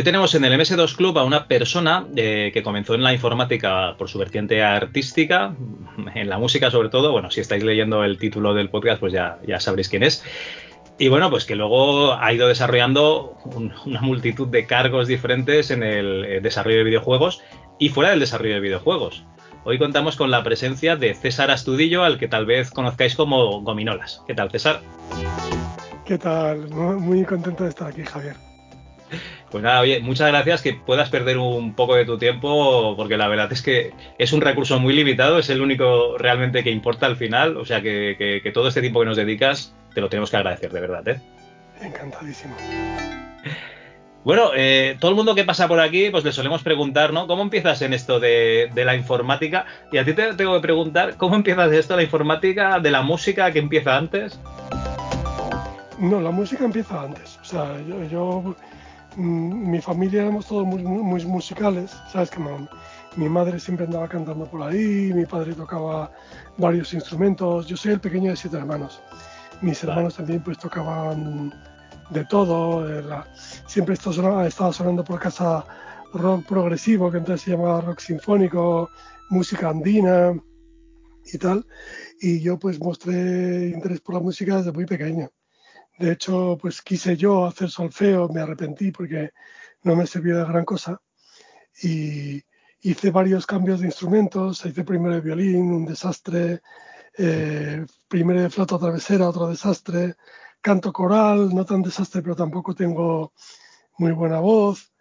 Hoy tenemos en el MS2 Club a una persona eh, que comenzó en la informática por su vertiente artística, en la música sobre todo. Bueno, si estáis leyendo el título del podcast, pues ya, ya sabréis quién es. Y bueno, pues que luego ha ido desarrollando un, una multitud de cargos diferentes en el eh, desarrollo de videojuegos y fuera del desarrollo de videojuegos. Hoy contamos con la presencia de César Astudillo, al que tal vez conozcáis como Gominolas. ¿Qué tal, César? ¿Qué tal? Muy contento de estar aquí, Javier. Pues nada, oye, muchas gracias que puedas perder un poco de tu tiempo, porque la verdad es que es un recurso muy limitado, es el único realmente que importa al final, o sea que, todo este tiempo que nos dedicas te lo tenemos que agradecer, de verdad, ¿eh? Encantadísimo. Bueno, eh, todo el mundo que pasa por aquí, pues le solemos preguntar, ¿no? ¿Cómo empiezas en esto de, de, la informática? Y a ti te tengo que preguntar, ¿cómo empiezas esto de la informática, de la música, que empieza antes? No, la música empieza antes. O sea, yo, yo mi familia éramos todos muy, muy musicales, ¿sabes? Que mi madre siempre andaba cantando por ahí, mi padre tocaba varios instrumentos, yo soy el pequeño de siete hermanos. Mis hermanos también pues tocaban de todo, siempre estaba, estaba sonando por casa rock progresivo, que entonces se llamaba rock sinfónico, música andina y tal. Y yo pues mostré interés por la música desde muy pequeño. De hecho, pues quise yo hacer solfeo, me arrepentí porque no me sirvió de gran cosa. Y hice varios cambios de instrumentos, hice primero de violín, un desastre, eh, primero de flauta travesera, otro desastre, canto coral, no tan desastre, pero tampoco tengo muy buena voz.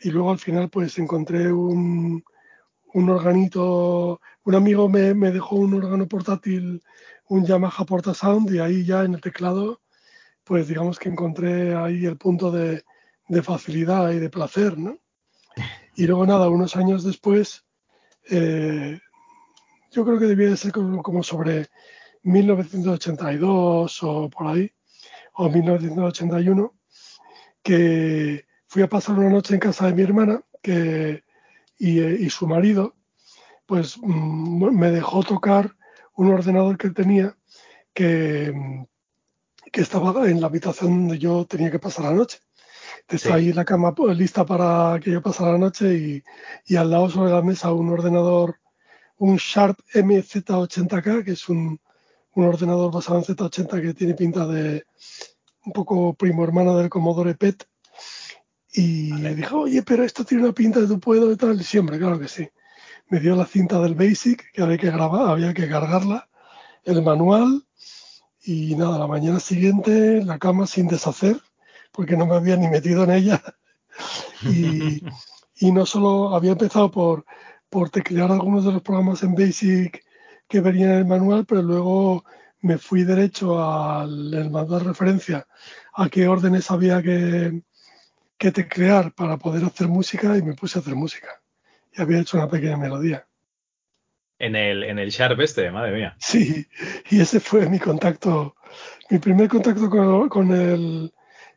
Y luego al final pues encontré un, un organito, un amigo me, me, dejó un órgano portátil, un Yamaha Portasound, y ahí ya en el teclado pues digamos que encontré ahí el punto de, facilidad y de placer, ¿no? Y luego nada, unos años después, eh, yo creo que debía de ser como, sobre 1982 o por ahí, o 1981, que fui a pasar una noche en casa de mi hermana que, y, y su marido, pues mm, me dejó tocar un ordenador que tenía que, que estaba en la habitación donde yo tenía que pasar la noche. Estaba ahí la cama pues, lista para que yo pasara la noche y, y, al lado sobre la mesa un ordenador, un Sharp MZ80K, que es un, un ordenador basado en Z80 que tiene pinta de un poco primo hermano del Commodore PET. Y le dije, oye, pero esto tiene una pinta de tu puedo y tal. Y siempre, claro que sí. Me dio la cinta del Basic, que había que grabar, había que cargarla, el manual, y nada, la mañana siguiente la cama sin deshacer, porque no me había ni metido en ella. y, y, no solo había empezado por, por teclear algunos de los programas en Basic que venían en el manual, pero luego me fui derecho al mandar referencia a qué órdenes había que, que teclear para poder hacer música y me puse a hacer música. Y había hecho una pequeña melodía en el, en el Sharp este, madre mía. Sí, y ese fue mi contacto, mi primer contacto con, con, el,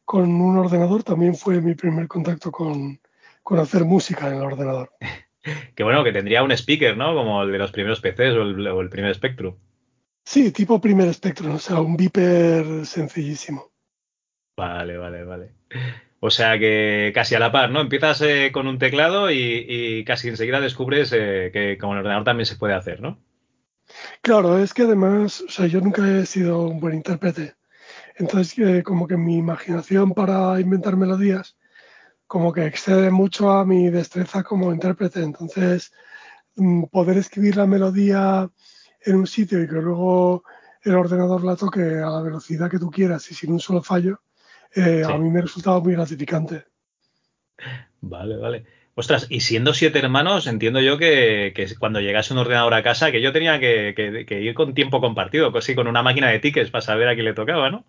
con un ordenador también fue mi primer contacto con, con hacer música en el ordenador. Qué bueno, que tendría un speaker, ¿no? Como el de los primeros PCs o el, o el primer Spectrum. Sí, tipo primer Spectrum, o sea, un beeper sencillísimo. Vale, vale, vale. O sea que casi a la par, ¿no? Empiezas eh, con un teclado y, casi enseguida descubres eh, que con el ordenador también se puede hacer, ¿no? Claro, es que además, o sea, yo nunca he sido un buen intérprete. Entonces, eh, como que mi imaginación para inventar melodías, como que excede mucho a mi destreza como intérprete. Entonces, mm, poder escribir la melodía en un sitio y que luego el ordenador la toque a la velocidad que tú quieras y sin un solo fallo, eh, a mí me resultaba muy gratificante. Vale, vale. Ostras, y siendo siete hermanos, entiendo yo que, cuando llegase un ordenador a casa, que yo tenía que, ir con tiempo compartido, casi con una máquina de tickets para saber a quién le tocaba, ¿no?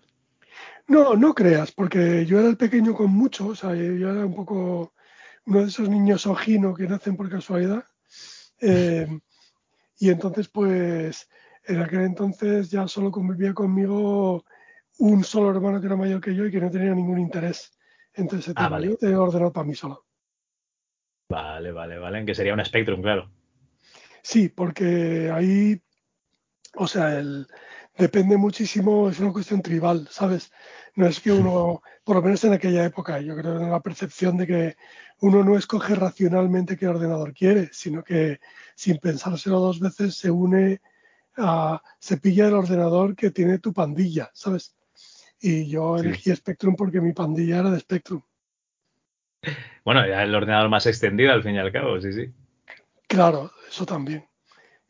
No, no creas, porque yo era el pequeño con mucho, o sea, yo era un poco uno de esos niños ojino que nacen por casualidad. Eh, Y entonces, pues, en aquel entonces ya solo convivía conmigo un solo hermano que era mayor que yo y que no tenía ningún interés. Entonces, Ah, vale. yo te he ordenado para mí solo. Vale, vale, vale. Que sería un Spectrum, claro. Sí, porque ahí, o sea, el, depende muchísimo, es una cuestión tribal, ¿sabes? No es que uno, por lo menos en aquella época, yo creo que la percepción de que uno no escoge racionalmente qué ordenador quiere, sino que sin pensárselo dos veces se une a, se pilla el ordenador que tiene tu pandilla, ¿sabes? Y yo Sí. elegí Spectrum porque mi pandilla era de Spectrum. Bueno, era el ordenador más extendido al fin y al cabo, sí, sí. Claro, eso también.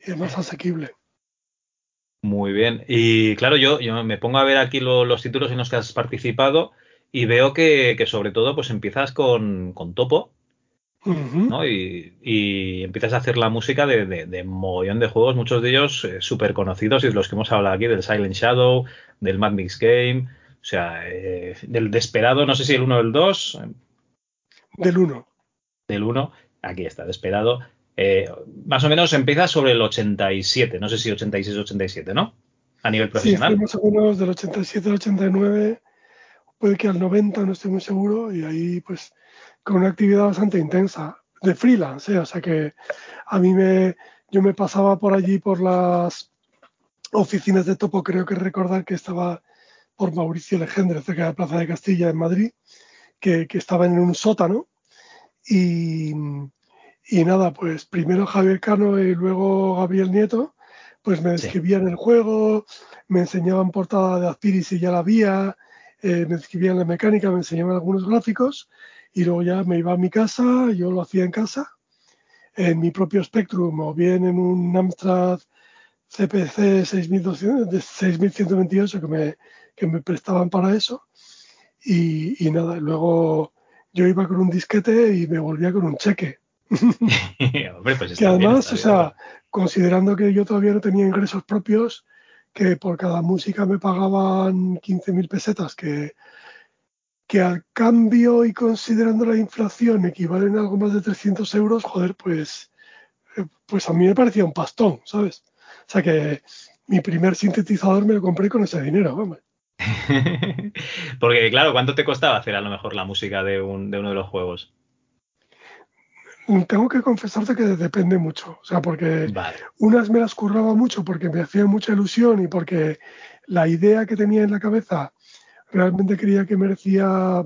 Y es más asequible. Muy bien. Y claro, yo, yo me pongo a ver aquí lo- los títulos en los que has participado y veo que, que sobre todo pues empiezas con, con Topo. ¿no? Y, y empiezas a hacer la música de, de, de mogollón de juegos, muchos de ellos súper conocidos y los que hemos hablado aquí, del Silent Shadow, del Mad Mix Game, o sea, eh, del Desperado, no sé si el 1 o el 2, Del 1. del 1, aquí está, Desperado. Eh, más o menos empieza sobre el 87, no sé si 86 o 87, ¿no? A nivel Sí, profesional. fue más o menos del 87 al 89, puede que al 90, no estoy muy seguro, y ahí pues con una actividad bastante intensa de freelance, ¿eh? o sea que a mí me, yo me pasaba por allí por las oficinas de Topo, creo que recordar que estaba por Mauricio Legendre, cerca de la Plaza de Castilla en Madrid, que, que estaba en un sótano y, y nada, pues primero Javier Cano y luego Gabriel Nieto, pues me Sí. describían el juego, me enseñaban portada de Azpiri si ya la había, eh, me describían la mecánica, me enseñaban algunos gráficos y luego ya me iba a mi casa, yo lo hacía en casa, en mi propio Spectrum o bien en un Amstrad CPC 6200 de 6128 que me, que me prestaban para eso y, y nada, luego yo iba con un disquete y me volvía con un cheque. Hombre, pues Que bien, además, o bien, sea, considerando que yo todavía no tenía ingresos propios, que por cada música me pagaban 15.000 pesetas, que, que al cambio y considerando la inflación equivalen a algo más de 300 euros, joder, pues, eh, pues a mí me parecía un pastón, ¿sabes? O sea que mi primer sintetizador me lo compré con ese dinero, vamos. Porque, claro, ¿cuánto te costaba hacer a lo mejor la música de, un, de uno de los juegos? Tengo que confesarte que depende mucho, o sea, porque Vale. unas me las curraba mucho porque me hacía mucha ilusión y porque la idea que tenía en la cabeza realmente creía que merecía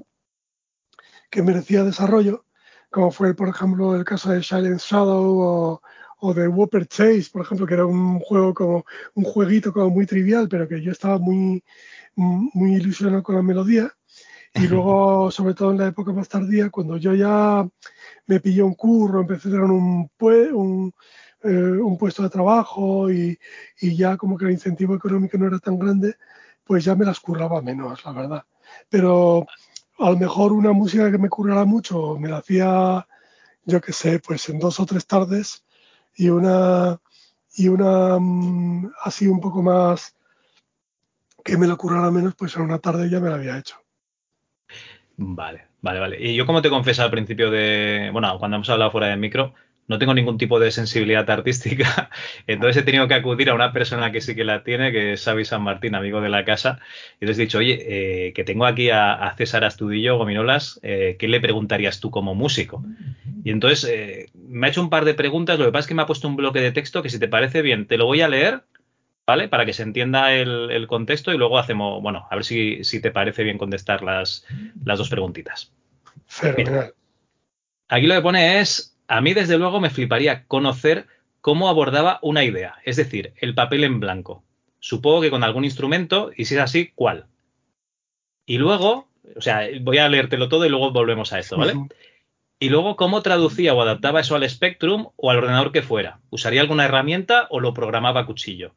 que merecía desarrollo, como fue, por ejemplo, el caso de Silent Shadow o, o de Whopper Chase, por ejemplo, que era un juego como un jueguito como muy trivial, pero que yo estaba muy, muy ilusionado con la melodía. Y luego, sobre todo en la época más tardía, cuando yo ya me pillé un curro, empecé a tener un, pue- un, eh, un puesto de trabajo y, y ya como que el incentivo económico no era tan grande, pues ya me las curraba menos, la verdad. Pero a lo mejor una música que me currara mucho me la hacía, yo qué sé, pues en dos o tres tardes y una, y una mm, así un poco más que me la currara menos, pues en una tarde ya me la había hecho. Vale, vale, vale. Y yo como te confesé al principio de, bueno, cuando hemos hablado fuera de micro, no tengo ningún tipo de sensibilidad artística, entonces he tenido que acudir a una persona que sí que la tiene, que es Xavi San Martín, amigo de la casa, y les he dicho, oye, eh, que tengo aquí a, a César Astudillo Gominolas, eh, ¿qué le preguntarías tú como músico? Y entonces eh, me ha hecho un par de preguntas, lo que pasa es que me ha puesto un bloque de texto que si te parece bien, te lo voy a leer, ¿vale? Para que se entienda el, el contexto y luego hacemos, bueno, a ver si, si te parece bien contestar las, las dos preguntitas. Aquí lo que pone es, a mí desde luego me fliparía conocer cómo abordaba una idea, es decir, el papel en blanco. Supongo que con algún instrumento, y si es así, ¿cuál? Y luego, o sea, voy a leértelo todo y luego volvemos a esto, ¿vale? Y luego, ¿cómo traducía o adaptaba eso al Spectrum o al ordenador que fuera? ¿Usaría alguna herramienta o lo programaba a cuchillo?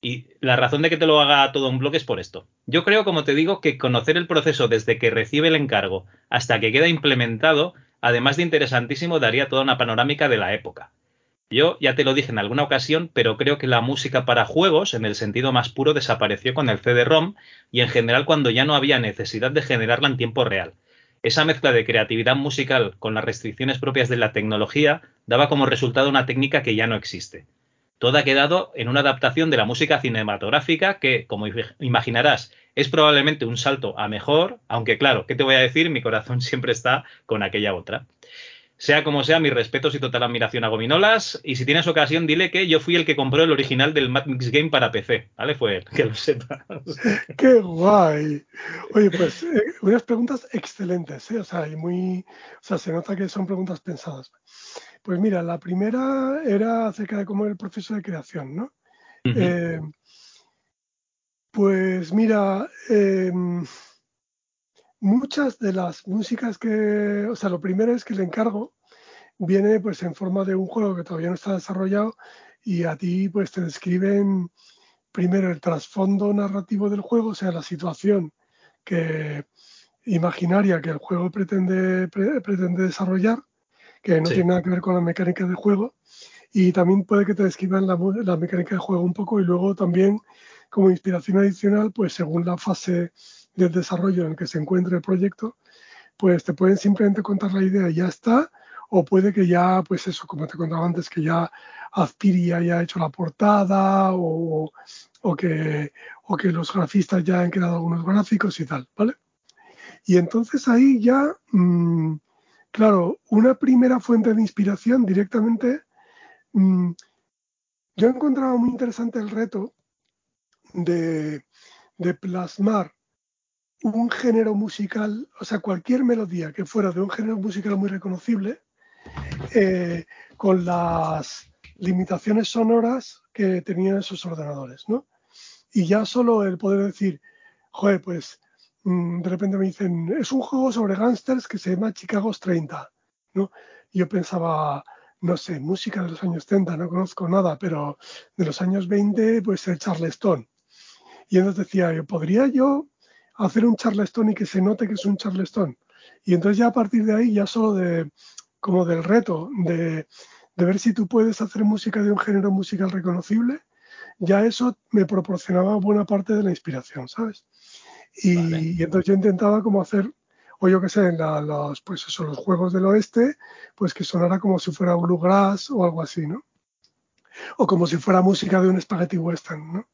Y la razón de que te lo haga todo un bloque es por esto. Yo creo, como te digo, que conocer el proceso desde que recibe el encargo hasta que queda implementado, además de interesantísimo, daría toda una panorámica de la época. Yo ya te lo dije en alguna ocasión, pero creo que la música para juegos, en el sentido más puro, desapareció con el CD-ROM y en general cuando ya no había necesidad de generarla en tiempo real. Esa mezcla de creatividad musical con las restricciones propias de la tecnología daba como resultado una técnica que ya no existe. Todo ha quedado en una adaptación de la música cinematográfica que, como imaginarás, es probablemente un salto a mejor, aunque claro, ¿qué te voy a decir? Mi corazón siempre está con aquella otra. Sea como sea, mis respetos y total admiración a Gominolas. Y si tienes ocasión, dile que yo fui el que compró el original del Mad Mix Game para PC. ¿Vale? Fue él, que lo sepa. ¡Qué guay! Oye, pues eh, unas preguntas excelentes, ¿eh? O sea, y muy. O sea, se nota que son preguntas pensadas. Pues mira, la primera era acerca de cómo era el proceso de creación, ¿no? eh, pues mira, eh, muchas de las músicas que, o sea, lo primero es que el encargo viene pues en forma de un juego que todavía no está desarrollado y a ti pues te describen primero el trasfondo narrativo del juego, o sea, la situación que imaginaria que el juego pretende, pretende desarrollar, que no tiene nada que ver con la mecánica del juego, y también puede que te describan la, la mecánica del juego un poco y luego también como inspiración adicional, pues según la fase del desarrollo en el que se encuentre el proyecto, pues te pueden simplemente contar la idea y ya está, o puede que ya, pues eso, como te contaba antes, que ya Azpiri haya hecho la portada o, que, o que los grafistas ya han creado algunos gráficos y tal, ¿vale? Y entonces ahí ya, mm, claro, una primera fuente de inspiración directamente, mm, yo he encontrado muy interesante el reto de, plasmar un género musical, o sea, cualquier melodía que fuera de un género musical muy reconocible, eh, con las limitaciones sonoras que tenían esos ordenadores, ¿no? Y ya solo el poder decir, joder, pues de repente me dicen, es un juego sobre gángsters que se llama Chicago's 30, ¿no? Yo pensaba, no sé, música de los años 30, no conozco nada, pero de los años 20, pues el Charleston. Y entonces decía, yo, ¿podría yo hacer un charleston y que se note que es un charleston. Y entonces ya a partir de ahí, ya solo de como del reto de, ver si tú puedes hacer música de un género musical reconocible, ya eso me proporcionaba buena parte de la inspiración, ¿sabes? Y, entonces yo intentaba como hacer, o yo qué sé, en los, pues eso, los juegos del oeste, pues que sonara como si fuera bluegrass o algo así, ¿no? O como si fuera música de un spaghetti western, ¿no?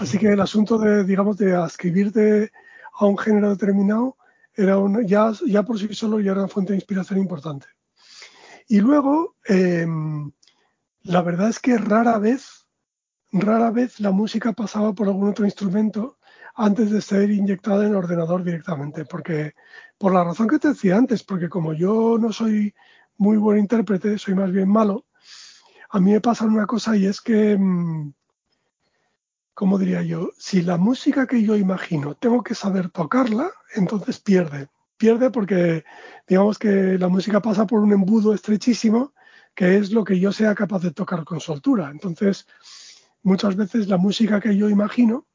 Así que el asunto de, digamos, de escribirte a un género determinado, era ya, ya por sí solo ya era una fuente de inspiración importante. Y luego, em, la verdad es que rara vez, rara vez la música pasaba por algún otro instrumento antes de ser inyectada en el ordenador directamente, porque por la razón que te decía antes, porque como yo no soy muy buen intérprete, soy más bien malo, a mí me pasa una cosa y es que em, ¿cómo diría yo? Si la música que yo imagino tengo que saber tocarla, entonces pierde. Pierde porque digamos que la música pasa por un embudo estrechísimo que es lo que yo sea capaz de tocar con soltura. Entonces, muchas veces la música que yo imagino,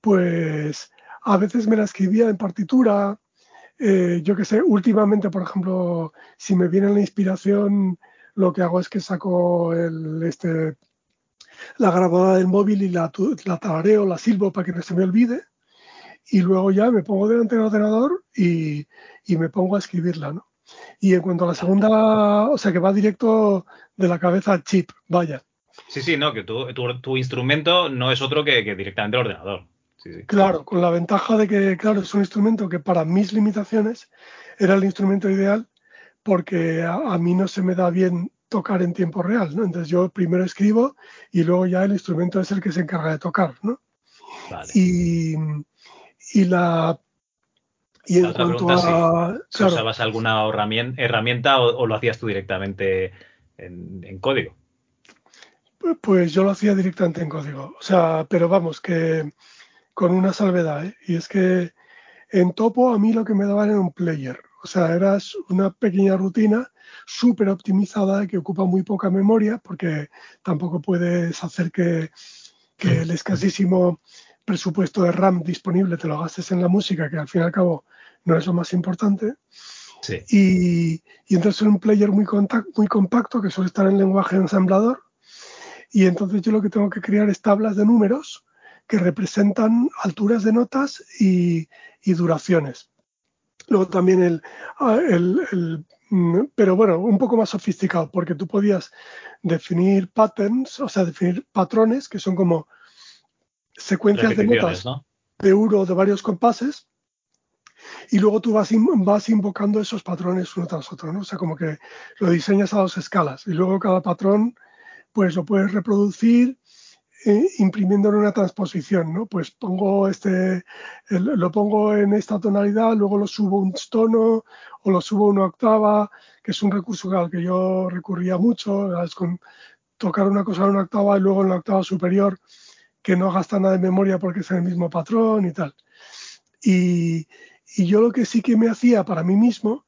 pues a veces me la escribía en partitura. Eh, yo que sé, últimamente, por ejemplo, si me viene la inspiración, lo que hago es que saco el, este la grabadora del móvil y la, la tarareo, la silbo para que no se me olvide. Y luego ya me pongo delante del ordenador y, me pongo a escribirla, ¿no? Y en cuanto a la segunda, o sea, que va directo de la cabeza al chip, vaya. Sí, sí, no, que tu, tu, instrumento no es otro que, que directamente el ordenador. Sí, sí. Claro, con la ventaja de que, claro, es un instrumento que para mis limitaciones era el instrumento ideal porque a, a mí no se me da bien tocar en tiempo real, ¿no? Entonces yo primero escribo y luego ya el instrumento es el que se encarga de tocar, ¿no? Vale. Y, y la y en cuanto a usabas alguna herramienta o, lo hacías tú directamente en, en, código. Pues yo lo hacía directamente en código. O sea, pero vamos, que con una salvedad, ¿eh? Y es que en Topo a mí lo que me daban era un player. O sea, era una pequeña rutina súper optimizada que ocupa muy poca memoria porque tampoco puedes hacer que, que, el escasísimo presupuesto de RAM disponible te lo gastes en la música, que al fin y al cabo no es lo más importante. Sí. Y, y, entonces es un player muy, muy compacto que suele estar en lenguaje ensamblador. Y entonces yo lo que tengo que crear es tablas de números que representan alturas de notas y, y duraciones. Luego también el, el, el mm, pero bueno, un poco más sofisticado, porque tú podías definir patterns, o sea, definir patrones que son como secuencias de notas de uno de varios compases, y luego tú vas, vas invocando esos patrones uno tras otro, ¿no? O sea, como que lo diseñas a dos escalas, y luego cada patrón, pues lo puedes reproducir eh, imprimiendo en una transposición, ¿no? Pues pongo este, lo pongo en esta tonalidad, luego lo subo un tono o lo subo una octava, que es un recurso al que yo recurría mucho, es con tocar una cosa en una octava y luego en la octava superior, que no gasta nada de memoria porque es el mismo patrón y tal. Y, yo lo que sí que me hacía para mí mismo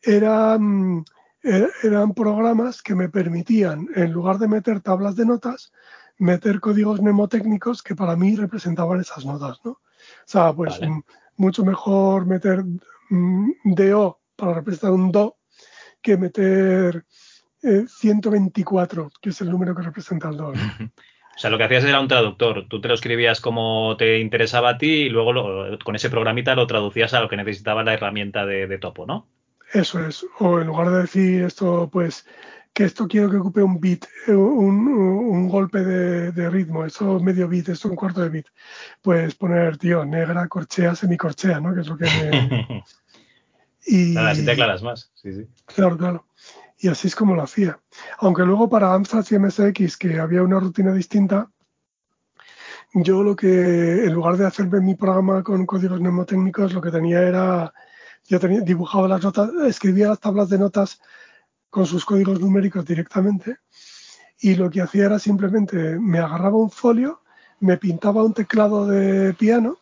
eran, er, eran programas que me permitían, en lugar de meter tablas de notas, meter códigos mnemotécnicos que para mí representaban esas notas, ¿no? O sea, pues mucho mejor meter mm, DO para representar un Do que meter 124, eh, que es el número que representa el Do. O sea, lo que hacías era un traductor. Tú te lo escribías como te interesaba a ti y luego con ese programita lo traducías a lo que necesitaba la herramienta de, de topo, ¿no? Eso es. O en lugar de decir esto, pues que esto quiero que ocupe un bit, eh, un, golpe de, ritmo, eso medio bit, esto un cuarto de bit. Pues poner, tío, negra, corchea, semicorchea, ¿no? Que es lo que me... y... así te aclaras más, sí, sí. Claro, claro. Y así es como lo hacía. Aunque luego para Amstrad y MSX, que había una rutina distinta, yo lo que, en lugar de hacerme mi programa con códigos mnemotécnicos, lo que tenía era, yo tenía, dibujaba las notas, escribía las tablas de notas con sus códigos numéricos directamente y lo que hacía era simplemente me agarraba un folio, me pintaba un teclado de piano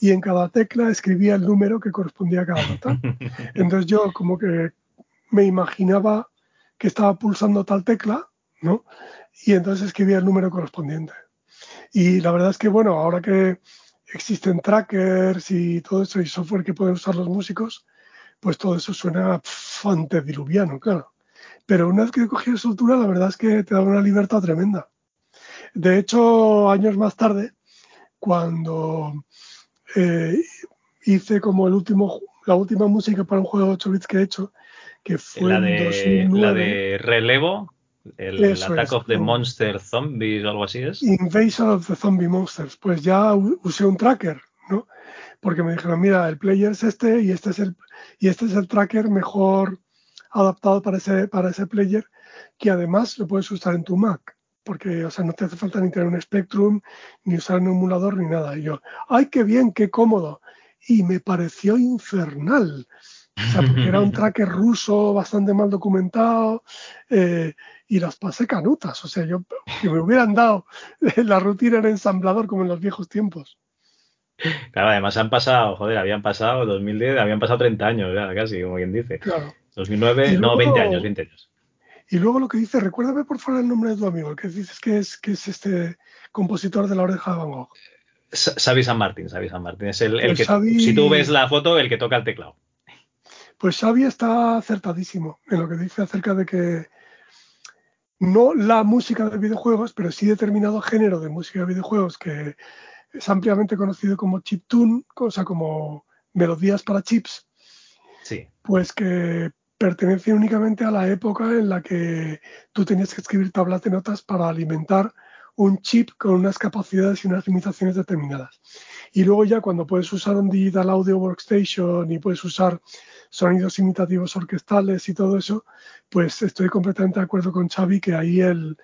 y en cada tecla escribía el número que correspondía a cada nota. Entonces yo como que me imaginaba que estaba pulsando tal tecla, ¿no? Y entonces escribía el número correspondiente. Y la verdad es que, bueno, ahora que existen trackers y todo eso y software que pueden usar los músicos, pues todo eso suena diluviano, claro. Pero una vez que cogí esa altura, la verdad es que te da una libertad tremenda. De hecho, años más tarde, cuando eh, hice como el último, la última música para un juego de 8 bits que he hecho, que fue la de, 2009, la de relevo, el, Attack of the Monster Zombies o algo así es. Invasion of the Zombie Monsters. Pues ya usé un tracker, ¿no? Porque me dijeron, mira, el player es este y este es el y este es el tracker mejor adaptado para ese, para ese player, que además lo puedes usar en tu Mac, porque o sea, no te hace falta ni tener un Spectrum, ni usar un emulador, ni nada. Y yo, ¡ay, qué bien, qué cómodo! Y me pareció infernal. O sea, porque era un tracker ruso bastante mal documentado eh, y las pasé canutas. O sea, yo que me hubieran dado la rutina en ensamblador como en los viejos tiempos. Claro, además han pasado, joder, habían pasado 2010, habían pasado 30 años ya, casi, como quien dice. Claro. 2009, no, 20 años, 20 años. Y luego lo que dice, recuérdame por favor el nombre de tu amigo, el que dices que es, que es este compositor de la oreja de Van Gogh. Xavi San Martín, Xavi San Martín. Es el, que, si tú ves la foto, el que toca el teclado. Pues Xavi está acertadísimo en lo que dice acerca de que no la música de videojuegos, pero sí determinado género de música de videojuegos que es ampliamente conocido como chiptune, o sea, como melodías para chips, sí. pues que pertenece únicamente a la época en la que tú tenías que escribir tablas de notas para alimentar un chip con unas capacidades y unas limitaciones determinadas. Y luego ya cuando puedes usar un digital audio workstation y puedes usar sonidos imitativos orquestales y todo eso, pues estoy completamente de acuerdo con Xavi que ahí el,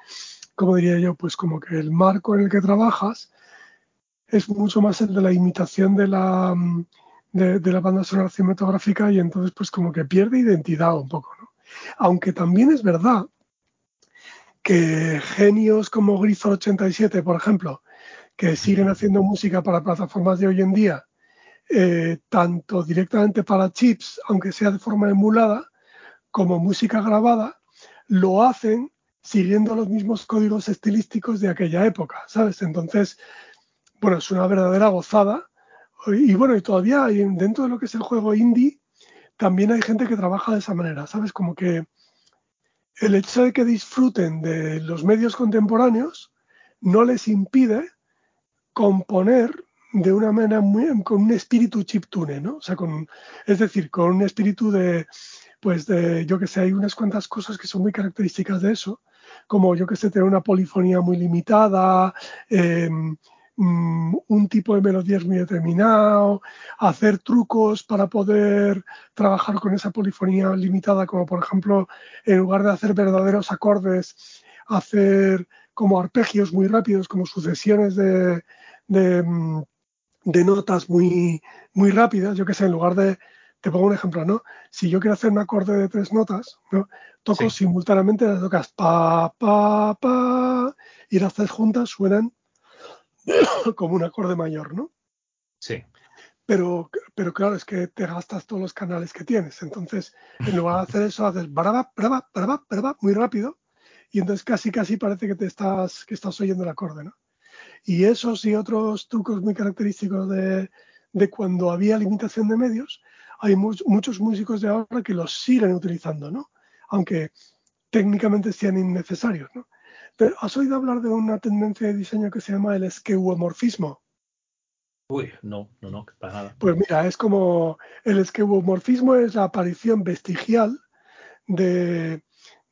como diría yo, pues como que el marco en el que trabajas es mucho más el de la imitación de la, mm, de, la banda sonora cinematográfica y entonces pues como que pierde identidad un poco, ¿no? Aunque también es verdad que genios como Griffith 87, por ejemplo, que siguen haciendo música para plataformas de hoy en día, eh, tanto directamente para chips, aunque sea de forma emulada, como música grabada, lo hacen siguiendo los mismos códigos estilísticos de aquella época, ¿sabes? Entonces, bueno, es una verdadera gozada. Y bueno, y todavía dentro de lo que es el juego indie, también hay gente que trabaja de esa manera, ¿sabes? Como que el hecho de que disfruten de los medios contemporáneos no les impide componer de una manera muy, con un espíritu chiptune, ¿no? O sea, con, es decir, con un espíritu de, pues de, yo que sé, hay unas cuantas cosas que son muy características de eso, como yo que sé, tener una polifonía muy limitada, em, mm, un tipo de melodías muy determinado, hacer trucos para poder trabajar con esa polifonía limitada, como por ejemplo, en lugar de hacer verdaderos acordes, hacer como arpegios muy rápidos, como sucesiones de, de, mm, de notas muy, muy rápidas, yo que sé, en lugar de te pongo un ejemplo, ¿no? Si yo quiero hacer un acorde de tres notas, ¿no? Toco simultáneamente las tocas pa, pa, pa, y las tres juntas suenan como un acorde mayor, ¿no? Sí. Pero, pero claro, es que te gastas todos los canales que tienes. Entonces, en lugar de hacer eso, haces brava, brava, brava, brava, muy rápido. Y entonces casi, casi parece que te estás, que estás oyendo el acorde, ¿no? Y esos y otros trucos muy característicos de, de cuando había limitación de medios, hay muchos músicos de ahora que los siguen utilizando, ¿no? Aunque técnicamente sean innecesarios, ¿no? Pero ¿has oído hablar de una tendencia de diseño que se llama el esqueuomorfismo? Uy, no, no, no, para nada. Pues mira, es como el esqueuomorfismo es la aparición vestigial de,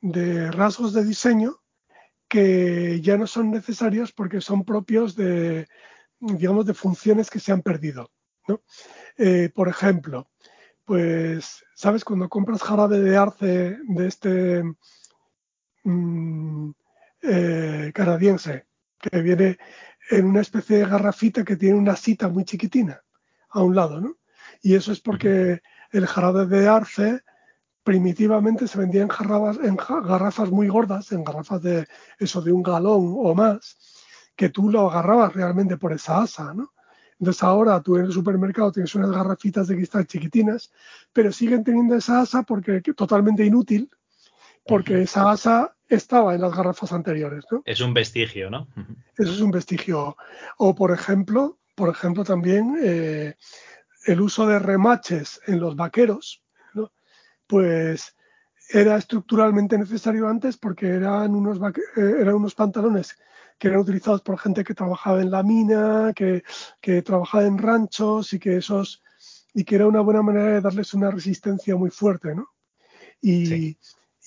de rasgos de diseño que ya no son necesarios porque son propios de, digamos, de funciones que se han perdido. ¿no? Eh, por ejemplo, pues, ¿sabes? Cuando compras jarabe de arce de este mm, eh, canadiense, que viene en una especie de garrafita que tiene una cita muy chiquitina a un lado, ¿no? Y eso es porque el jarabe de arce primitivamente se vendía en, en garrafas muy gordas, en garrafas de eso de un galón o más, que tú lo agarrabas realmente por esa asa, ¿no? Entonces ahora tú en el supermercado tienes unas garrafitas de cristal chiquitinas, pero siguen teniendo esa asa porque totalmente inútil, porque esa asa estaba en las garrafas anteriores, ¿no? Es un vestigio, ¿no? Eso es un vestigio. O por ejemplo, por ejemplo también eh, el uso de remaches en los vaqueros, ¿no? Pues era estructuralmente necesario antes porque eran unos, eh, eran unos pantalones que eran utilizados por gente que trabajaba en la mina, que, trabajaba en ranchos y que esos y que era una buena manera de darles una resistencia muy fuerte, ¿no? Y,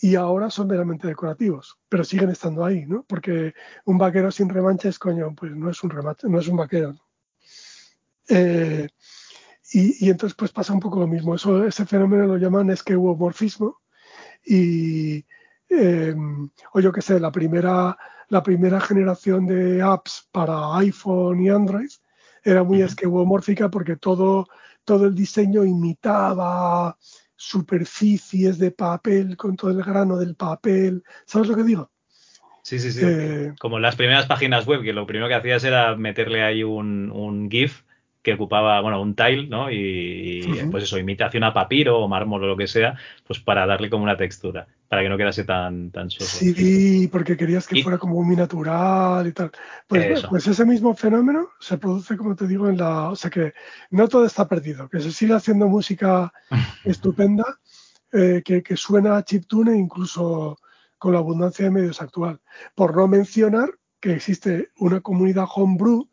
y ahora son meramente decorativos, pero siguen estando ahí, ¿no? Porque un vaquero sin remanches, coño, pues no es un remache, no es un vaquero. Eh, y, y, entonces pues pasa un poco lo mismo. Eso, ese fenómeno lo llaman esqueuomorfismo y eh, o yo qué sé, la primera la primera generación de apps para iPhone y Android era muy esqueuomórfica porque todo, todo el diseño imitaba superficies de papel con todo el grano del papel. ¿Sabes lo que digo? Sí, sí, sí. Eh, Como las primeras páginas web, que lo primero que hacías era meterle ahí un, un GIF que ocupaba, bueno, un tile, ¿no? Y, pues eso, imitación a papiro o mármol o lo que sea, pues para darle como una textura, para que no quedase tan, tan soso. Sí, porque querías que fuera como muy natural y tal. Pues, pues, ese mismo fenómeno se produce, como te digo, en la. O sea que no todo está perdido, que se sigue haciendo música estupenda, eh, que, que suena a chiptune incluso con la abundancia de medios actual. Por no mencionar que existe una comunidad homebrew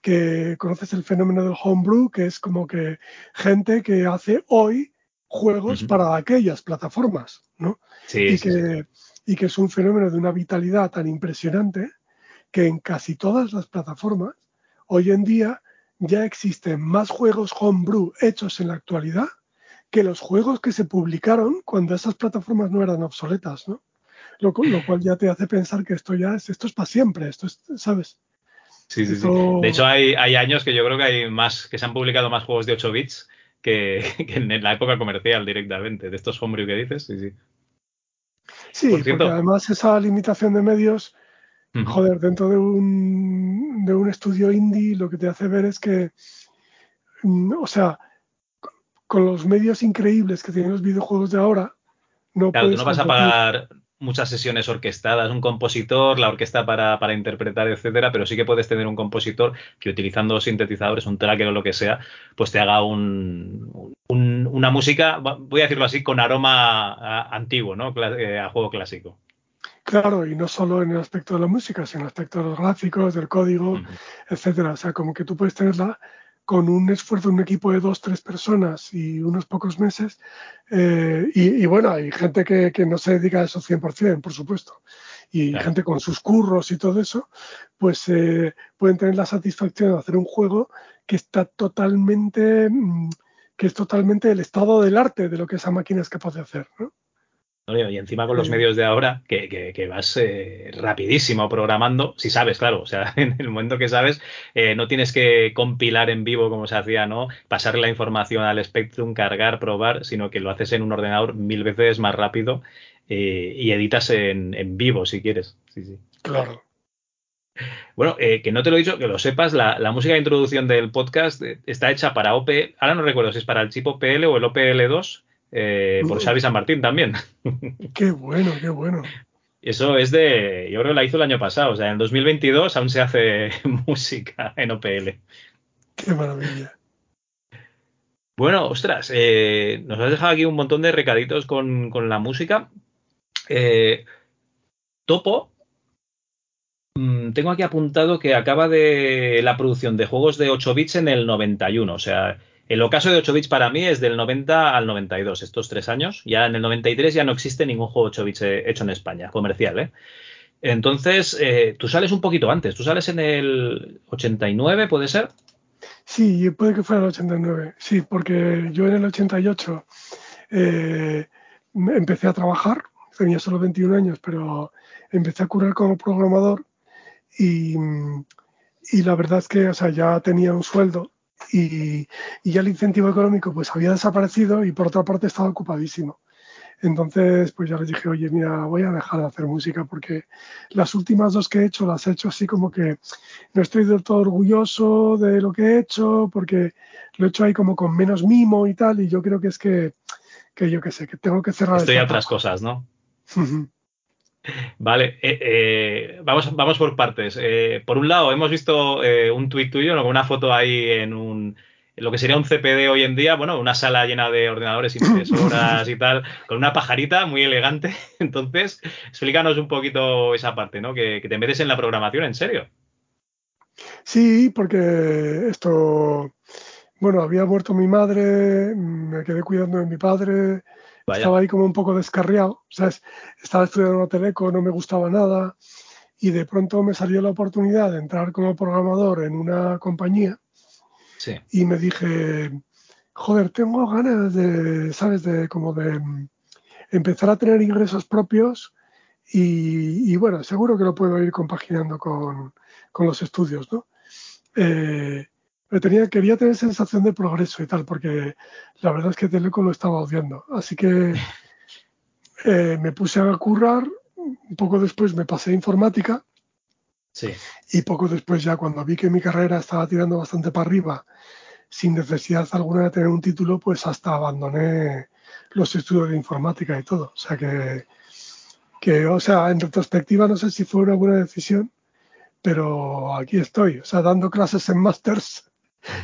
que conoces el fenómeno del homebrew, que es como que gente que hace hoy juegos para aquellas plataformas, ¿no? Sí, y, que, y que es un fenómeno de una vitalidad tan impresionante que en casi todas las plataformas hoy en día ya existen más juegos homebrew hechos en la actualidad que los juegos que se publicaron cuando esas plataformas no eran obsoletas, ¿no? Lo, lo cual ya te hace pensar que esto ya es, esto es para siempre, esto es, ¿sabes? Sí, sí, sí. De hecho, hay, hay, años que yo creo que hay más, que se han publicado más juegos de 8 bits que, en la época comercial directamente, de estos homebrew que dices, sí, sí. Sí, porque además esa limitación de medios, joder, dentro de un, de un estudio indie, lo que te hace ver es que, mm, o sea, con los medios increíbles que tienen los videojuegos de ahora, no claro, tú no vas a pagar muchas sesiones orquestadas, un compositor, la orquesta para, para, interpretar, etcétera, pero sí que puedes tener un compositor que utilizando sintetizadores, un tracker o lo que sea, pues te haga un, una música, voy a decirlo así, con aroma antiguo, ¿no? Eh, a juego clásico. Claro, y no solo en el aspecto de la música, sino en el aspecto de los gráficos, del código, etcétera. O sea, como que tú puedes tenerla con un esfuerzo de un equipo de dos, tres personas y unos pocos meses. Eh, y, bueno, hay gente que, no se dedica a eso 100%, por supuesto. Y gente con sus curros y todo eso, pues eh, pueden tener la satisfacción de hacer un juego que está totalmente, mm, que es totalmente el estado del arte de lo que esa máquina es capaz de hacer, ¿no? Y encima con los medios de ahora, que, vas eh, rapidísimo programando, si sabes, claro, o sea, en el momento que sabes, eh, no tienes que compilar en vivo como se hacía, ¿no? Pasarle la información al Spectrum, cargar, probar, sino que lo haces en un ordenador mil veces más rápido eh, y editas en, vivo si quieres. Sí, sí. Claro. Bueno, que no te lo he dicho, que lo sepas, la, la, música de introducción del podcast está hecha para OP, ahora no recuerdo si es para el chip OPL o el OPL2, eh, por Xavi San Martín también. Qué bueno, qué bueno. Eso es de, yo creo que la hizo el año pasado, o sea, en 2022 aún se hace música en OPL. Qué maravilla. Bueno, ostras, eh, nos has dejado aquí un montón de recaditos con, la música. Eh, Topo, mm, tengo aquí apuntado que acaba de la producción de juegos de 8 bits en el 91, o sea, el ocaso de 8 bits para mí es del 90 al 92, estos tres años. Ya en el 93 ya no existe ningún juego 8 bits eh, hecho en España, comercial, ¿eh? Entonces, eh, tú sales un poquito antes, tú sales en el 89, ¿puede ser? Sí, puede que fuera el 89, sí, porque yo en el 88 eh, empecé a trabajar, tenía solo 21 años, pero empecé a curar como programador y, y la verdad es que o sea, ya tenía un sueldo y, ya el incentivo económico pues había desaparecido y por otra parte estaba ocupadísimo. Entonces, pues ya les dije, oye, mira, voy a dejar de hacer música porque las últimas dos que he hecho las he hecho así como que no estoy del todo orgulloso de lo que he hecho porque lo he hecho ahí como con menos mimo y tal y yo creo que es que, que yo qué sé, que tengo que cerrar. Estoy a otras cosas, ¿no? Vale, eh, eh, vamos, vamos por partes. Eh, por un lado, hemos visto un tuit tuyo, una foto ahí en un lo que sería un CPD hoy en día, bueno, una sala llena de ordenadores, impresoras y tal, con una pajarita muy elegante. Entonces, explícanos un poquito esa parte, ¿no? Que, te metes en la programación, en serio. Sí, porque esto, bueno, había muerto mi madre, me quedé cuidando de mi padre, estaba ahí como un poco descarriado, ¿sabes? Estaba estudiando Teleco, no me gustaba nada y de pronto me salió la oportunidad de entrar como programador en una compañía y me dije, joder, tengo ganas de, ¿sabes? De como de empezar a tener ingresos propios y, bueno, seguro que lo puedo ir compaginando con, con los estudios, ¿no? Eh, pero tenía, quería tener sensación de progreso y tal, porque la verdad es que Teleco lo estaba odiando. Así que eh, me puse a currar, un poco después me pasé a informática. Sí. Y poco después ya cuando vi que mi carrera estaba tirando bastante para arriba, sin necesidad alguna de tener un título, pues hasta abandoné los estudios de informática y todo. O sea que, que, o sea, en retrospectiva no sé si fue una buena decisión, pero aquí estoy, o sea, dando clases en másters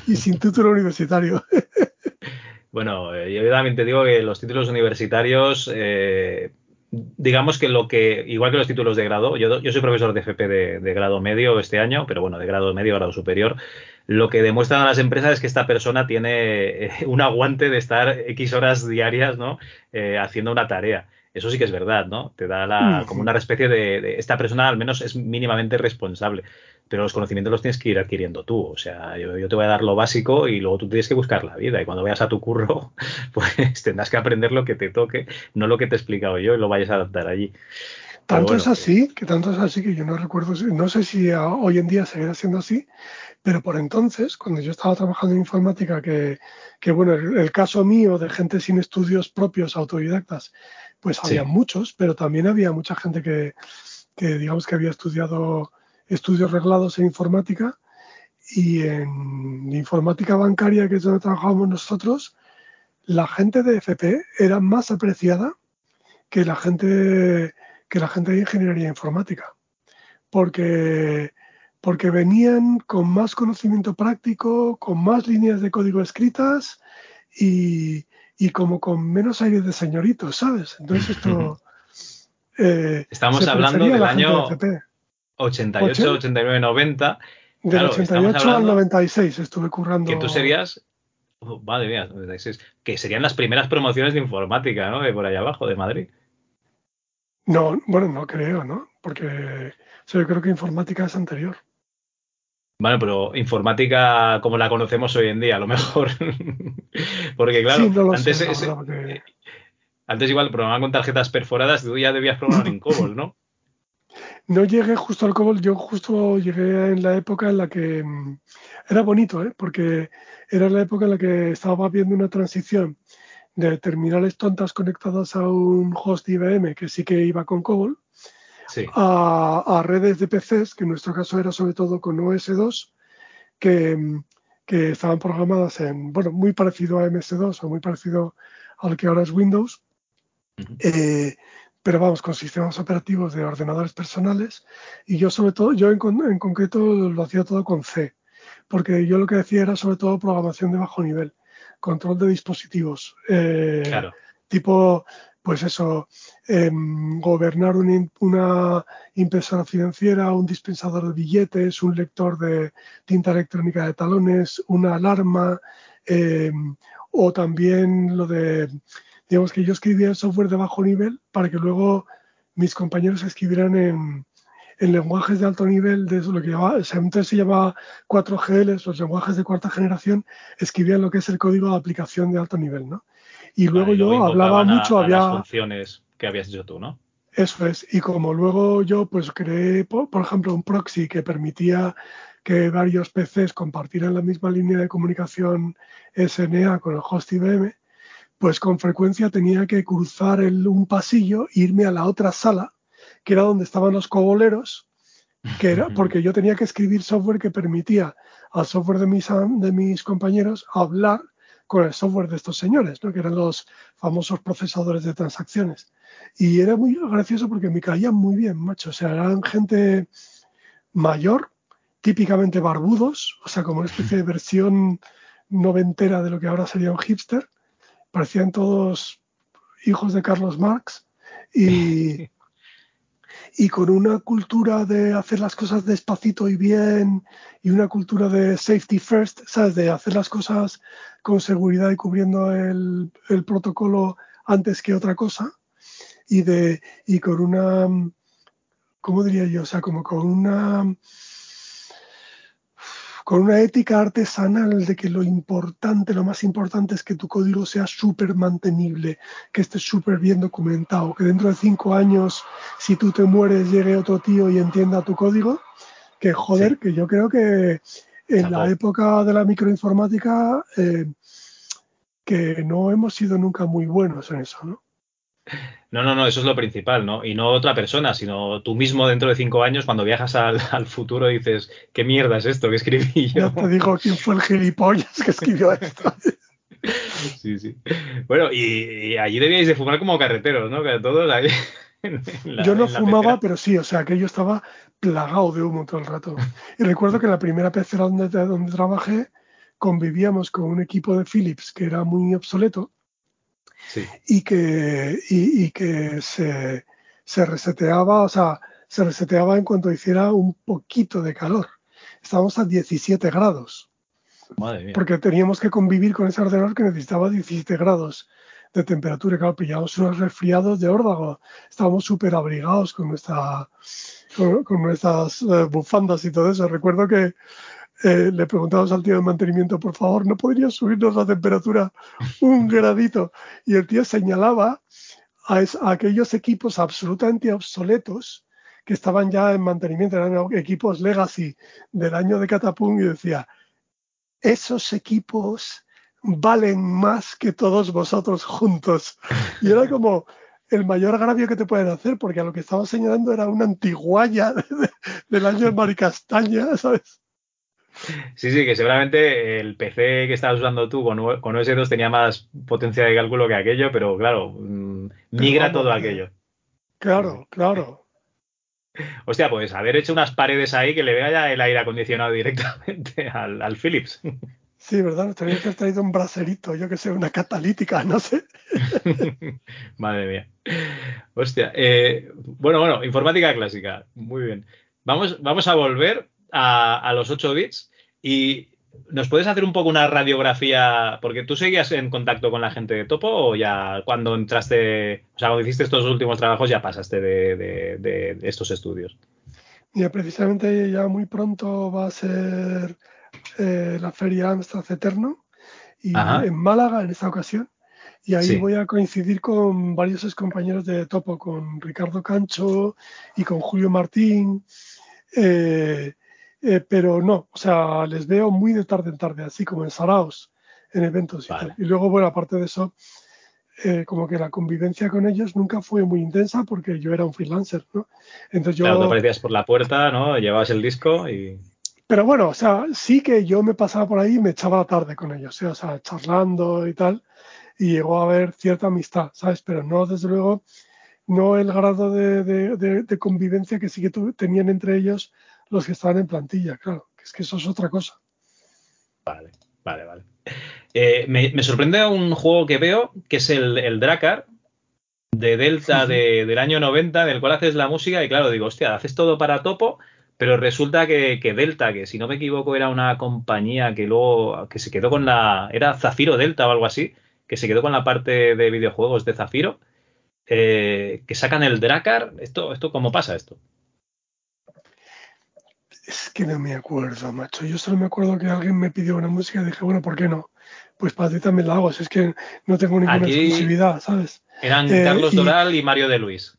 y sin título universitario. bueno, eh, yo también te digo que los títulos universitarios, eh, digamos que lo que, igual que los títulos de grado, yo, yo soy profesor de FP de, grado medio este año, pero bueno, de grado medio, grado superior, lo que demuestran a las empresas es que esta persona tiene eh, un aguante de estar X horas diarias, ¿no? haciendo una tarea. Eso sí que es verdad, ¿no? Te da la, como una especie de, de, esta persona al menos es mínimamente responsable pero los conocimientos los tienes que ir adquiriendo tú. O sea, yo, te voy a dar lo básico y luego tú tienes que buscar la vida. Y cuando vayas a tu curro, pues tendrás que aprender lo que te toque, no lo que te he explicado yo y lo vayas a adaptar allí. Tanto es así, que tanto es así que yo no recuerdo, no sé si hoy en día seguirá siendo así, pero por entonces, cuando yo estaba trabajando en informática, que, que bueno, el, caso mío de gente sin estudios propios, autodidactas, pues había muchos, pero también había mucha gente que, que digamos que había estudiado estudios reglados en informática y en informática bancaria, que es donde trabajábamos nosotros, la gente de FP era más apreciada que la gente que la gente de ingeniería informática, porque porque venían con más conocimiento práctico, con más líneas de código escritas y, y como con menos aire de señoritos, ¿sabes? Entonces esto eh, estamos hablando del año 88, 89, 90. Del Claro, 88 estamos al hablando 96 estuve currando. Que tú serías. oh, madre mía, 96. Que serían las primeras promociones de informática, ¿no? De por allá abajo, de Madrid. No, bueno, no creo, ¿no? Porque o sea, yo creo que informática es anterior. Bueno, pero informática como la conocemos hoy en día, a lo mejor. Porque claro, sí, no lo antes, sé, ese- porque- antes igual programaban con tarjetas perforadas, tú ya debías programar en COBOL, ¿no? No llegué justo al COBOL, yo justo llegué en la época en la que mm, era bonito, ¿eh? porque era la época en la que estaba viendo una transición de terminales tontas conectadas a un host IBM que sí que iba con COBOL Sí. a, a redes de PCs, que en nuestro caso era sobre todo con OS2, que, que estaban programadas en, bueno, muy parecido a MS2 o muy parecido al que ahora es Windows, eh, pero vamos, con sistemas operativos de ordenadores personales. Y yo sobre todo, yo en, con- en concreto lo hacía todo con C, porque yo lo que decía era sobre todo programación de bajo nivel, control de dispositivos, eh, Claro. tipo, pues eso, em, gobernar una, im- una impresora financiera, un dispensador de billetes, un lector de tinta electrónica de talones, una alarma, em, o también lo de, digamos que yo escribía el software de bajo nivel para que luego mis compañeros escribieran en, en lenguajes de alto nivel, de lo que llamaba, entonces se llamaba 4GL, los lenguajes de cuarta generación, escribían lo que es el código de aplicación de alto nivel, ¿no? Y luego Vale, yo hablaba mucho, a había... las funciones que habías hecho tú, ¿no? Eso es, y como luego yo pues creé, por, por ejemplo, un proxy que permitía que varios PCs compartieran la misma línea de comunicación SNA con el host IBM, pues con frecuencia tenía que cruzar el- un pasillo, e irme a la otra sala, que era donde estaban los coboleros, que era porque yo tenía que escribir software que permitía al software de mis, de mis compañeros hablar con el software de estos señores, ¿no? que eran los famosos procesadores de transacciones. Y era muy gracioso porque me caían muy bien, macho. O sea, eran gente mayor, típicamente barbudos, o sea, como una especie de versión noventera de lo que ahora sería un hipster. Parecían todos hijos de Carlos Marx y, y con una cultura de hacer las cosas despacito y bien y una cultura de safety first, ¿sabes? De hacer las cosas con seguridad y cubriendo el, el protocolo antes que otra cosa y de y con una ¿cómo diría yo? O sea, como con una con una ética artesanal de que lo importante, lo más importante es que tu código sea súper mantenible, que esté súper bien documentado, que dentro de cinco años, si tú te mueres, llegue otro tío y entienda tu código, que joder, Sí. que yo creo que en la época de la microinformática, eh, que no hemos sido nunca muy buenos en eso, ¿no? No, no, no, eso es lo principal, ¿no? Y no otra persona, sino tú mismo dentro de cinco años, cuando viajas al, al futuro, dices, ¿qué mierda es esto que escribí yo? Ya te digo quién fue el gilipollas que escribió esto. Sí, sí. Bueno, y, y allí debíais de fumar como carreteros, ¿no? Que todos ahí. en la- Yo no fumaba, pecera. pero sí, o sea, que yo estaba plagado de humo todo el rato. Y recuerdo que en la primera pecera donde, donde trabajé convivíamos con un equipo de Philips que era muy obsoleto Sí. y que, y, y que se, se reseteaba, o sea, se reseteaba en cuanto hiciera un poquito de calor. Estábamos a 17 grados, Madre mía. porque teníamos que convivir con ese ordenador que necesitaba 17 grados de temperatura. Y Claro, pillábamos unos resfriados de órdago. Estábamos súper abrigados con, nuestra, con, con nuestras eh, bufandas y todo eso. Recuerdo que eh, le preguntábamos al tío de mantenimiento, por favor, ¿no podría subirnos la temperatura un gradito? Y el tío señalaba a, aquellos equipos absolutamente obsoletos que estaban ya en mantenimiento, eran equipos legacy del año de Catapum y decía, esos equipos valen más que todos vosotros juntos. Y era como el mayor agravio que te pueden hacer, porque a lo que estaba señalando era una antiguaya de- del año de Maricastaña, ¿sabes? Sí, sí, que seguramente el PC que estabas usando tú con, O- con OS2 tenía más potencia de cálculo que aquello, pero claro, mm, migra todo eh. aquello. Claro, claro. Hostia, pues haber hecho unas paredes ahí que le vea ya el aire acondicionado directamente al, al Philips. Sí, ¿verdad? Que haber traído un braserito, yo que sé, una catalítica, no sé. Madre mía. Hostia. eh, bueno, bueno, informática clásica. Muy bien. Vamos, vamos a volver a, a los 8 bits y ¿Nos puedes hacer un poco una radiografía? Porque tú seguías en contacto con la gente de Topo o ya cuando entraste, o sea, cuando hiciste estos últimos trabajos ya pasaste de, de, de estos estudios. Ya precisamente ya muy pronto va a ser eh, la feria Amstrad Eterno y en Málaga en esta ocasión. Y ahí voy a coincidir con varios ex compañeros de Topo, con Ricardo Cancho y con Julio Martín. Eh, eh, pero no, o sea, les veo muy de tarde en tarde, así como en Saraos, en eventos y tal. Y luego, bueno, aparte de eso, eh, como que la convivencia con ellos nunca fue muy intensa porque yo era un freelancer, ¿no? Entonces yo... Claro, te aparecías por la puerta, ¿no? Llevabas el disco y... Pero bueno, o sea, sí que yo me pasaba por ahí y me echaba la tarde con ellos, ¿sí? o sea, charlando y tal, y llegó a haber cierta amistad, ¿sabes? Pero no, desde luego, no el grado de, de convivencia que sí que tenían entre ellos los que estaban en plantilla, claro, que es que eso es otra cosa. Vale, vale, vale. Eh, me, sorprende un juego que veo, que es el, el Dracar, de Delta del año 90, del cual haces la música, y claro, digo, hostia, haces todo para topo, pero resulta que, Delta, que si no me equivoco era una compañía que luego, que se quedó con la, era Zafiro Delta o algo así, que se quedó con la parte de videojuegos de Zafiro, eh, que sacan el Dracar, ¿esto, esto cómo pasa esto? Es que no me acuerdo, macho. Yo solo me acuerdo que alguien me pidió una música y dije, bueno, ¿por qué no? Pues para ti también la hago. Si es que no tengo ninguna exclusividad, ¿sabes? Eran eh, Carlos Doral y Mario de Luis.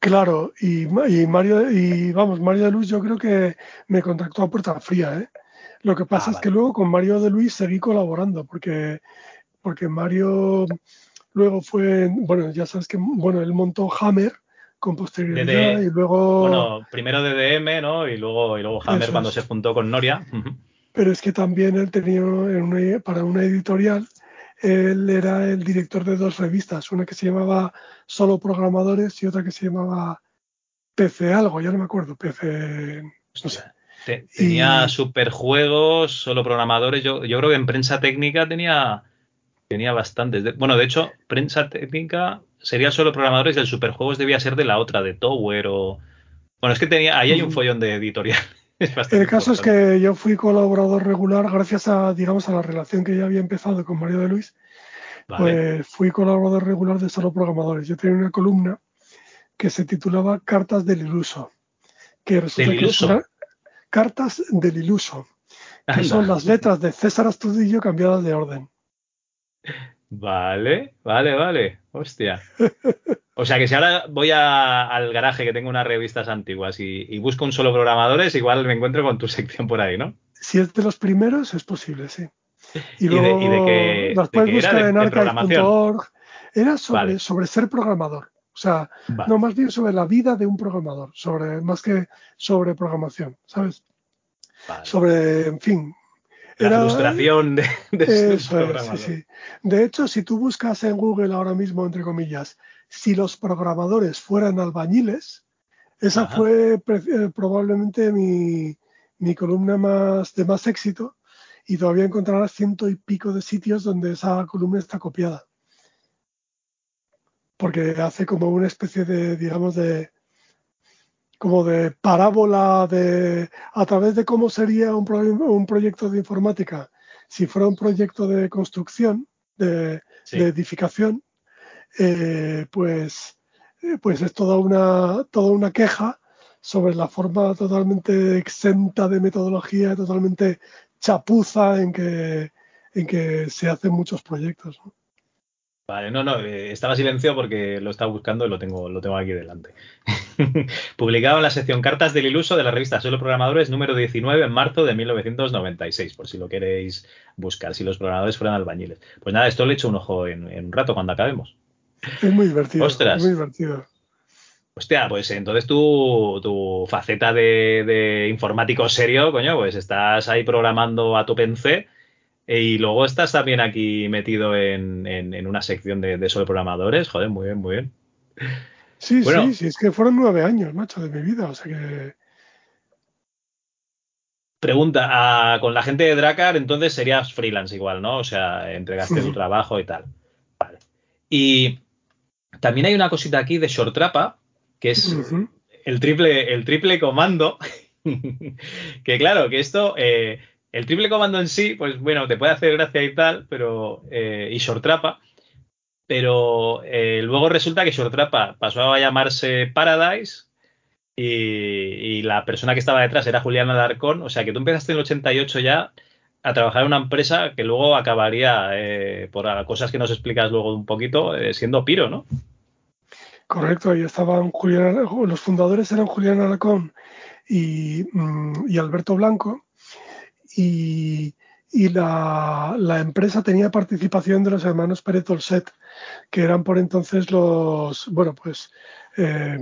Claro, y, Mario, y vamos, Mario de Luis yo creo que me contactó a puerta fría, ¿eh? Lo que pasa ah, es que luego con Mario de Luis seguí colaborando, porque, porque Mario luego fue, bueno, ya sabes que, bueno, él montó Hammer, con posterioridad y luego... Bueno, primero DDM, ¿no? Y luego, y luego Hammer cuando se juntó con Noria. Pero es que también él tenía, para una editorial, él era el director de dos revistas, una que se llamaba Solo Programadores y otra que se llamaba PC algo, ya no me acuerdo, PC... No sé. tenía superjuegos, solo programadores. Yo, yo creo que en prensa técnica tenía, tenía bastantes. bueno, de hecho, prensa técnica sería solo programadores del superjuegos debía ser de la otra, de Tower o... Bueno, es que tenía, ahí hay un mm. follón de editorial. el caso es que yo fui colaborador regular gracias a, digamos, a la relación que ya había empezado con Mario de Luis. Pues fui colaborador regular de solo programadores. Yo tenía una columna que se titulaba Cartas del Iluso. Que resulta ¿Del iluso? Cartas del Iluso. Que son las letras de César Astudillo cambiadas de orden. Vale, vale, vale. Hostia. O sea que si ahora voy al garaje que tengo unas revistas antiguas y, busco un solo programadores, igual me encuentro con tu sección por ahí, ¿no? Si es de los primeros, es posible, sí. Y, luego de, que, las puedes buscar en archive.org. Era sobre, sobre ser programador. O sea, no más bien sobre la vida de un programador, sobre más que sobre programación, ¿sabes? Sobre, en fin, la frustración de, de De hecho, si tú buscas en Google ahora mismo, entre comillas, si los programadores fueran albañiles, esa fue eh, probablemente mi, mi, columna más de más éxito y todavía encontrarás ciento y pico de sitios donde esa columna está copiada. Porque hace como una especie de, digamos, de, como de parábola de a través de cómo sería un, un proyecto de informática si fuera un proyecto de construcción, de, edificación, eh, pues, eh, pues es toda una, toda una queja sobre la forma totalmente exenta de metodología, totalmente chapuza en que, en que se hacen muchos proyectos. Vale, no, no, eh, estaba silenciado porque lo estaba buscando y lo tengo, lo tengo aquí delante. Publicado en la sección Cartas del Iluso de la revista Solo Programadores número 19 en marzo de 1996, por si lo queréis buscar, si los programadores fueran albañiles. Pues nada, esto le echo un ojo en, un rato cuando acabemos. Es muy divertido. Ostras. muy divertido. Hostia, pues entonces tu, tu faceta de, de, informático serio, coño, pues estás ahí programando a tu PC y luego estás también aquí metido en, una sección de, de programadores. Joder, muy bien, muy bien. Sí, sí, sí, es que fueron nueve años, macho, de mi vida. O sea que. Pregunta, con la gente de Dracar, entonces serías freelance igual, ¿no? O sea, entregaste tu trabajo y tal. Vale. Y también hay una cosita aquí de Short Trapa, que es el, triple, el triple comando. que claro, que esto, eh, el triple comando en sí, pues bueno, te puede hacer gracia y tal, pero. Eh, y Shortrapa. Pero eh, luego resulta que Shortrapa pasó a llamarse Paradise y, la persona que estaba detrás era Juliana Darcón. O sea que tú empezaste en el 88 ya a trabajar en una empresa que luego acabaría, eh, por cosas que nos explicas luego un poquito, eh, siendo Piro, ¿no? Correcto, ahí estaban Juliana, los fundadores eran Julián Alarcón mm, y, Alberto Blanco, y, la, empresa tenía participación de los hermanos Pérez Olset, que eran por entonces los, bueno, pues eh,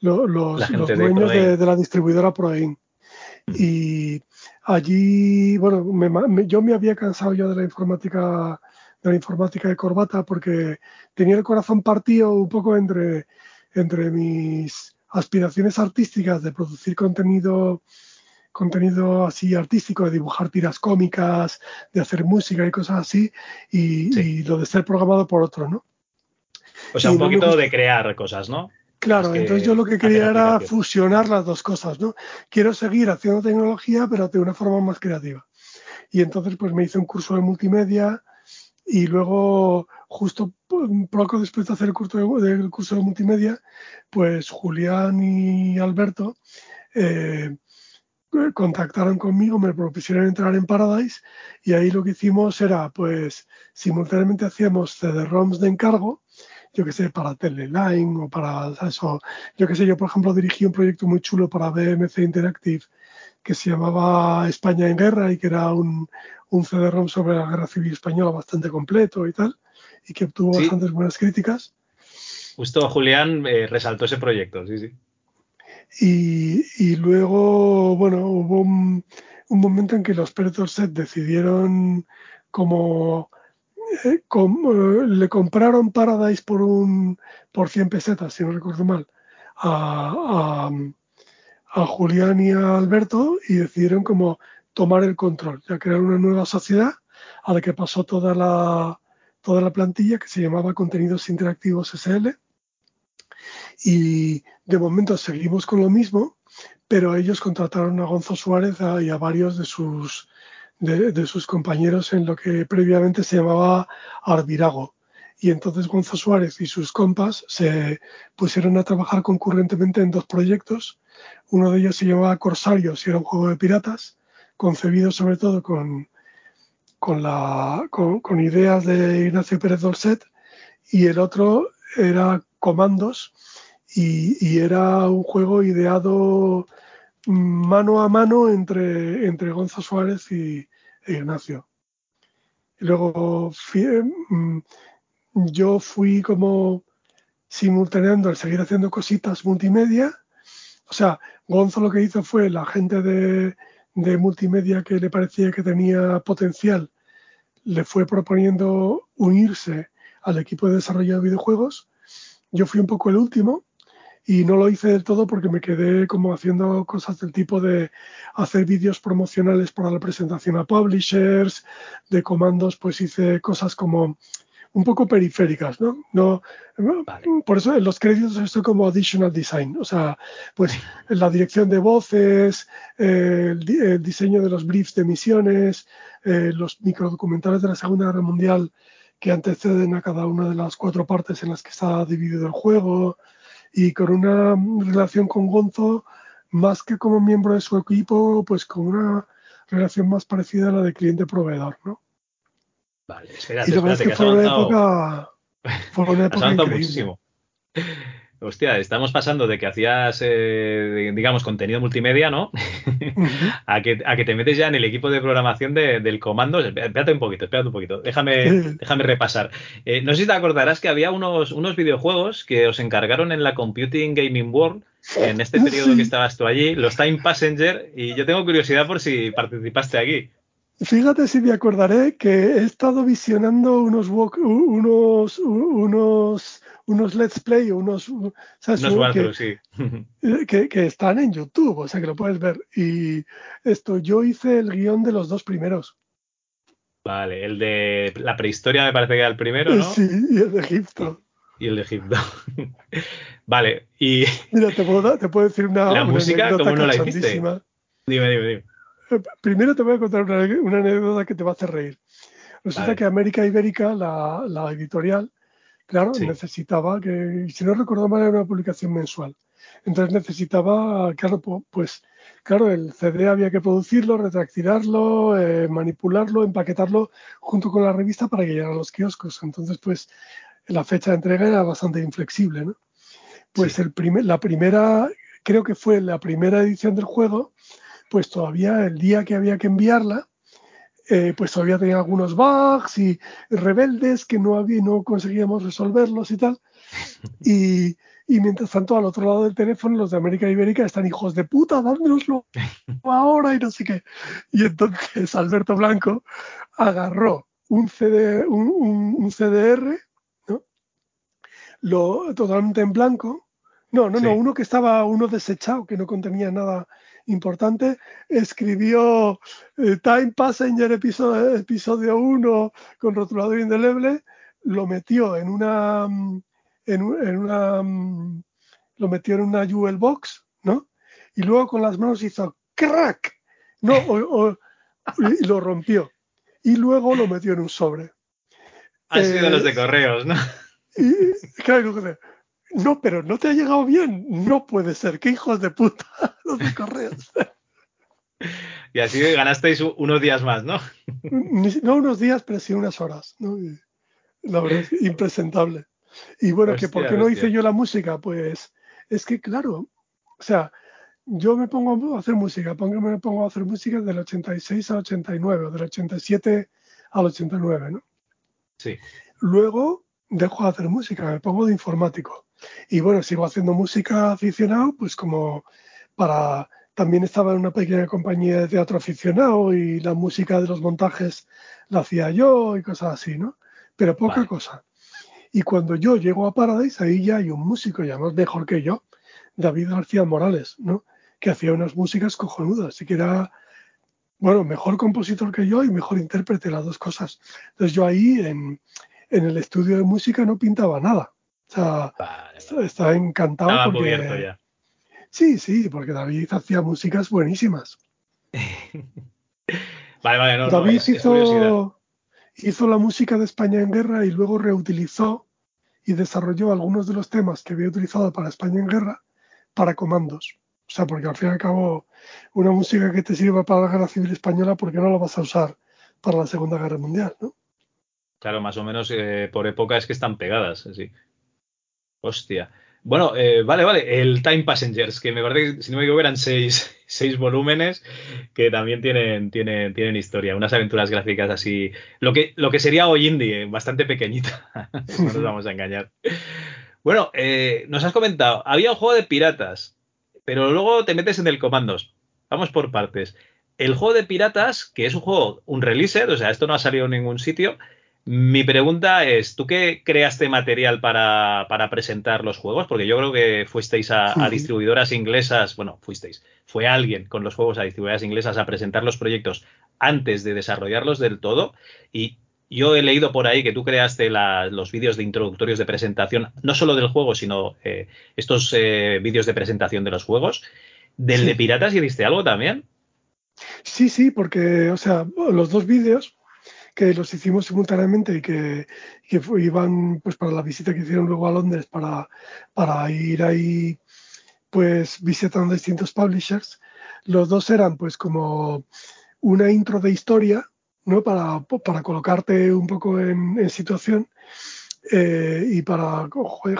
los, dueños de, la distribuidora Proin. Mm. Y allí, bueno, yo me había cansado ya de la informática de la informática de corbata porque tenía el corazón partido un poco entre, entre mis aspiraciones artísticas de producir contenido contenido así artístico, de dibujar tiras cómicas, de hacer música y cosas así, y, lo de ser programado por otro, ¿no? O sea, un poquito de crear cosas, ¿no? Claro, entonces yo lo que quería era fusionar las dos cosas, ¿no? Quiero seguir haciendo tecnología, pero de una forma más creativa. Y entonces pues me hice un curso de multimedia y luego justo poco después de hacer el curso de, curso de multimedia, pues Julián y Alberto eh, contactaron conmigo, me propusieron entrar en Paradise y ahí lo que hicimos era pues simultáneamente hacíamos CD-ROMs de encargo yo que sé, para Teleline o para eso. Yo que sé, yo por ejemplo dirigí un proyecto muy chulo para BMC Interactive que se llamaba España en Guerra y que era un, un CD-ROM sobre la Guerra Civil Española bastante completo y tal, y que obtuvo bastantes buenas críticas. Justo Julián eh, resaltó ese proyecto, sí, sí. Y, luego, bueno, hubo un, momento en que los Set decidieron como eh, eh, le compraron Paradise por un por 100 pesetas, si no recuerdo mal, a, a, Julián y a Alberto y decidieron como tomar el control, ya crear una nueva sociedad a la que pasó toda la, toda la plantilla que se llamaba Contenidos Interactivos SL. Y de momento seguimos con lo mismo, pero ellos contrataron a Gonzo Suárez y a varios de sus de, sus compañeros en lo que previamente se llamaba Arvirago. Y entonces Gonzo Suárez y sus compas se pusieron a trabajar concurrentemente en dos proyectos. Uno de ellos se llamaba Corsarios y era un juego de piratas, concebido sobre todo con, con, la, con, ideas de Ignacio Pérez Dolcet. Y el otro era Comandos y, era un juego ideado mano a mano entre, entre Gonzo Suárez y Ignacio. Y luego mm, yo fui como simultaneando al seguir haciendo cositas multimedia. O sea, Gonzo lo que hizo fue la gente de, de multimedia que le parecía que tenía potencial, le fue proponiendo unirse al equipo de desarrollo de videojuegos. Yo fui un poco el último y no lo hice del todo porque me quedé como haciendo cosas del tipo de hacer vídeos promocionales para la presentación a publishers, de comandos, pues hice cosas como un poco periféricas, ¿no? no Por eso en los créditos estoy como additional design, o sea, pues la dirección de voces, el, diseño de los briefs de misiones, eh, los microdocumentales de la Segunda Guerra Mundial que anteceden a cada una de las cuatro partes en las que está dividido el juego, y con una relación con Gonzo, más que como miembro de su equipo, pues con una relación más parecida a la de cliente-proveedor, ¿no? Vale, espérate, y la verdad es que, fue una época, fue una época increíble. muchísimo. Hostia, estamos pasando de que hacías, eh, digamos, contenido multimedia, ¿no? a, que, a que te metes ya en el equipo de programación del comando. Espérate un poquito, espérate un poquito. Déjame, déjame repasar. Eh, no sé si te acordarás que había unos, unos videojuegos que os encargaron en la Computing Gaming World en este periodo que estabas tú allí, los Time Passenger, y yo tengo curiosidad por si participaste aquí. Fíjate si me acordaré que he estado visionando unos unos unos unos let's play unos, que, que, están en YouTube, o sea que lo puedes ver. Y esto, yo hice el guion de los dos primeros. Vale, el de la prehistoria me parece que era el primero, ¿no? Sí, y el de Egipto. Y el de Egipto. vale, y. Mira, te puedo, te puedo decir una. La música, ¿cómo no la hiciste? Dime, dime, dime. Eh, primero te voy a contar una, anécdota que te va a hacer reír. Resulta que América Ibérica, la, la editorial, claro, necesitaba que, si no recuerdo mal, era una publicación mensual. Entonces necesitaba, claro, pues, claro, el CD había que producirlo, retractilarlo, eh, manipularlo, empaquetarlo junto con la revista para que llegara a los kioscos. Entonces, pues, la fecha de entrega era bastante inflexible, ¿no? Pues el primer, la primera, creo que fue la primera edición del juego, pues todavía el día que había que enviarla, eh, pues todavía tenía algunos bugs y rebeldes que no, había, no conseguíamos resolverlos y tal. Y, y, mientras tanto, al otro lado del teléfono, los de América Ibérica están hijos de puta, dándonoslo ahora y no sé qué. Y entonces Alberto Blanco agarró un, CD, un, un CDR lo, totalmente en blanco. No, no, no, uno que estaba, uno desechado, que no contenía nada importante, escribió eh, Time Passenger episodio, episodio 1 con rotulador indeleble, lo metió en una, en, una, lo metió en una Jewel Box, ¿no? Y luego con las manos hizo crack, no, y lo rompió. Y luego lo metió en un sobre. Ha sido los de correos, ¿no? Y claro, no, pero no te ha llegado bien. No puede ser. Qué hijos de puta los de correos. Y así ganasteis unos días más, ¿no? No unos días, pero sí unas horas. ¿no? La verdad es impresentable. Y bueno, que por qué no hice yo la música, pues es que claro, o sea, yo me pongo a hacer música, me pongo a hacer música del 86 al 89, o del 87 al 89, ¿no? Sí. Luego dejo de hacer música, me pongo de informático. Y bueno, sigo haciendo música aficionado, pues como para... También estaba en una pequeña compañía de teatro aficionado y la música de los montajes la hacía yo y cosas así, ¿no? Pero poca cosa. Y cuando yo llego a Paradise, ahí ya hay un músico, ya más mejor que yo, David García Morales, ¿no? Que hacía unas músicas cojonudas y que era, bueno, mejor compositor que yo y mejor intérprete, las dos cosas. Entonces yo ahí en, en el estudio de música no pintaba nada. O sea, estaba encantado porque... Sí, sí, porque David hacía músicas buenísimas. vale, vale, no, David hizo, hizo la música de España en guerra y luego reutilizó y desarrolló algunos de los temas que había utilizado para España en guerra para comandos. O sea, porque al fin y al cabo, una música que te sirva para la guerra civil española, ¿por qué no la vas a usar para la Segunda Guerra Mundial? ¿no? Claro, más o menos eh, por época es que están pegadas, así. Hostia. Bueno, eh, vale, vale. El Time Passengers, que me parece que si no me equivoco eran seis, seis volúmenes que también tienen, tienen, tienen historia. Unas aventuras gráficas así. Lo que, lo que sería hoy indie, bastante pequeñita. no nos vamos a engañar. Bueno, eh, nos has comentado, había un juego de piratas, pero luego te metes en el comandos. Vamos por partes. El juego de piratas, que es un juego, un release, o sea, esto no ha salido en ningún sitio, mi pregunta es, ¿tú qué creaste material para, presentar los juegos? Porque yo creo que fuisteis a, distribuidoras inglesas, bueno, fuisteis, fue alguien con los juegos a distribuidoras inglesas a presentar los proyectos antes de desarrollarlos del todo y yo he leído por ahí que tú creaste los vídeos de introductorios de presentación, no solo del juego, sino eh, estos eh, vídeos de presentación de los juegos. ¿Del de Piratas hiciste algo también? Sí, sí, porque, o sea, los dos vídeos que los hicimos simultáneamente y que, iban pues para la visita que hicieron luego a Londres para, para ir ahí pues visitando distintos publishers. Los dos eran pues como una intro de historia, ¿no? Para, para colocarte un poco en, situación eh, y para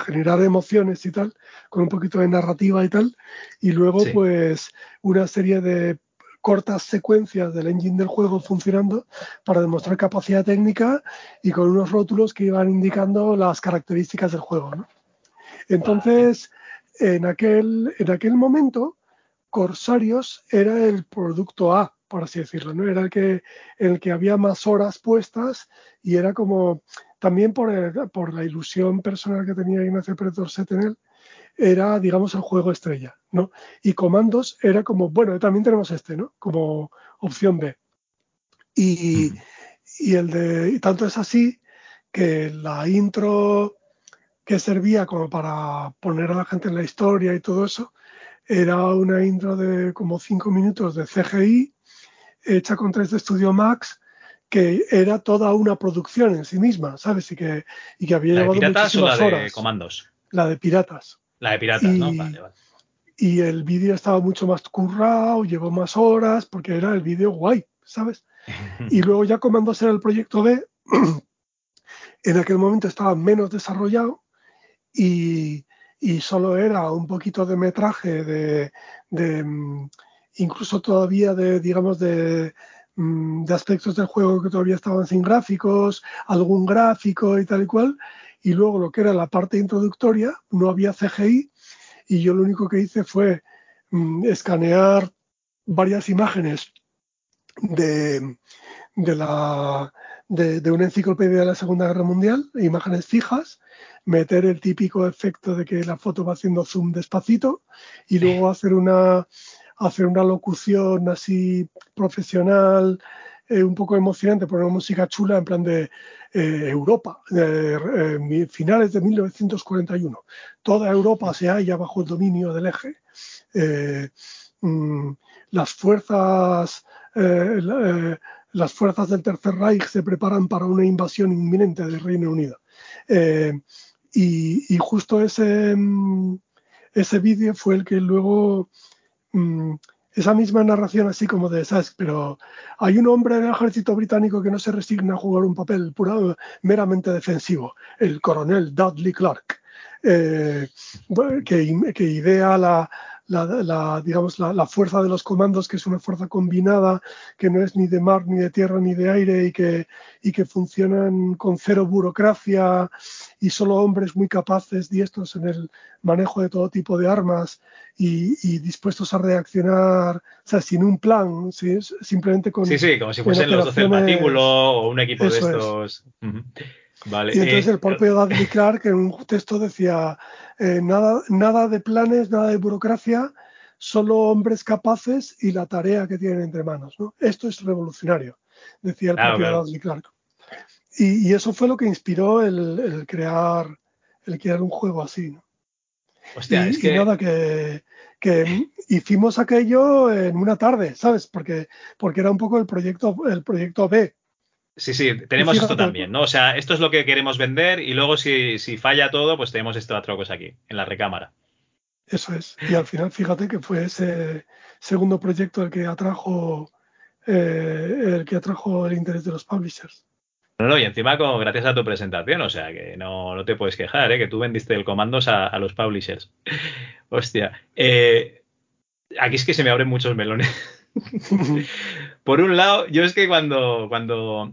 generar emociones y tal, con un poquito de narrativa y tal. Y luego pues una serie de cortas secuencias del engine del juego funcionando para demostrar capacidad técnica y con unos rótulos que iban indicando las características del juego. Entonces, en aquel, en aquel momento, Corsarios era el producto A, por así decirlo, ¿no? Era el que, el que había más horas puestas y era como, también por, por la ilusión personal que tenía Ignacio Pérez Dorset en él, era, digamos, el juego estrella, ¿no? Y comandos era como, bueno, también tenemos este, ¿no? Como opción B. Y, el de, y tanto es así que la intro que servía como para poner a la gente en la historia y todo eso, era una intro de como cinco minutos de CGI hecha con 3D Studio Max que era toda una producción en sí misma, ¿sabes? Y que, y que había ¿La de llevado piratas o la de horas. comandos? La de piratas. La de piratas, ¿no? Y- Vale, vale. Y el vídeo estaba mucho más currado, llevó más horas, porque era el vídeo guay, ¿sabes? Y luego ya Comandos era el proyecto B, en aquel momento estaba menos desarrollado y, y solo era un poquito de metraje de, de, mm, incluso todavía de, digamos, de, mm, de aspectos del juego que todavía estaban sin gráficos, algún gráfico y tal y cual. Y luego lo que era la parte introductoria, no había CGI y yo lo único que hice fue mm, escanear varias imágenes de, de, la, de, de una enciclopedia de la Segunda Guerra Mundial, imágenes fijas, meter el típico efecto de que la foto va haciendo zoom despacito y luego hacer una, hacer una locución así profesional, un poco emocionante, poner música chula en plan de eh, Europa, eh, finales de 1941. Toda Europa se halla bajo el dominio del eje. Eh, mm, las fuerzas la- las fuerzas del Tercer Reich se preparan para una invasión inminente del Reino Unido. Y, y justo ese, mm, ese vídeo fue el que luego, mm, esa misma narración así como de, ¿sabes? Pero hay un hombre en el ejército británico que no se resigna a jugar un papel pura- meramente defensivo, el coronel Dudley Clark, eh, que, que idea la, digamos, la fuerza de los comandos, que es una fuerza combinada, que no es ni de mar, ni de tierra, ni de aire, y que, y que funcionan con cero burocracia y solo hombres muy capaces, diestros en el manejo de todo tipo de armas y, y dispuestos a reaccionar, o sea, sin un plan, ¿sí? simplemente con... Sí, sí, como si fuesen los 12 del patíbulo o un equipo de es. estos. Vale. Y entonces eh, el propio Dudley Clark en un texto decía, eh, nada, nada de planes, nada de burocracia, solo hombres capaces y la tarea que tienen entre manos. ¿no? Esto es revolucionario, decía el Claro, propio claro. Dudley Clark. Y, y eso fue lo que inspiró el, el crear, el crear un juego así. ¿no? hostia, y, es y que. nada, que, que hicimos aquello en una tarde, ¿sabes? Porque, porque era un poco el proyecto, el proyecto B. Sí, sí, tenemos Fíjate, esto también, ¿no? O sea, esto es lo que queremos vender y luego si, si falla todo, pues tenemos esta otra cosa aquí, en la recámara. Eso es. Y al final, fíjate que fue ese segundo proyecto el que atrajo eh, el que atrajo el interés de los publishers. No, no, y encima con, gracias a tu presentación, o sea que no, no te puedes quejar, ¿eh? que tú vendiste el comandos a, a los publishers. Hostia. Eh, aquí es que se me abren muchos melones. Por un lado, yo es que cuando, cuando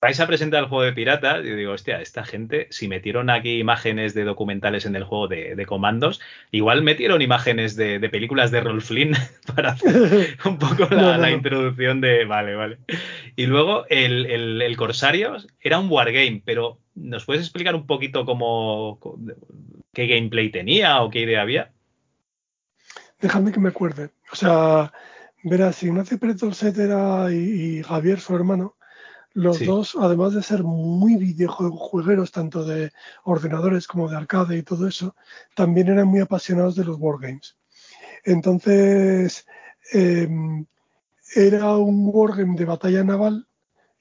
vais a presentar el juego de pirata, yo digo, hostia, esta gente, si metieron aquí imágenes de documentales en el juego de, de comandos, igual metieron imágenes de, de películas de Rolf Flynn para hacer un poco la, No, no, la no. introducción de. Vale, vale. Y luego el, el, el Corsario era un wargame, pero ¿nos puedes explicar un poquito cómo qué gameplay tenía o qué idea había? Déjame que me acuerde. O sea, verás, Ignacio Pérez Dolcet era y, y Javier, su hermano, los Sí. dos, además de ser muy videojuegueros, tanto de ordenadores como de arcade y todo eso, también eran muy apasionados de los wargames. Entonces, eh, era un wargame de batalla naval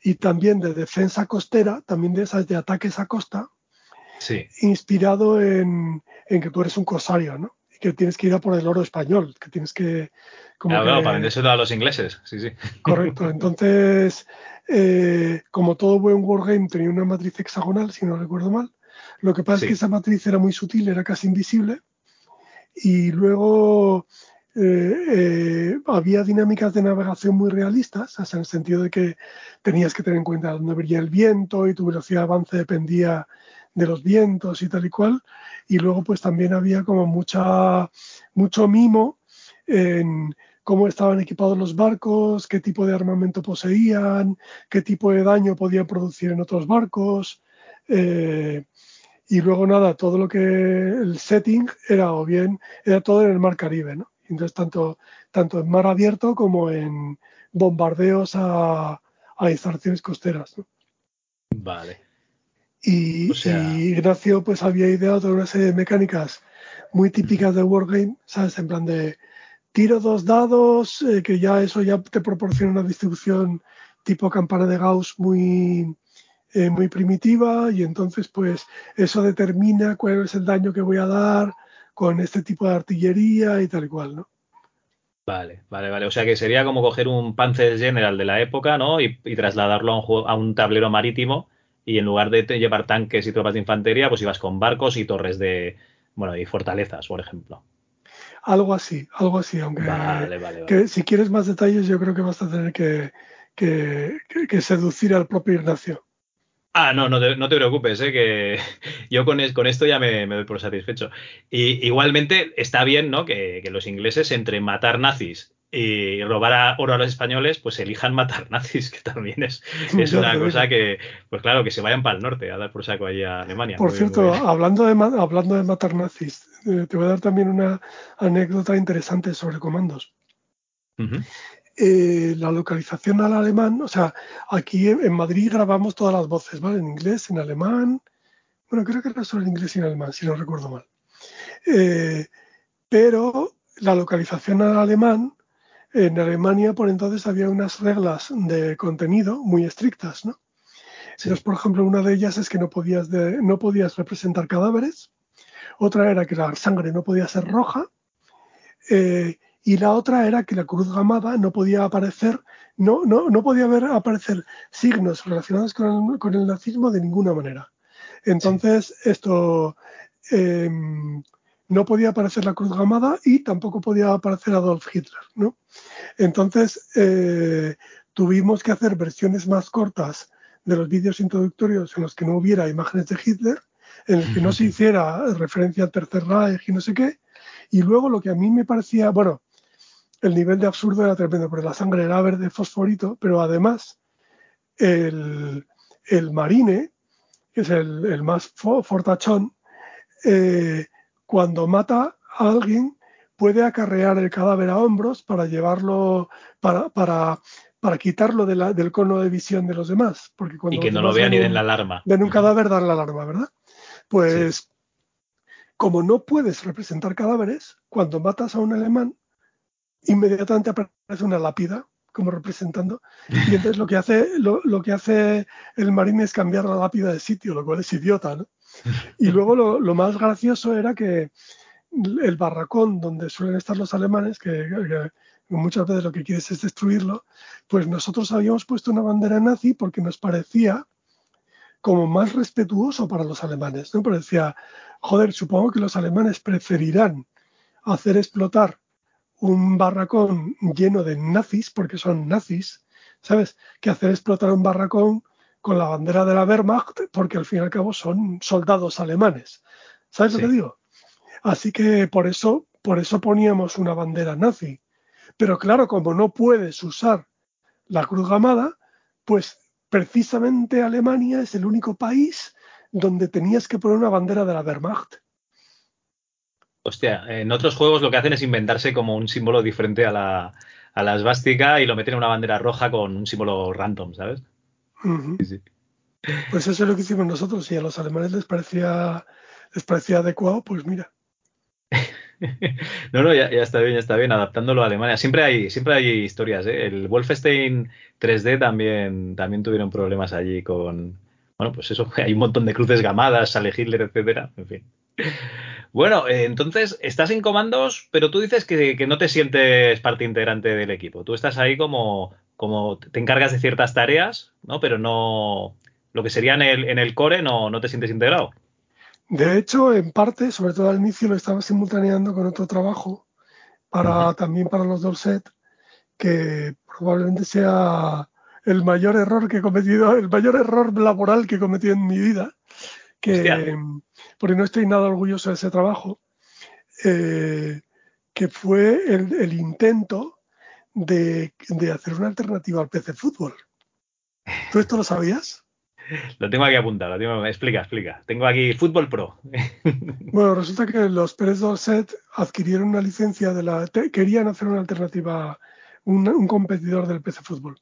y también de defensa costera, también de esas de ataques a costa, Sí. inspirado en, en que tú eres un corsario, ¿no? Que tienes que ir a por el oro español, que tienes que... Como Claro, que- para vendérselo a los ingleses. Sí, sí. Correcto. Entonces, eh, como todo buen wargame tenía una matriz hexagonal, si no recuerdo mal. Lo que pasa Sí. es que esa matriz era muy sutil, era casi invisible. Y luego eh, eh, había dinámicas de navegación muy realistas, o sea, en el sentido de que tenías que tener en cuenta dónde venía el viento y tu velocidad de avance dependía de los vientos y tal y cual. Y luego pues también había como mucha, mucho mimo en cómo estaban equipados los barcos, qué tipo de armamento poseían, qué tipo de daño podían producir en otros barcos. eh, y luego nada, todo lo que el setting era o bien, era todo en el mar Caribe, ¿no? Entonces tanto, tanto en mar abierto como en bombardeos a, a instalaciones costeras. ¿no? Vale. Y, Ignacio pues había ideado toda una serie de mecánicas muy típicas de Wargame, ¿sabes? En plan de tiro dos dados, eh, que ya eso ya te proporciona una distribución tipo campana de Gauss muy, eh, muy primitiva y entonces pues eso determina cuál es el daño que voy a dar con este tipo de artillería y tal y cual, ¿no? Vale, vale, vale. O sea que sería como coger un Panzer General de la época, ¿no? Y, trasladarlo a un, a un tablero marítimo y en lugar de llevar tanques y tropas de infantería, pues ibas con barcos y torres de, bueno, y fortalezas, por ejemplo. Algo así, algo así, aunque vale, vale, Que, si quieres más detalles yo creo que vas a tener que, que seducir al propio Ignacio. Ah, no, no te, no te preocupes, ¿eh? que yo con, con esto ya me, doy por satisfecho. Y igualmente está bien, ¿no? Que, los ingleses entre matar nazis y robar oro a los españoles, pues elijan matar nazis, que también es, es una cosa que, pues claro, que se vayan para el norte a dar por saco allí a Alemania. Por cierto, hablando de, hablando de matar nazis, eh, te voy a dar también una anécdota interesante sobre comandos. Eh, la localización al alemán, o sea, aquí en, Madrid grabamos todas las voces, ¿vale? En inglés, en alemán, bueno, creo que era solo en inglés y en alemán, si no recuerdo mal. Eh, pero la localización al alemán, en Alemania por entonces había unas reglas de contenido muy estrictas, ¿no? Entonces, por ejemplo, una de ellas es que no podías, no podías representar cadáveres, otra era que la sangre no podía ser roja, eh, y la otra era que la cruz gamada no podía aparecer, no, no, no podía haber aparecer signos relacionados con el, nazismo de ninguna manera. Entonces, esto em, no podía aparecer la cruz gamada y tampoco podía aparecer Adolf Hitler, ¿no? Entonces, eh, tuvimos que hacer versiones más cortas de los vídeos introductorios en los que no hubiera imágenes de Hitler, en los que no se hiciera referencia al Tercer Reich y no sé qué. Y luego lo que a mí me parecía, bueno, el nivel de absurdo era tremendo, porque la sangre era verde fosforito, pero además el, marine, que es el, más fortachón, eh, cuando mata a alguien puede acarrear el cadáver a hombros para llevarlo, para, para, para quitarlo del cono de visión de los demás. Porque cuando y que no lo vean ni den la alarma. Ven un cadáver, dar la alarma, ¿verdad? Pues como no puedes representar cadáveres, cuando matas a un alemán, inmediatamente aparece una lápida como representando y entonces lo que hace lo, que hace el marine es cambiar la lápida de sitio lo cual es idiota ¿no? Y luego lo, más gracioso era que el barracón donde suelen estar los alemanes que, muchas veces lo que quieres es destruirlo pues nosotros habíamos puesto una bandera nazi porque nos parecía como más respetuoso para los alemanes no pero decía joder supongo que los alemanes preferirán hacer explotar un barracón lleno de nazis, porque son nazis, ¿sabes? Que hacer explotar un barracón con la bandera de la Wehrmacht, porque al fin y al cabo son soldados alemanes. ¿Sabes lo que digo? Así que por eso, por eso poníamos una bandera nazi. Pero claro, como no puedes usar la cruz gamada, pues precisamente Alemania es el único país donde tenías que poner una bandera de la Wehrmacht. Hostia, en otros juegos lo que hacen es inventarse como un símbolo diferente a la, a la esvástica y lo meten en una bandera roja con un símbolo random, ¿sabes? Pues eso es lo que hicimos nosotros. Si a los alemanes les parecía, les parecía adecuado, pues mira. no, no, ya, está bien, ya está bien, adaptándolo a Alemania. Siempre hay, siempre hay historias, ¿eh? El Wolfenstein 3D también, también tuvieron problemas allí con. Bueno, pues eso, hay un montón de cruces gamadas, sale Hitler, etcétera, en fin. Bueno, eh, entonces estás en comandos, pero tú dices que, no te sientes parte integrante del equipo. Tú estás ahí como, como te encargas de ciertas tareas, ¿no? Pero no lo que sería en el, en el core no, no te sientes integrado. De hecho, en parte, sobre todo al inicio, lo estaba simultaneando con otro trabajo para también para los Dorset, que probablemente sea el mayor error que he cometido, el mayor error laboral que he cometido en mi vida, que, porque no estoy nada orgulloso de ese trabajo, eh, que fue el, intento de, hacer una alternativa al PC Fútbol. ¿Tú esto lo sabías? Lo tengo aquí apuntado, explica, explica. Tengo aquí Fútbol Pro. bueno, resulta que los Pérez Dorset adquirieron una licencia de la... querían hacer una alternativa, un, competidor del PC Fútbol.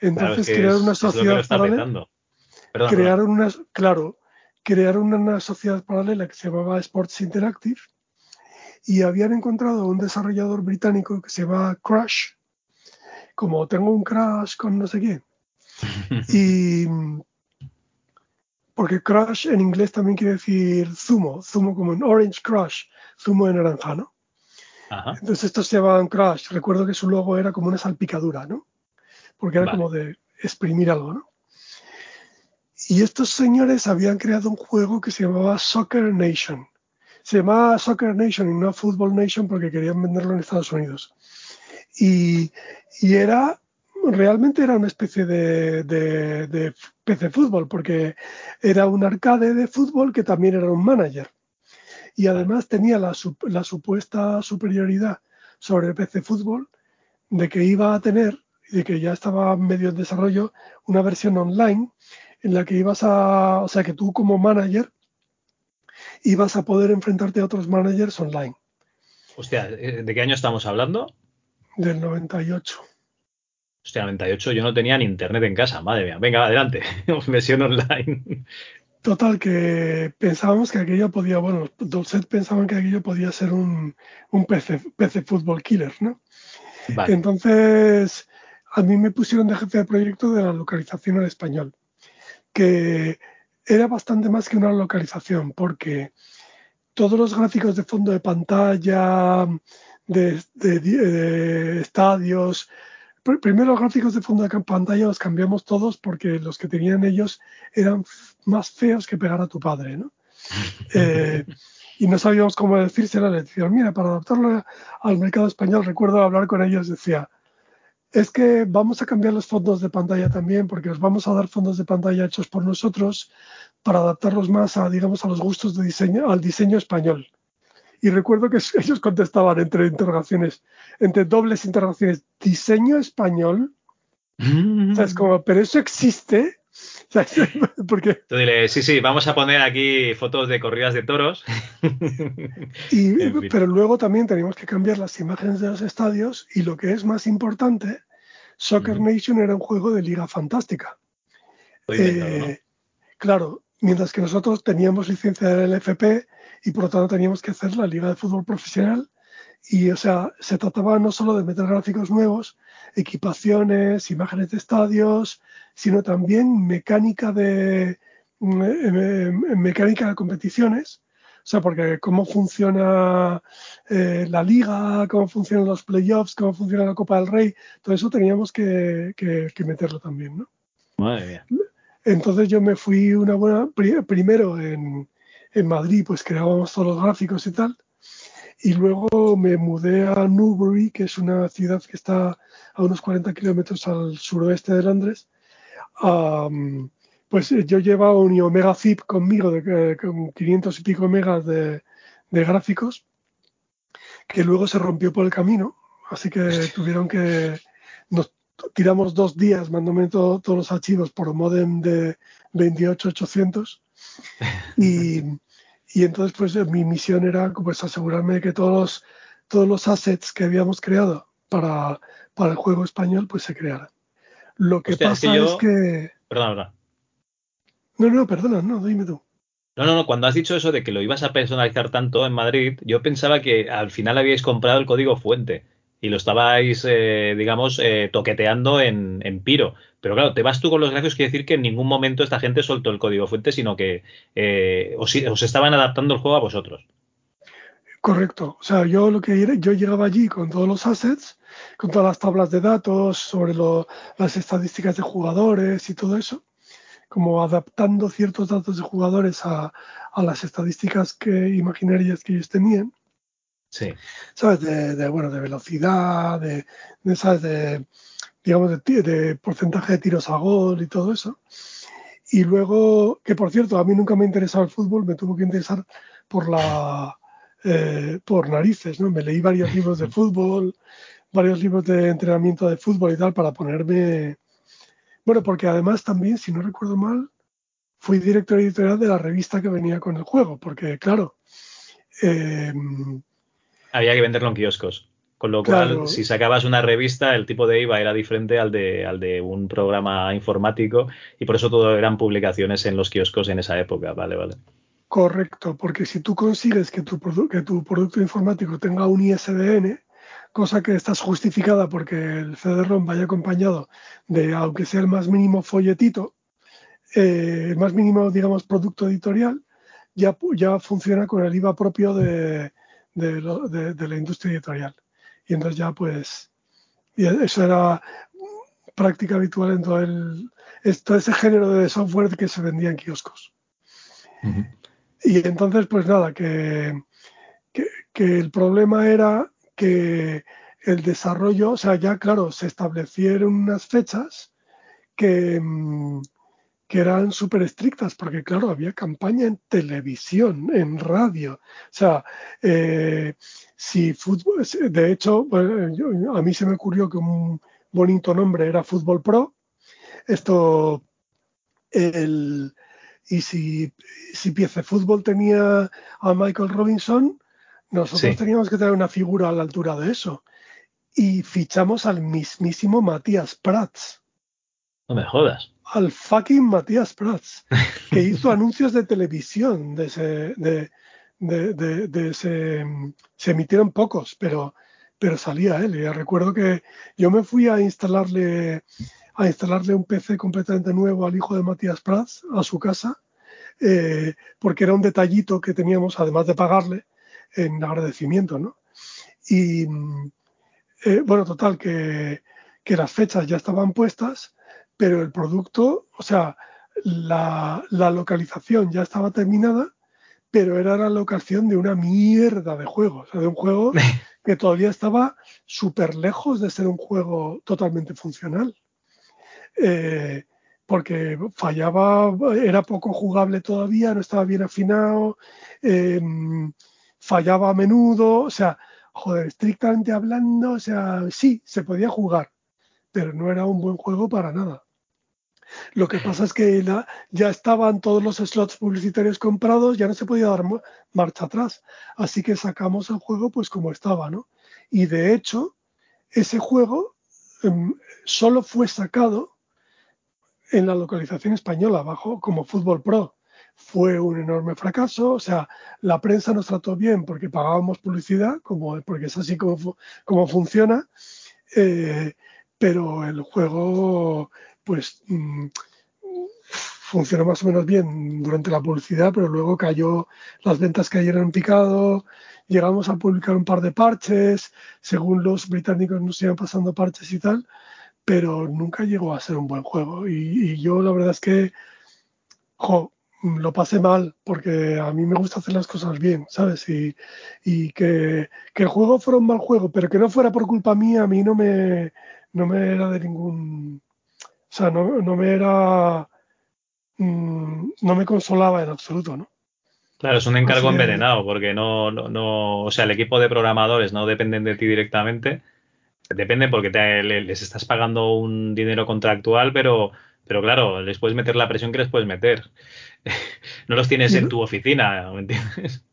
Entonces crearon una sociedad para... crearon una... Claro, crearon una sociedad paralela que se llamaba Sports Interactive y habían encontrado un desarrollador británico que se llama Crash, como tengo un crash con no sé qué. y porque crash en inglés también quiere decir zumo, zumo como en orange crush, zumo de naranja, ¿no? Entonces estos se llamaban crash. Recuerdo que su logo era como una salpicadura, ¿no? Porque era como de exprimir algo, ¿no? Y estos señores habían creado un juego que se llamaba Soccer Nation. Se llamaba Soccer Nation y no Football Nation porque querían venderlo en Estados Unidos. Y, era, realmente era una especie de, de, PC fútbol porque era un arcade de fútbol que también era un manager. Y además tenía la, la supuesta superioridad sobre el PC fútbol de que iba a tener, y de que ya estaba medio en desarrollo, una versión online en la que ibas a, o sea, que tú como manager ibas a poder enfrentarte a otros managers online. Hostia, ¿de qué año estamos hablando? Del 98. Hostia, 98 yo no tenía ni internet en casa, madre mía. Venga, adelante, versión online. Total, que pensábamos que aquello podía, bueno, Dolcet pensaban que aquello podía ser un, un PC, PC Football Killer, ¿no? Entonces, a mí me pusieron de jefe de proyecto de la localización al español que era bastante más que una localización, porque todos los gráficos de fondo de pantalla, de, estadios, primero los gráficos de fondo de pantalla los cambiamos todos porque los que tenían ellos eran más feos que pegar a tu padre, ¿no? Eh, y no sabíamos cómo decírselo, le decían, mira, para adaptarlo al mercado español, recuerdo hablar con ellos, decía, es que vamos a cambiar los fondos de pantalla también, porque os vamos a dar fondos de pantalla hechos por nosotros para adaptarlos más a, digamos, a los gustos de diseño, al diseño español. Y recuerdo que ellos contestaban entre interrogaciones, entre dobles interrogaciones, diseño español. Mm. ¿Sabes? Como, pero eso existe. Porque... Tú dile, sí, sí, vamos a poner aquí fotos de corridas de toros. Pero luego también tenemos que cambiar las imágenes de los estadios y lo que es más importante, Soccer Nation era un juego de liga fantástica. Eh, claro, mientras que nosotros teníamos licencia del FP y por lo tanto teníamos que hacer la liga de fútbol profesional y o sea, se trataba no solo de meter gráficos nuevos, equipaciones, imágenes de estadios, sino también mecánica de, mm, eh, mecánica de competiciones. O sea, porque cómo funciona eh, la liga, cómo funcionan los playoffs, cómo funciona la Copa del Rey, todo eso teníamos que, meterlo también, ¿no? Madre mía. Entonces yo me fui una buena, primero en, en Madrid, pues creábamos todos los gráficos y tal, y luego me mudé a Newbury, que es una ciudad que está a unos 40 kilómetros al suroeste de Londres. pues eh, yo llevaba un Omega Zip conmigo de, con 500 y pico megas de, gráficos, que luego se rompió por el camino. Así que tuvieron que. Nos tiramos dos días mandándome todos los archivos por modem de 28800. Y y entonces, pues mi misión era pues, asegurarme de que todos los, todos los assets que habíamos creado para, para el juego español, pues se crearan. Lo que pasa es que, Perdón, perdón. No, no, perdona, no, dime tú. No, no, no, cuando has dicho eso de que lo ibas a personalizar tanto en Madrid, yo pensaba que al final habíais comprado el código fuente y lo estabais, eh, digamos, eh, toqueteando en, en, Piro. Pero claro, te vas tú con los gráficos, quiere decir que en ningún momento esta gente soltó el código fuente, sino que eh, os, estaban adaptando el juego a vosotros. Correcto. O sea, yo lo que yo llegaba allí con todos los assets, con todas las tablas de datos, sobre las estadísticas de jugadores y todo eso, como adaptando ciertos datos de jugadores a, a las estadísticas que imaginarias que ellos tenían. Sí. ¿Sabes? De, bueno, de velocidad, de, ¿sabes? De, digamos, de, porcentaje de tiros a gol y todo eso. Y luego, que por cierto, a mí nunca me ha interesado el fútbol, me tuvo que interesar por la eh, por narices, ¿no? Me leí varios libros de fútbol, varios libros de entrenamiento de fútbol y tal para ponerme. Bueno, porque además también, si no recuerdo mal, fui director editorial de la revista que venía con el juego, porque claro, eh, había que venderlo en kioscos. Con lo cual, si sacabas una revista, el tipo de IVA era diferente al de, al de un programa informático y por eso todo eran publicaciones en los kioscos en esa época. Vale, vale. Correcto, porque si tú consigues que tu, que tu producto informático tenga un ISBN, cosa que estás justificada porque el CD-ROM vaya acompañado de, aunque sea el más mínimo folletito, eh, el más mínimo, digamos, producto editorial, ya, ya funciona con el IVA propio de, de, la industria editorial. Y entonces ya pues, eso era práctica habitual en todo, el, todo ese género de software que se vendía en kioscos. Y entonces, pues nada, que, que, el problema era que el desarrollo, o sea, ya claro, se establecieron unas fechas que, mm, que eran súper estrictas, porque claro, había campaña en televisión, en radio. O sea, eh, si fútbol, de hecho, a mí se me ocurrió que un bonito nombre era Fútbol Pro. Esto, el, y si, si Piece Fútbol tenía a Michael Robinson, nosotros teníamos que tener una figura a la altura de eso. Y fichamos al mismísimo Matías Prats. No me jodas. Al fucking Matías Prats, que hizo anuncios de televisión de ese, de, de, de, ese, se emitieron pocos, pero, pero salía él. Y recuerdo que yo me fui a instalarle a instalarle un PC completamente nuevo al hijo de Matías Prats a su casa, eh, porque era un detallito que teníamos, además de pagarle, en agradecimiento, ¿no? Y eh, bueno, total, que, las fechas ya estaban puestas, pero el producto, o sea, la, la, localización ya estaba terminada, pero era la locación de una mierda de juego, o sea, de un juego que todavía estaba súper lejos de ser un juego totalmente funcional. Eh, porque fallaba, era poco jugable todavía, no estaba bien afinado, em, fallaba a menudo, o sea, joder, estrictamente hablando, o sea, sí, se podía jugar, pero no era un buen juego para nada. Lo que pasa es que ya estaban todos los slots publicitarios comprados, ya no se podía dar marcha atrás. Así que sacamos el juego pues como estaba, ¿no? Y de hecho, ese juego em, solo fue sacado en la localización española, bajo como Fútbol Pro. Fue un enorme fracaso, o sea, la prensa nos trató bien porque pagábamos publicidad, como, porque es así como, como funciona, eh, pero el juego, pues, mm, funcionó más o menos bien durante la publicidad, pero luego cayó, las ventas cayeron en picado, llegamos a publicar un par de parches, según los británicos nos iban pasando parches y tal, pero nunca llegó a ser un buen juego. Y, yo la verdad es que lo pasé mal porque a mí me gusta hacer las cosas bien, ¿sabes? Y, y que, el juego fuera un mal juego, pero que no fuera por culpa mía, a mí no me, no me era de ningún... O sea, no, no me era... Mm, no me consolaba en absoluto, ¿no? Claro, es un encargo envenenado porque no, no, no, o sea, el equipo de programadores no dependen de ti directamente Depende porque les estás pagando un dinero contractual, pero, pero claro, les puedes meter la presión que les puedes meter. no los tienes en tu oficina, ¿me entiendes?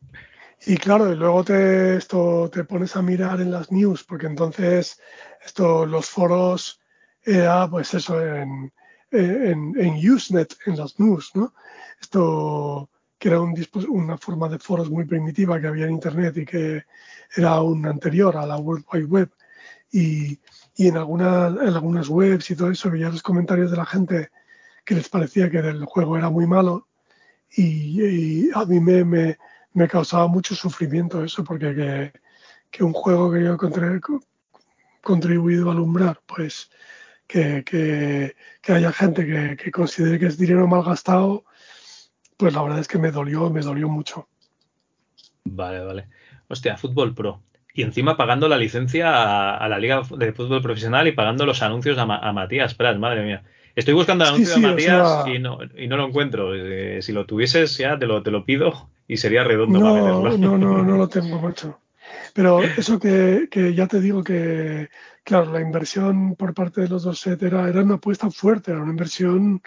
Y claro, y luego te, esto, te pones a mirar en las news, porque entonces esto, los foros era pues eso en, en, en Usenet, en las news, ¿no? Esto que era un, una forma de foros muy primitiva que había en Internet y que era un anterior a la World Wide Web y, en, algunas, en algunas webs y todo eso veía los comentarios de la gente que les parecía que el juego era muy malo y, a mí me, me, me, causaba mucho sufrimiento eso porque que, que un juego que yo he contribuido a alumbrar pues que, que, que haya gente que, que, considere que es dinero mal gastado pues la verdad es que me dolió me dolió mucho vale vale hostia fútbol pro y encima pagando la licencia a, la Liga de Fútbol Profesional y pagando los anuncios a, Matías Prat, madre mía. Estoy buscando el anuncio de Matías y, no, y no lo encuentro. Eh, si lo tuvieses ya te lo, te lo pido y sería redondo no, para No, no, no lo tengo, mucho. Pero eso que, que, ya te digo que, claro, la inversión por parte de los dos set era, era una apuesta fuerte, era una inversión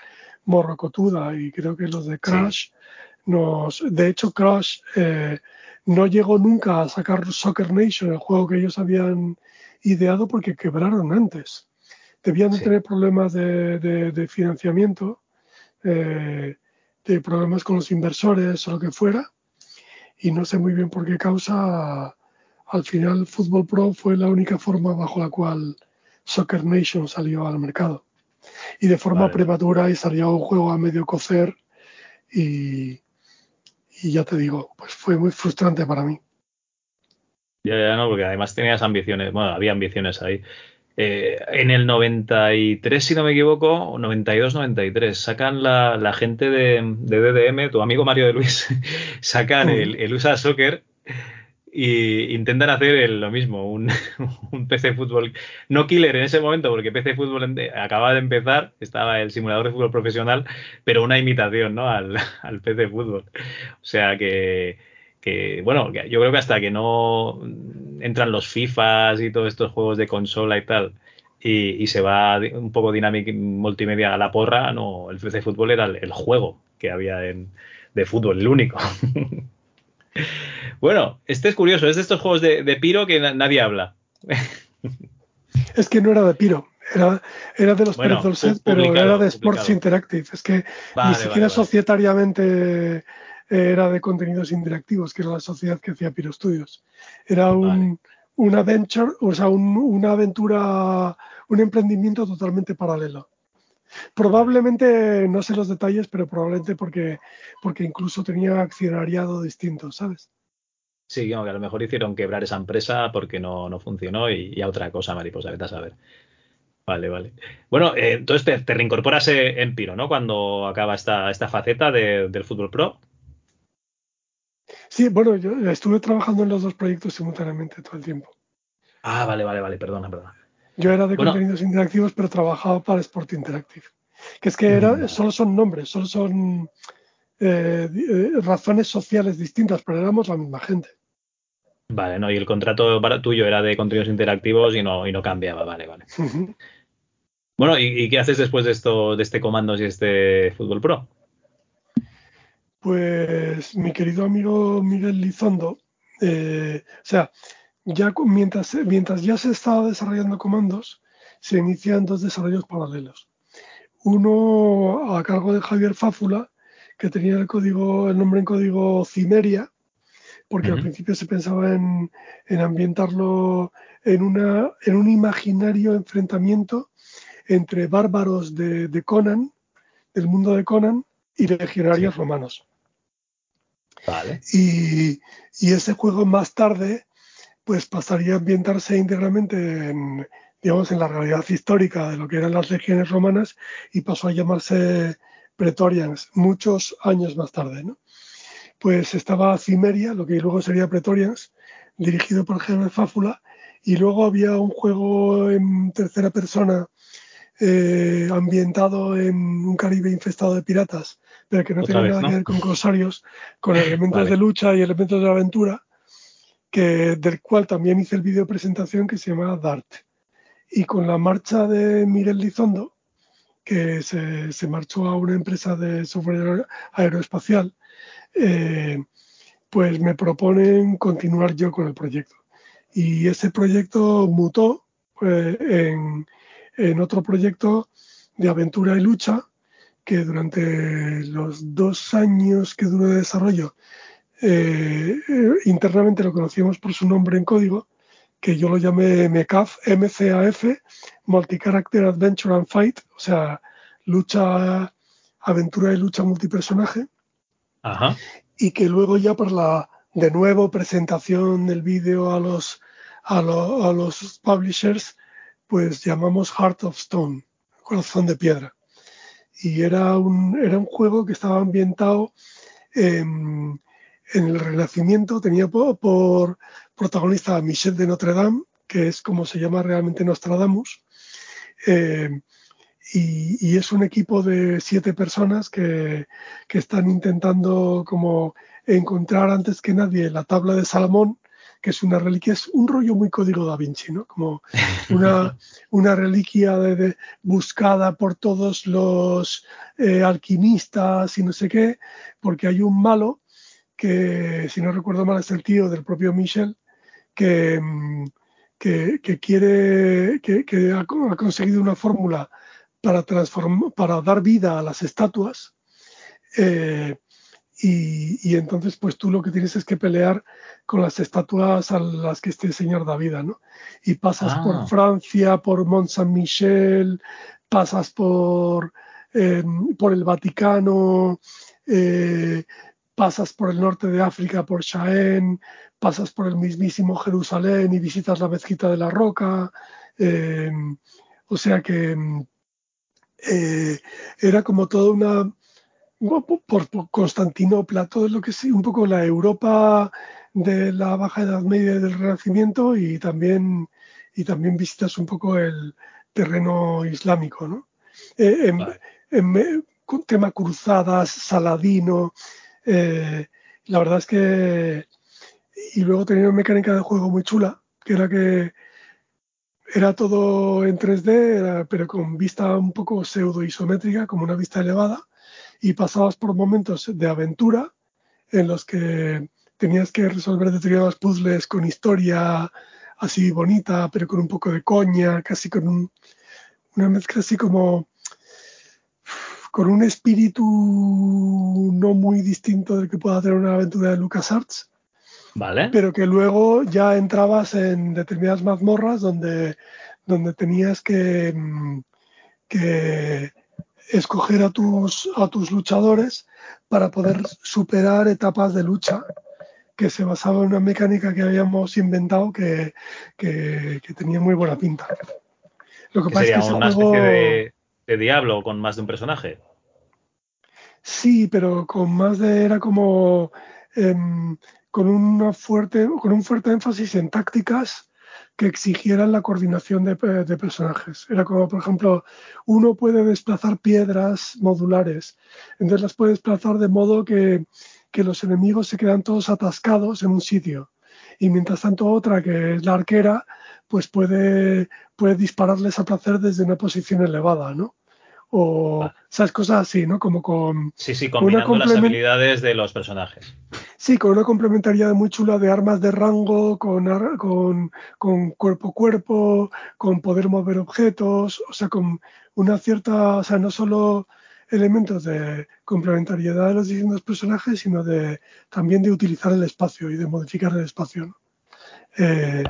morrocotuda y creo que los de Crash nos... De hecho, Crash... Eh, no llegó nunca a sacar Soccer Nation, el juego que ellos habían ideado porque quebraron antes. Debían de tener problemas de, financiamiento, eh, de problemas con los inversores o lo que fuera, y no sé muy bien por qué causa. Al final, Fútbol Pro fue la única forma bajo la cual Soccer Nation salió al mercado. Y de forma prematura y salió un juego a medio cocer y, y ya te digo, pues fue muy frustrante para mí. Ya, ya no, porque además tenías ambiciones, bueno, había ambiciones ahí. Eh, en el 93, si no me equivoco, 92-93, sacan la, la gente de, DDM, tu amigo Mario de Luis, sacan el, el, USA Soccer y intentan hacer lo mismo, un, un, PC fútbol, no killer en ese momento, porque PC fútbol acaba de empezar, estaba el simulador de fútbol profesional, pero una imitación ¿no? al, al PC fútbol. O sea que, que, bueno, yo creo que hasta que no entran los FIFAs y todos estos juegos de consola y tal, y, se va un poco dinámica multimedia a la porra, no, el PC fútbol era el, juego que había en, de fútbol, el único. Bueno, este es curioso, es de estos juegos de, Piro que nadie habla. Es que no era de Piro, era, era de los bueno, pero era de Sports Interactive. Es que ni siquiera societariamente era de contenidos interactivos, que era la sociedad que hacía Piro Studios. Era un, una venture, o sea, una aventura, un emprendimiento totalmente paralelo. Probablemente, no sé los detalles, pero probablemente porque, porque incluso tenía accionariado distinto, ¿sabes? Sí, que a lo mejor hicieron quebrar esa empresa porque no, no funcionó y, a otra cosa, mariposa, vete a saber. Vale, vale. Bueno, eh, entonces te, reincorporas eh, en Piro, ¿no? Cuando acaba esta, esta faceta del Fútbol Pro. Sí, bueno, yo estuve trabajando en los dos proyectos simultáneamente todo el tiempo. Ah, vale, vale, vale, perdona, perdona. Yo era de contenidos interactivos, pero trabajaba para Sport Interactive. Que es que era, mm. solo son nombres, solo son eh, eh, razones sociales distintas, pero éramos la misma gente. Vale, no, y el contrato para, tuyo era de contenidos interactivos y no, y no cambiaba, vale, vale. Bueno, ¿y, qué haces después de esto, de este comandos y este Fútbol Pro? Pues mi querido amigo Miguel Lizondo, eh, o sea, ya mientras, mientras ya se estaba desarrollando comandos, se inician dos desarrollos paralelos. Uno a cargo de Javier Fáfula, que tenía el código, el nombre en código Cimeria, porque al principio se pensaba en, ambientarlo en, una, en un imaginario enfrentamiento entre bárbaros de, Conan, del mundo de Conan, y legionarios romanos. Vale. Y, y, ese juego más tarde pues pasaría a ambientarse íntegramente en, digamos, en la realidad histórica de lo que eran las legiones romanas y pasó a llamarse Pretorians muchos años más tarde, ¿no? Pues estaba Cimeria, lo que luego sería Pretorians, dirigido por General Fáfula, y luego había un juego en tercera persona eh, ambientado en un Caribe infestado de piratas, pero que no tenía nada que ver con corsarios, con elementos de lucha y elementos de aventura, que, del cual también hice el vídeo presentación que se llama Dart. Y con la marcha de Miguel Lizondo, que se, marchó a una empresa de software aeroespacial, eh, pues me proponen continuar yo con el proyecto. Y ese proyecto mutó pues, en, en otro proyecto de aventura y lucha que durante los dos años que duró de desarrollo eh, internamente lo conocíamos por su nombre en código, que yo lo llamé MCAF, MCAF, Multi-Character Adventure and Fight, o sea, lucha, aventura y lucha multipersonaje. Y que luego ya por la, de nuevo, presentación del vídeo a los, a, a los publishers, pues llamamos Heart of Stone, corazón de piedra. Y era un, era un juego que estaba ambientado en, en el Renacimiento tenía por, protagonista a Michel de Notre Dame, que es como se llama realmente Nostradamus, eh, y, es un equipo de siete personas que, están intentando como encontrar antes que nadie la tabla de Salomón, que es una reliquia, es un rollo muy código da Vinci, ¿no? Como una, una reliquia de, buscada por todos los eh, alquimistas y no sé qué, porque hay un malo que si no recuerdo mal es el tío del propio Michel, que, mm, que, quiere, que, ha, conseguido una fórmula para, transformar, para dar vida a las estatuas. Eh, y, entonces, pues tú lo que tienes es que pelear con las estatuas a las que esté Señor David, ¿no? Y pasas por ah. Francia, por Mont Saint-Michel, pasas por, em, por el Vaticano, eh, pasas por el norte de África, por Jaén, pasas por el mismísimo Jerusalén y visitas la mezquita de la Roca. Em, o sea que em, eh, era como toda una por, Constantinopla, todo lo que es un poco la Europa de la Baja Edad Media y del Renacimiento y también, y también visitas un poco el terreno islámico, ¿no? Eh, en, tema cruzadas, Saladino, eh, la verdad es que... Y luego tenía una mecánica de juego muy chula, que era que era todo en 3D, pero con vista un poco pseudo isométrica, como una vista elevada y pasabas por momentos de aventura en los que tenías que resolver determinados puzzles con historia así bonita, pero con un poco de coña, casi con una mezcla así como con un espíritu no muy distinto del que pueda tener una aventura de LucasArts. Vale. Pero que luego ya entrabas en determinadas mazmorras donde, donde tenías que, que escoger a tus, a tus luchadores para poder superar etapas de lucha que se basaba en una mecánica que habíamos inventado que, tenía muy buena pinta. Lo que pasa es que una especie de, de, diablo con más de un personaje. Sí, pero con más de era como em, con una fuerte con un fuerte énfasis en tácticas que exigieran la coordinación de, personajes. Era como, por ejemplo, uno puede desplazar piedras modulares, entonces las puede desplazar de modo que, los enemigos se quedan todos atascados en un sitio. Y mientras tanto otra, que es la arquera, pues puede, puede dispararles a placer desde una posición elevada, ¿no? o esas cosas así, ¿no? Como con... Sí, sí, combinando las habilidades de los personajes. Sí, con una complementariedad muy chula de armas de rango, con, con, cuerpo a cuerpo, con poder mover objetos, o sea, con una cierta, o sea, no solo elementos de complementariedad de los distintos personajes, sino de también de utilizar el espacio y de modificar el espacio. Eh,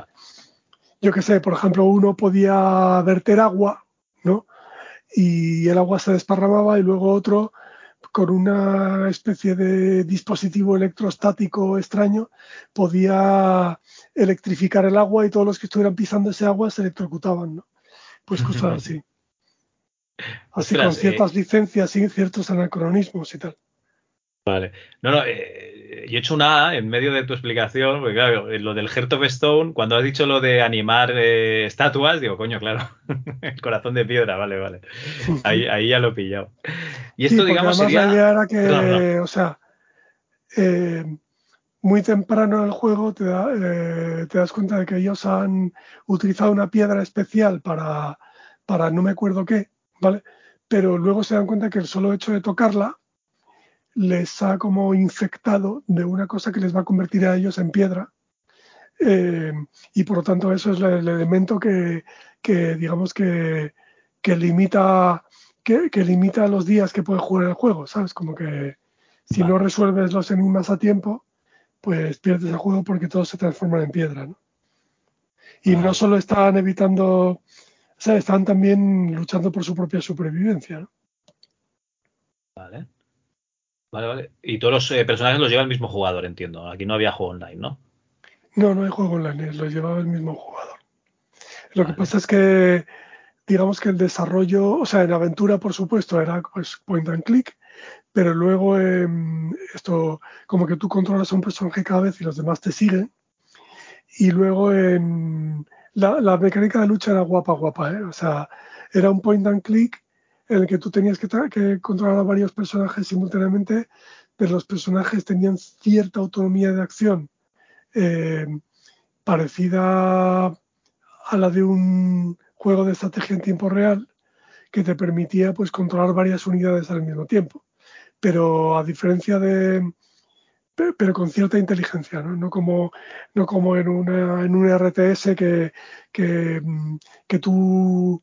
yo qué sé, por ejemplo, uno podía verter agua, ¿no? Y el agua se desparramaba y luego otro con una especie de dispositivo electrostático extraño, podía electrificar el agua y todos los que estuvieran pisando ese agua se electrocutaban, ¿no? Pues cosas así. Así con ciertas eh, licencias y ciertos anacronismos y tal. Vale. No, no, eh, yo he hecho una A en medio de tu explicación, porque claro, lo del Heart of Stone, cuando has dicho lo de animar eh, estatuas, digo, coño, claro, el corazón de piedra, vale, vale. Ahí, ahí ya lo he pillado. Y esto, digamos, sería... La era que, o sea, eh, muy temprano en el juego te, te, das cuenta de que ellos han utilizado una piedra especial para, para no me acuerdo qué, ¿vale? Pero luego se dan cuenta que el solo hecho de tocarla les ha como infectado de una cosa que les va a convertir a ellos en piedra. Eh, y por lo tanto eso es el, elemento que, digamos que, limita que, limita los días que puedes jugar el juego, ¿sabes? Como que si no resuelves los enigmas a tiempo, pues pierdes el juego porque todos se transforman en piedra, ¿no? Y no solo están evitando, o sea, están también luchando por su propia supervivencia, ¿no? Vale. Vale, vale. Y todos los eh, personajes los lleva el mismo jugador, entiendo. Aquí no había juego online, ¿no? No, no hay juego online, los llevaba el mismo jugador. Lo que pasa es que, digamos que el desarrollo, o sea, en aventura, por supuesto, era pues, point and click, pero luego esto, como que tú controlas a un personaje cada vez y los demás te siguen. Y luego en la, la mecánica de lucha era guapa, guapa, ¿eh? O sea, era un point and click en el que tú tenías que, controlar a varios personajes simultáneamente, pero los personajes tenían cierta autonomía de acción eh, parecida a la de un juego de estrategia en tiempo real que te permitía pues controlar varias unidades al mismo tiempo. Pero a diferencia de, pero con cierta inteligencia, ¿no? No como, no como en, una, en un RTS que, que, mm, que tú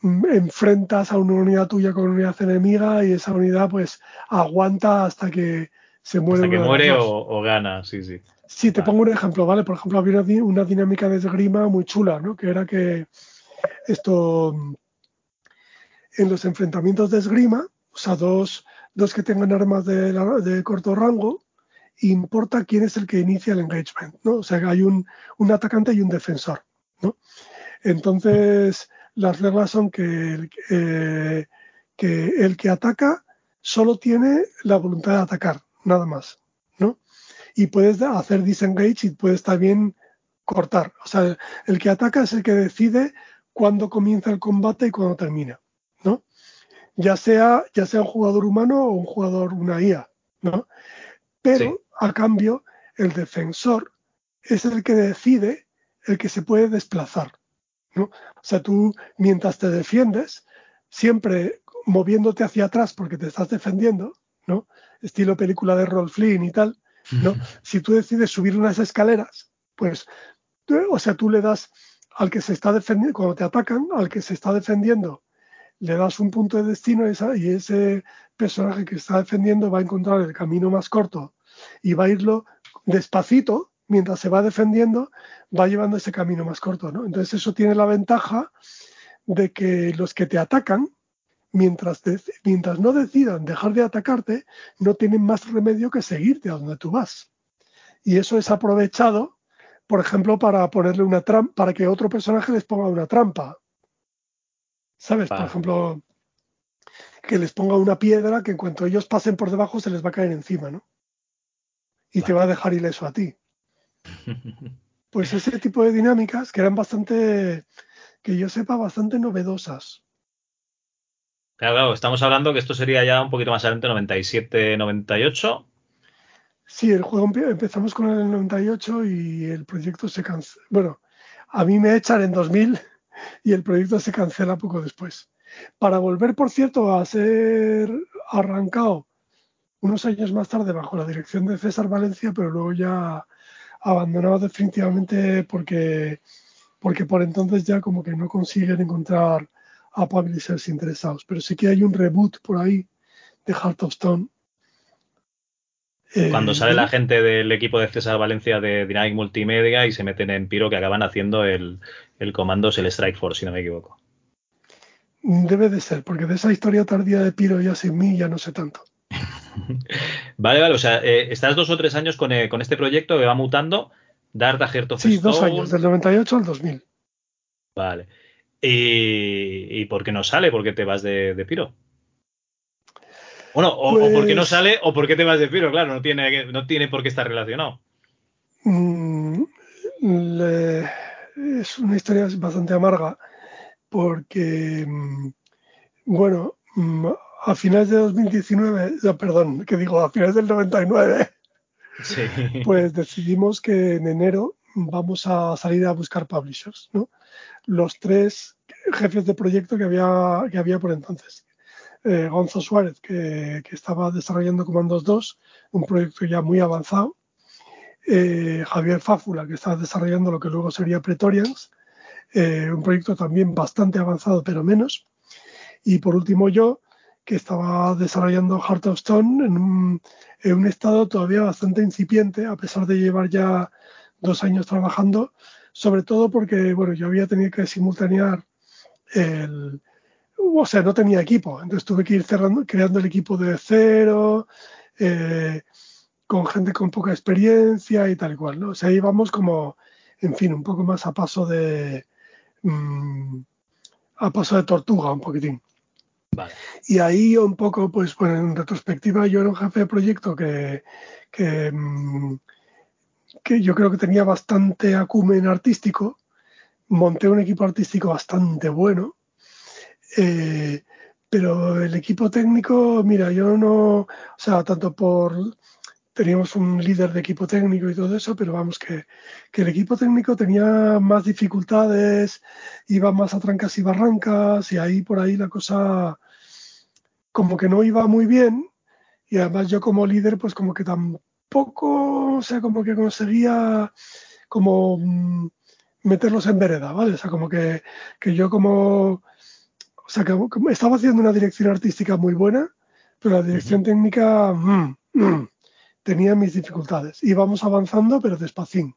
mm, enfrentas a una unidad tuya con una unidad enemiga y esa unidad pues aguanta hasta que se muere. Hasta que muere o, gana, sí, sí. Sí, te pongo un ejemplo, ¿vale? Por ejemplo, había una, dinámica de esgrima muy chula, ¿no? Que era que esto, en los enfrentamientos de esgrima, o sea, dos, dos que tengan armas de, de corto rango, importa quién es el que inicia el engagement, ¿no? O sea, hay un, un atacante y un defensor, ¿no? Entonces, las reglas son que eh, que el que ataca solo tiene la voluntad de atacar, nada más, ¿no? Y puedes hacer disengage y puedes también cortar. O sea, el que ataca es el que decide cuándo comienza el combate y cuándo termina, ¿no? Ya sea, ya sea un jugador humano o un jugador, una IA, ¿no? Pero a cambio, el defensor es el que decide el que se puede desplazar. ¿no? O sea, tú mientras te defiendes, siempre moviéndote hacia atrás porque te estás defendiendo, ¿no? Estilo película de Rolf Flynn y tal, ¿no? si tú decides subir unas escaleras, pues, o sea, tú le das al que se está defendiendo, cuando te atacan, al que se está defendiendo, le das un punto de destino y ese personaje que está defendiendo va a encontrar el camino más corto y va a irlo despacito, mientras se va defendiendo, va llevando ese camino más corto, ¿no? Entonces eso tiene la ventaja de que los que te atacan, mientras, mientras no decidan dejar de atacarte, no tienen más remedio que seguirte a donde tú vas. Y eso es aprovechado, por ejemplo, para ponerle una trampa, para que otro personaje les ponga una trampa. ¿Sabes? Por ejemplo, que les ponga una piedra que en cuanto ellos pasen por debajo se les va a caer encima, ¿no? Y te va a dejar ileso a ti. Pues ese tipo de dinámicas que eran bastante, que yo sepa, bastante novedosas. Claro, claro, estamos hablando que esto sería ya un poquito más adelante, 97, 98. Sí, el juego empezamos con el 98 y el proyecto se cancela. Bueno, a mí me echan en 2000 y el proyecto se cancela poco después. Para volver, por cierto, a ser arrancado unos años más tarde bajo la dirección de César Valencia, pero luego ya abandonado definitivamente porque, porque por entonces ya como que no consiguen encontrar a publishers interesados. Pero sí que hay un reboot por ahí de Heart of Stone. Eh, Cuando sale la gente del equipo de César Valencia de Dynamic Multimedia y se meten en Piro que acaban haciendo el, el comando el Strike Force, si no me equivoco. Debe de ser, porque de esa historia tardía de Piro ya sin mí ya no sé tanto. vale, vale, o sea, eh, estás dos o tres años con, eh, con, este proyecto que va mutando. Dart a Heart Sí, dos años, del 98 al 2000. Vale. ¿Y, por qué no sale? ¿Por qué te vas de, Piro? Bueno, o, por qué no pues sale o por qué te vas de Piro, claro, no tiene, no tiene por qué estar relacionado. Mm, es una historia bastante amarga porque, mm, bueno, mm, a finales de 2019, perdón, que digo, a finales del 99, pues decidimos que en enero vamos a salir a buscar publishers, ¿no? Los tres jefes de proyecto que había, que había por entonces. Eh, Gonzo Suárez, que, estaba desarrollando Comandos 2, un proyecto ya muy avanzado. Eh, Javier Fáfula, que estaba desarrollando lo que luego sería Pretorians, eh, un proyecto también bastante avanzado, pero menos. Y por último yo, que estaba desarrollando Heart of Stone en un, estado todavía bastante incipiente, a pesar de llevar ya dos años trabajando, sobre todo porque, bueno, yo había tenido que simultanear el, o sea, no tenía equipo, entonces tuve que ir cerrando, creando el equipo de cero, eh, con gente con poca experiencia y tal cual, ¿no? O sea, íbamos como, en fin, un poco más a paso de, mm, a paso de tortuga, un poquitín. Y ahí un poco, pues bueno, en retrospectiva yo era un jefe de proyecto que, que, mm, yo creo que tenía bastante acumen artístico, monté un equipo artístico bastante bueno, eh, pero el equipo técnico, mira, yo no, o sea, tanto por, teníamos un líder de equipo técnico y todo eso, pero vamos, que, que, el equipo técnico tenía más dificultades, iba más a trancas y barrancas, y ahí por ahí la cosa como que no iba muy bien y además yo como líder pues como que poco, o sea, como que conseguía como mm, meterlos en vereda, ¿vale? O sea, como que, que yo como, o sea, que estaba haciendo una dirección artística muy buena, pero la dirección técnica mm, mm, tenía mis dificultades. Íbamos avanzando, pero despacín.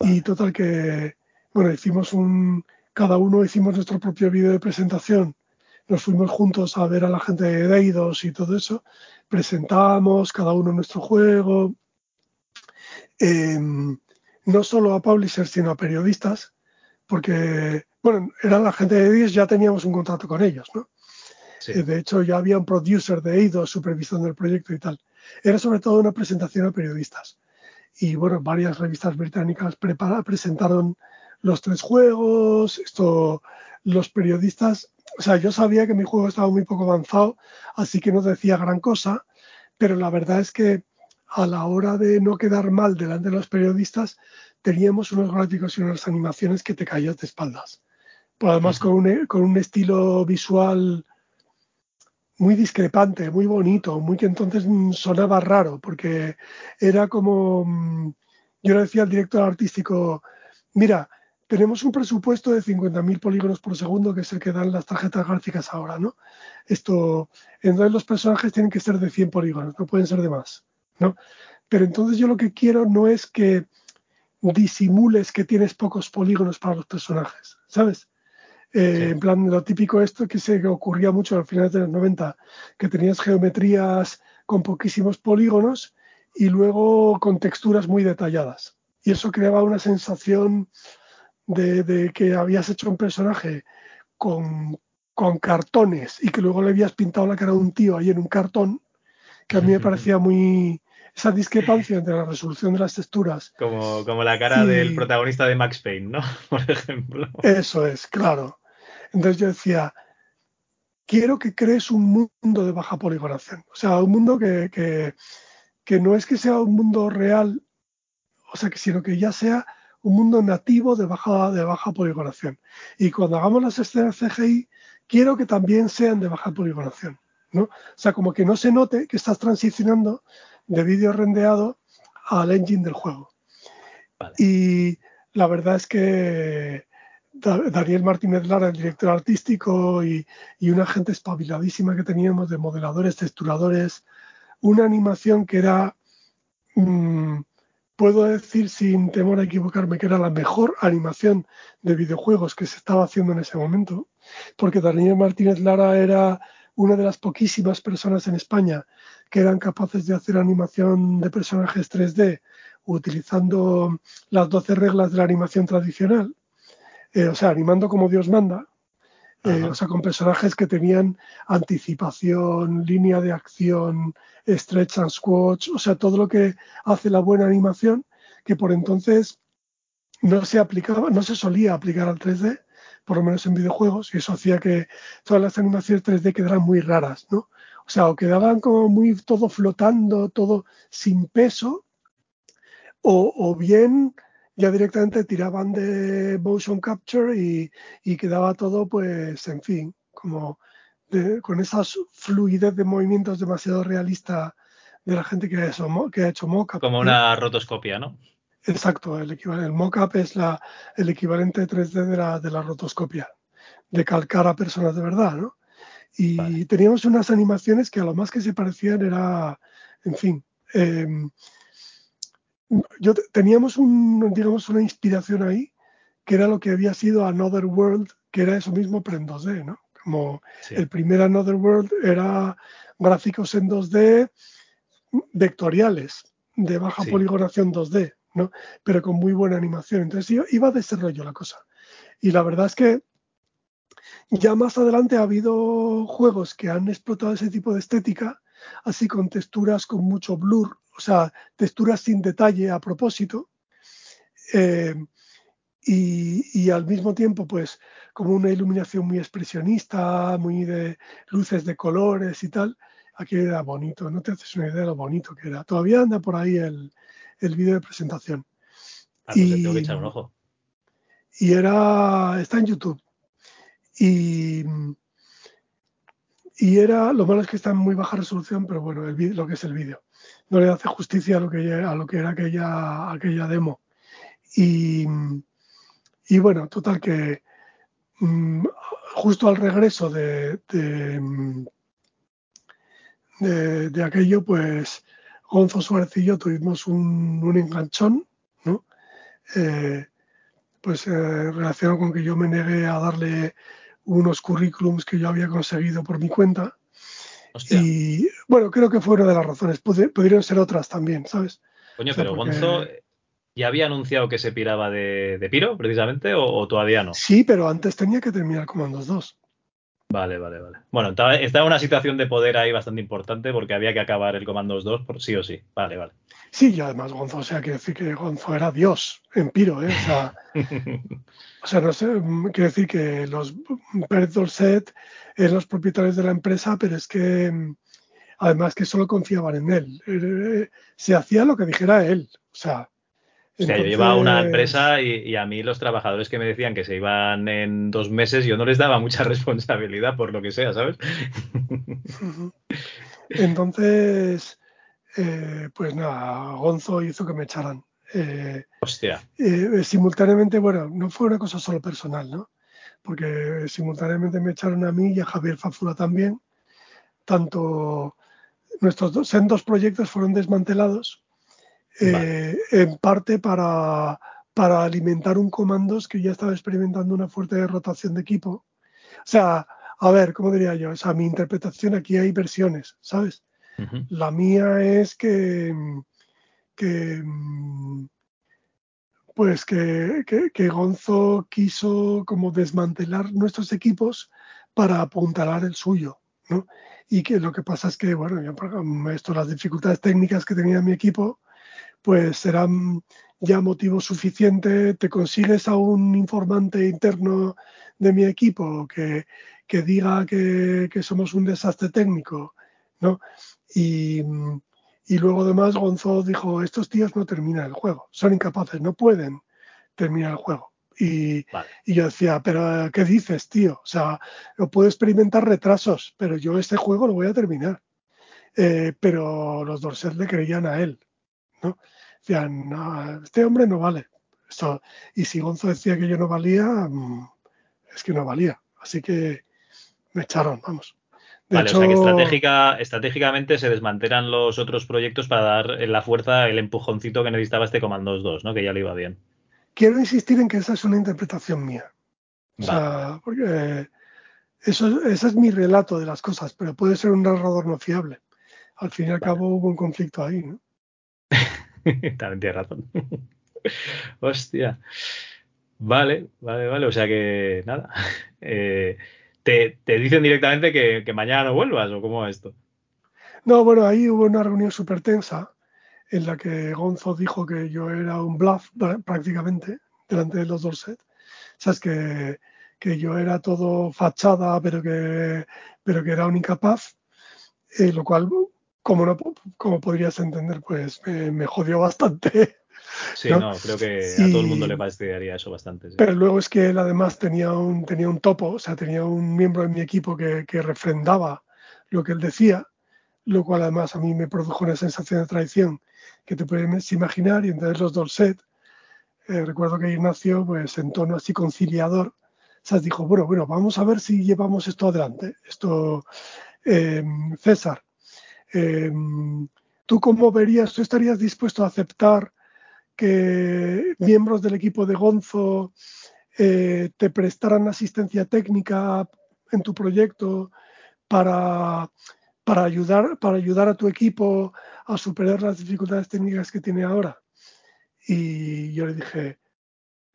Y total que, bueno, hicimos un, cada uno hicimos nuestro propio vídeo de presentación. Nos fuimos juntos a ver a la gente de Deidos y todo eso. Presentamos cada uno nuestro juego. Em, no solo a publishers, sino a periodistas, porque, bueno, era la gente de Deidos, ya teníamos un contrato con ellos, ¿no? Eh, de hecho, ya había un producer de Eidos supervisando el proyecto y tal. Era sobre todo una presentación a periodistas. Y bueno, varias revistas británicas presentaron los tres juegos, esto, los periodistas, o sea, yo sabía que mi juego estaba muy poco avanzado, así que no decía gran cosa, pero la verdad es que a la hora de no quedar mal delante de los periodistas, teníamos unos gráficos y unas animaciones que te caías de espaldas. Pues además con un, con un estilo visual muy discrepante, muy bonito, muy que entonces sonaba raro, porque era como, mm, yo le decía al director artístico, mira, tenemos un presupuesto de 50.000 polígonos por segundo, que es el que dan las tarjetas gráficas ahora, ¿no? Esto, entonces los personajes tienen que ser de 100 polígonos, no pueden ser de más, ¿no? Pero entonces yo lo que quiero no es que disimules que tienes pocos polígonos para los personajes, ¿sabes? Eh, en plan, lo típico esto que se ocurría mucho a finales de los 90, que tenías geometrías con poquísimos polígonos y luego con texturas muy detalladas. Y eso creaba una sensación de, que habías hecho un personaje con, con, cartones y que luego le habías pintado la cara de un tío ahí en un cartón, que a mí me parecía muy, esa discrepancia entre la resolución de las texturas. Como, como la cara del protagonista de Max Payne, ¿no? Por ejemplo. Eso es, claro. Entonces yo decía, quiero que crees un mundo de baja poligonación. O sea, un mundo que, que, no es que sea un mundo real, o sea, que, sino que ya sea un mundo nativo de baja, de baja poligonación. Y cuando hagamos las escenas CGI, quiero que también sean de baja poligonación. ¿no? O sea, como que no se note que estás transicionando de vídeo rendeado al engine del juego. Y la verdad es que Daniel Martínez Lara, el director artístico, y, una gente espabiladísima que teníamos de modeladores, texturadores, una animación que era, mm, puedo decir sin temor a equivocarme, que era la mejor animación de videojuegos que se estaba haciendo en ese momento, porque Daniel Martínez Lara era una de las poquísimas personas en España que eran capaces de hacer animación de personajes 3D utilizando las 12 reglas de la animación tradicional eh, o sea, animando como Dios manda, eh, o sea, con personajes que tenían anticipación, línea de acción, stretch and squash, o sea, todo lo que hace la buena animación, que por entonces no se aplicaba, no se solía aplicar al 3D, por lo menos en videojuegos, y eso hacía que todas las animaciones 3D quedaran muy raras, ¿no? O sea, o quedaban como muy todo flotando, todo sin peso, o, o bien ya directamente tiraban de motion capture y, quedaba todo, pues, en fin, como con esa fluidez de movimientos demasiado realista de la gente que ha hecho, que ha hecho mockup. Como una rotoscopia, ¿no? Exacto, el, equivalente, el mockup es la, el equivalente 3D de la, de la rotoscopia, de calcar a personas de verdad, ¿no? Y teníamos unas animaciones que a lo más que se parecían era, en fin, eh, yo teníamos un, digamos, una inspiración ahí, que era lo que había sido Another World, que era eso mismo, pero en 2D, ¿no? Como el primer Another World era gráficos en 2D vectoriales, de baja poligonación 2D, ¿no? Pero con muy buena animación. Entonces iba a desarrollo la cosa. Y la verdad es que ya más adelante ha habido juegos que han explotado ese tipo de estética, así con texturas con mucho blur, o sea, texturas sin detalle a propósito. Eh, y, al mismo tiempo, pues, como una iluminación muy expresionista, muy de luces de colores y tal, aquí era bonito, no te haces una idea de lo bonito que era. Todavía anda por ahí el, el vídeo de presentación. Ah, pues y, tengo que echar un ojo. Y era, está en YouTube. Y, y era, lo malo es que está en muy baja resolución, pero bueno, el, lo que es el vídeo. No le hace justicia a lo que, a lo que era aquella, aquella demo. Y, y bueno, total que mm, justo al regreso de, de, aquello, pues Gonzo Suárez y yo tuvimos un, un enganchón, ¿no? Eh, pues eh, relacionado con que yo me negué a darle unos currículums que yo había conseguido por mi cuenta. Y bueno, creo que fue una de las razones. Podrían ser otras también, ¿sabes? Coño, pero Gonzo ya había anunciado que se piraba de, Piro, precisamente, o, todavía no. Sí, pero antes tenía que terminar Comandos 2. Vale, vale, vale. Bueno, estaba, en una situación de poder ahí bastante importante porque había que acabar el Comandos 2 por sí o sí. Vale, vale. Sí, y además Gonzo, o sea, quiere decir que Gonzo era Dios en Piro, ¿eh? O sea, o sea no sé, quiere decir que los Bert Dorset eran los propietarios de la empresa, pero es que además que solo confiaban en él. Eh, se hacía lo que dijera él. O sea, o sea, yo llevaba una empresa y, a mí los trabajadores que me decían que se iban en dos meses, yo no les daba mucha responsabilidad por lo que sea, ¿sabes? Entonces, eh, pues nada, Gonzo hizo que me echaran. Eh, Hostia. Eh, simultáneamente, bueno, no fue una cosa solo personal, ¿no? Porque simultáneamente me echaron a mí y a Javier Fafura también. Tanto nuestros dos, dos proyectos fueron desmantelados, en parte para, para alimentar un comandos que ya estaba experimentando una fuerte rotación de equipo. O sea, a ver, ¿cómo diría yo? O sea, mi interpretación aquí hay versiones, ¿sabes? La mía es que, pues que, que, Gonzo quiso como desmantelar nuestros equipos para apuntalar el suyo, ¿no? Y que lo que pasa es que, bueno, esto, las dificultades técnicas que tenía mi equipo, pues serán ya motivo suficiente, te consigues a un informante interno de mi equipo que, que diga que, que somos un desastre técnico, ¿no? Y, luego además Gonzo dijo, estos tíos no terminan el juego, son incapaces, no pueden terminar el juego. Y, yo decía, pero ¿qué dices, tío? O sea, yo puedo experimentar retrasos, pero yo este juego lo voy a terminar. Eh, pero los Dorset le creían a él, ¿no? Decían, este hombre no vale. y si Gonzo decía que yo no valía, mm, es que no valía. Así que me echaron, vamos vale, o sea que estratégica, estratégicamente se desmantelan los otros proyectos para dar la fuerza, el empujoncito que necesitaba este Comandos 2, ¿no? Que ya le iba bien. Quiero insistir en que esa es una interpretación mía. O sea, porque eso, ese es mi relato de las cosas, pero puede ser un narrador no fiable. Al fin y al cabo hubo un conflicto ahí, ¿no? También tienes razón. Hostia. Vale, vale, vale. O sea que nada. Eh, te, dicen directamente que, mañana no vuelvas o cómo es esto. No, bueno, ahí hubo una reunión súper tensa en la que Gonzo dijo que yo era un bluff prácticamente delante de los Dorset. Sabes que, que yo era todo fachada, pero que, pero que era un incapaz, eh, lo cual, como, no, como podrías entender, pues me jodió bastante. Sí, ¿no? creo que a todo el mundo le fastidiaría eso bastante. Pero luego es que él además tenía un, tenía un topo, o sea, tenía un miembro de mi equipo que, refrendaba lo que él decía, lo cual además a mí me produjo una sensación de traición que te puedes imaginar, y entonces los Dorset, eh, recuerdo que Ignacio, pues en tono así conciliador, o sea, dijo, bueno, bueno, vamos a ver si llevamos esto adelante. Esto, em, César, em, ¿tú cómo verías, tú estarías dispuesto a aceptar que miembros del equipo de Gonzo eh, te prestaran asistencia técnica en tu proyecto para, para, ayudar, para ayudar a tu equipo a superar las dificultades técnicas que tiene ahora. Y yo le dije,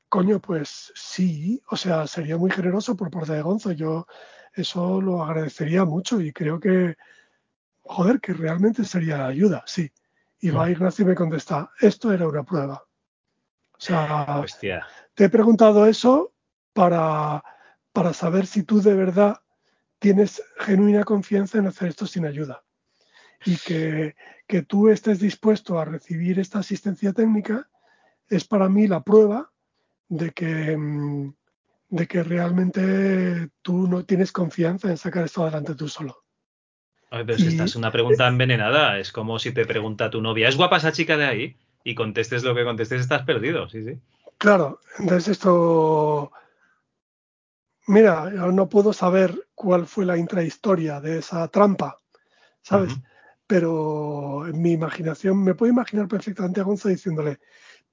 coño, pues sí, o sea, sería muy generoso por parte de Gonzo. Yo eso lo agradecería mucho y creo que, joder, que realmente sería ayuda, sí. Y va Ignacio y me contesta, esto era una prueba. O sea, te he preguntado eso para, para saber si tú de verdad tienes genuina confianza en hacer esto sin ayuda. Y que, que tú estés dispuesto a recibir esta asistencia técnica es para mí la prueba de que, mm, de que realmente tú no tienes confianza en sacar esto adelante tú solo. Esta es una pregunta envenenada. Es como si te pregunta tu novia, ¿es guapa esa chica de ahí? Y contestes lo que contestes, estás perdido, sí, sí. Claro, entonces esto. Mira, yo no puedo saber cuál fue la intrahistoria de esa trampa, ¿sabes? Pero en mi imaginación me puedo imaginar perfectamente a Gonzo diciéndole,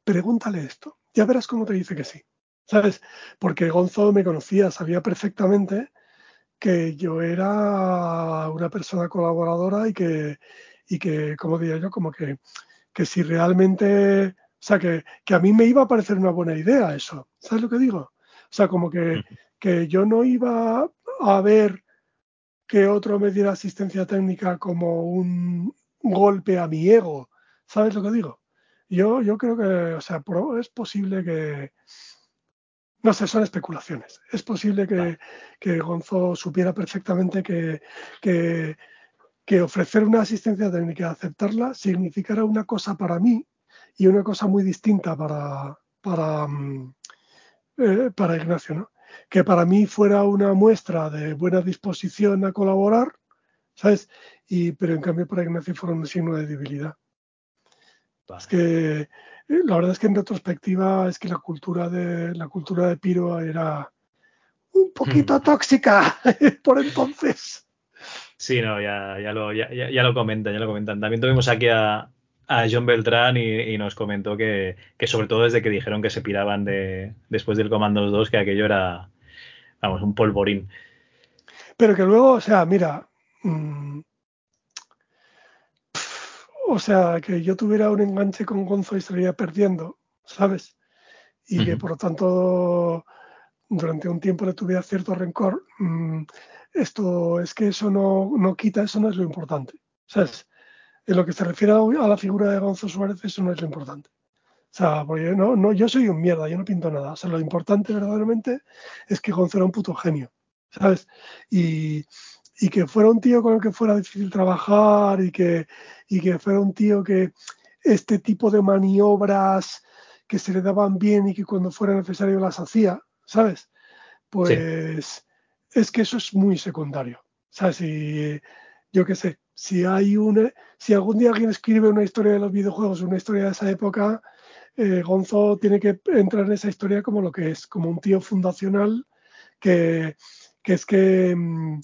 pregúntale esto, ya verás cómo te dice que sí, ¿sabes? Porque Gonzo me conocía, sabía perfectamente que yo era una persona colaboradora y que, y que como diría yo, como que, que si realmente, o sea, que, que, a mí me iba a parecer una buena idea eso, ¿sabes lo que digo? O sea, como que, que yo no iba a ver que otro me diera asistencia técnica como un golpe a mi ego, ¿sabes lo que digo? Yo, yo creo que, o sea, es posible que, no sé, son especulaciones. Es posible que, Gonzo supiera perfectamente que, que, ofrecer una asistencia técnica, aceptarla, significara una cosa para mí y una cosa muy distinta para, para, mm, eh, para Ignacio, ¿no? Que para mí fuera una muestra de buena disposición a colaborar, ¿sabes? Y, pero en cambio para Ignacio fuera un signo de debilidad. Es que eh, la verdad es que en retrospectiva es que la cultura de la cultura de Piro era un poquito hmm. tóxica por entonces. Sí, no, ya, ya, lo, ya, ya, lo comentan, ya lo comentan. También tuvimos aquí a, a John Beltrán y, nos comentó que, que, sobre todo desde que dijeron que se piraban de, después del Comandos 2, que aquello era, vamos, un polvorín. Pero que luego, o sea, mira, mmm, o sea, que yo tuviera un enganche con Gonzo y estaría perdiendo, ¿sabes? Y que por lo tanto durante un tiempo le tuviera cierto rencor, mm, esto es que eso no, no, quita, eso no es lo importante, ¿sabes? En lo que se refiere a la figura de Gonzo Suárez, eso no es lo importante. O sea, porque no, no, yo soy un mierda, yo no pinto nada. O sea, lo importante verdaderamente es que Gonzo era un puto genio, ¿sabes? Y, y que fuera un tío con el que fuera difícil trabajar y que, y que fuera un tío que este tipo de maniobras que se le daban bien y que cuando fuera necesario las hacía, ¿sabes? Pues es que eso es muy secundario. ¿Sabes? Y yo qué sé, si hay una, si algún día alguien escribe una historia de los videojuegos, una historia de esa época, eh, Gonzo tiene que entrar en esa historia como lo que es, como un tío fundacional que, que es que mm,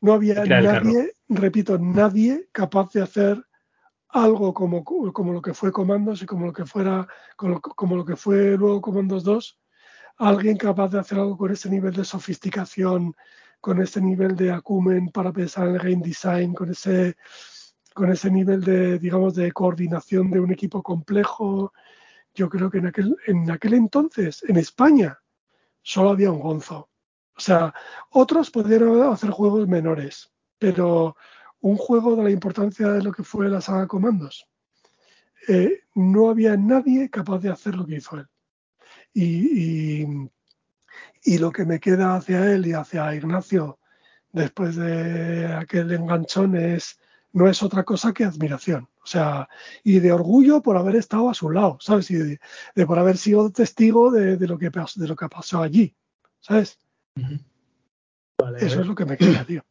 no había nadie, repito, nadie capaz de hacer algo como, como lo que fue Comandos y como lo que fuera, como, lo que fue luego Comandos 2, alguien capaz de hacer algo con ese nivel de sofisticación, con ese nivel de acumen para pensar en el game design, con ese, con ese nivel de, digamos, de coordinación de un equipo complejo. Yo creo que en aquel, en aquel entonces, en España, solo había un Gonzo. O sea, otros podrían hacer juegos menores, pero un juego de la importancia de lo que fue la saga Comandos, eh, no había nadie capaz de hacer lo que hizo él. Y, y, lo que me queda hacia él y hacia Ignacio después de aquel enganchón es no es otra cosa que admiración. O sea, y de orgullo por haber estado a su lado, ¿sabes? Y de, por haber sido testigo de, lo que, de lo que pasó allí, ¿sabes? Eso es lo que me queda, tío.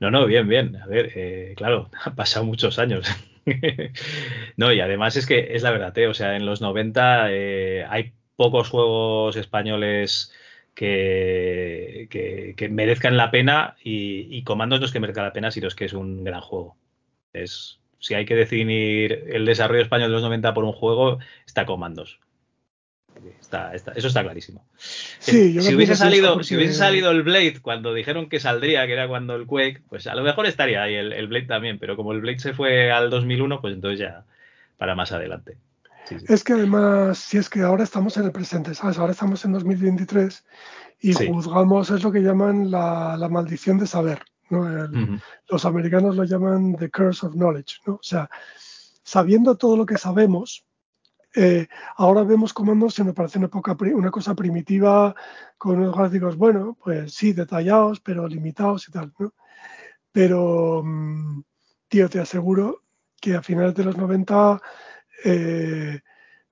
No, no, bien, bien. A ver, eh, claro, han pasado muchos años. no, y además es que es la verdad, eh, o sea, en los 90 eh, hay pocos juegos españoles que, que, merezcan la pena y, y Comandos no es que merezca la pena, sino es que es un gran juego. Es, si hay que definir el desarrollo español de los 90 por un juego, está Comandos eso está clarísimo. si, hubiese salido, si hubiese salido el Blade cuando dijeron que saldría, que era cuando el Quake, pues a lo mejor estaría ahí el, Blade también, pero como el Blade se fue al 2001, pues entonces ya para más adelante. Es que además, si es que ahora estamos en el presente, ¿sabes? Ahora estamos en 2023 y juzgamos, es lo que llaman la, maldición de saber. Los americanos lo llaman the curse of knowledge, ¿no? O sea, sabiendo todo lo que sabemos, eh, ahora vemos comandos se me parece una, poca, una cosa primitiva con unos gráficos, bueno, pues sí, detallados, pero limitados y tal, ¿no? Pero, mm, tío, te aseguro que a finales de los 90, eh,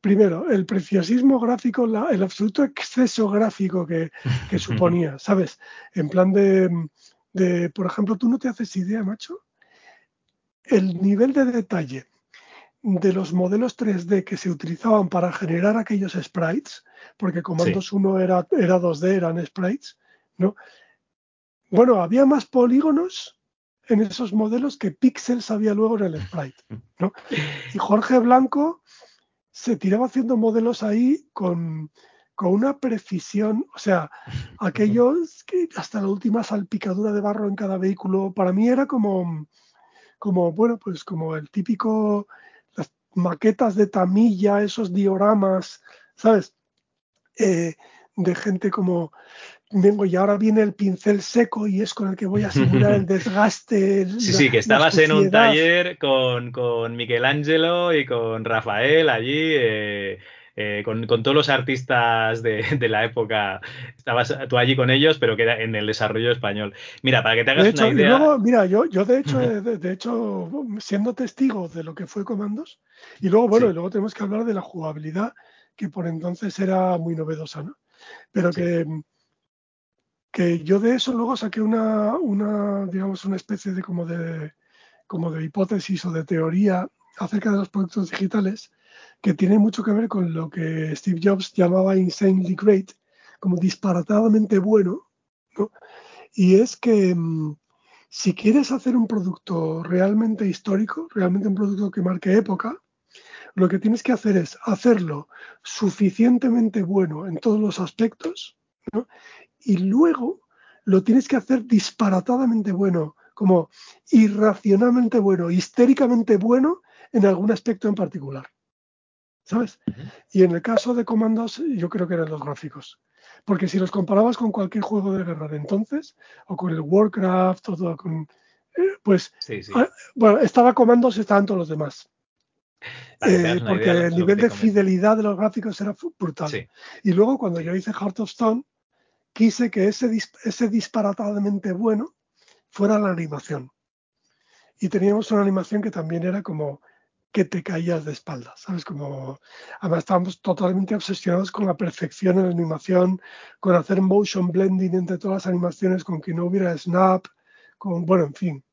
primero, el preciosismo gráfico, el absoluto exceso gráfico que, suponía, ¿sabes? En plan de, de, por ejemplo, tú no te haces idea, macho, el nivel de detalle de los modelos 3D que se utilizaban para generar aquellos sprites, porque Comandos 1 era, era 2D, eran sprites, ¿no? Bueno, había más polígonos en esos modelos que píxeles había luego en el sprite, ¿no? Y Jorge Blanco se tiraba haciendo modelos ahí con, con una precisión, o sea, aquellos que hasta la última salpicadura de barro en cada vehículo, para mí era como, como bueno, pues como el típico maquetas de tamilla, esos dioramas, ¿sabes? Eh, de gente como vengo y ahora viene el pincel seco y es con el que voy a simular el desgaste. Sí, sí, que estabas en un taller con, con Michelangelo y con Rafael allí. Eh, eh, con, todos los artistas de, la época. Estabas tú allí con ellos, pero que era en el desarrollo español. Mira, para que te hagas una idea. luego, mira, yo, yo de hecho, de, hecho, siendo testigo de lo que fue Comandos, y luego, bueno, y luego tenemos que hablar de la jugabilidad, que por entonces era muy novedosa, ¿no? Pero que, que yo de eso luego saqué una, una, digamos, una especie de como de como de hipótesis o de teoría acerca de los productos digitales que tiene mucho que ver con lo que Steve Jobs llamaba insanely great, como disparatadamente bueno, ¿no? Y es que mm, si quieres hacer un producto realmente histórico, realmente un producto que marque época, lo que tienes que hacer es hacerlo suficientemente bueno en todos los aspectos, ¿no? Y luego lo tienes que hacer disparatadamente bueno, como irracionalmente bueno, histéricamente bueno en algún aspecto en particular. ¿Sabes? Y en el caso de comandos, yo creo que eran los gráficos. Porque si los comparabas con cualquier juego de guerra de entonces, o con el Warcraft, o todo con. Eh, pues. Ah, bueno, estaba comandos y estaban todos los demás. Eh, porque el nivel de fidelidad de los gráficos era brutal. Y luego, cuando yo hice Heart of Stone, quise que ese, ese disparatadamente bueno fuera la animación. Y teníamos una animación que también era como que te caías de espaldas, ¿sabes? Como, además estábamos totalmente obsesionados con la perfección en la animación, con hacer motion blending entre todas las animaciones, con que no hubiera snap, con, bueno, en fin.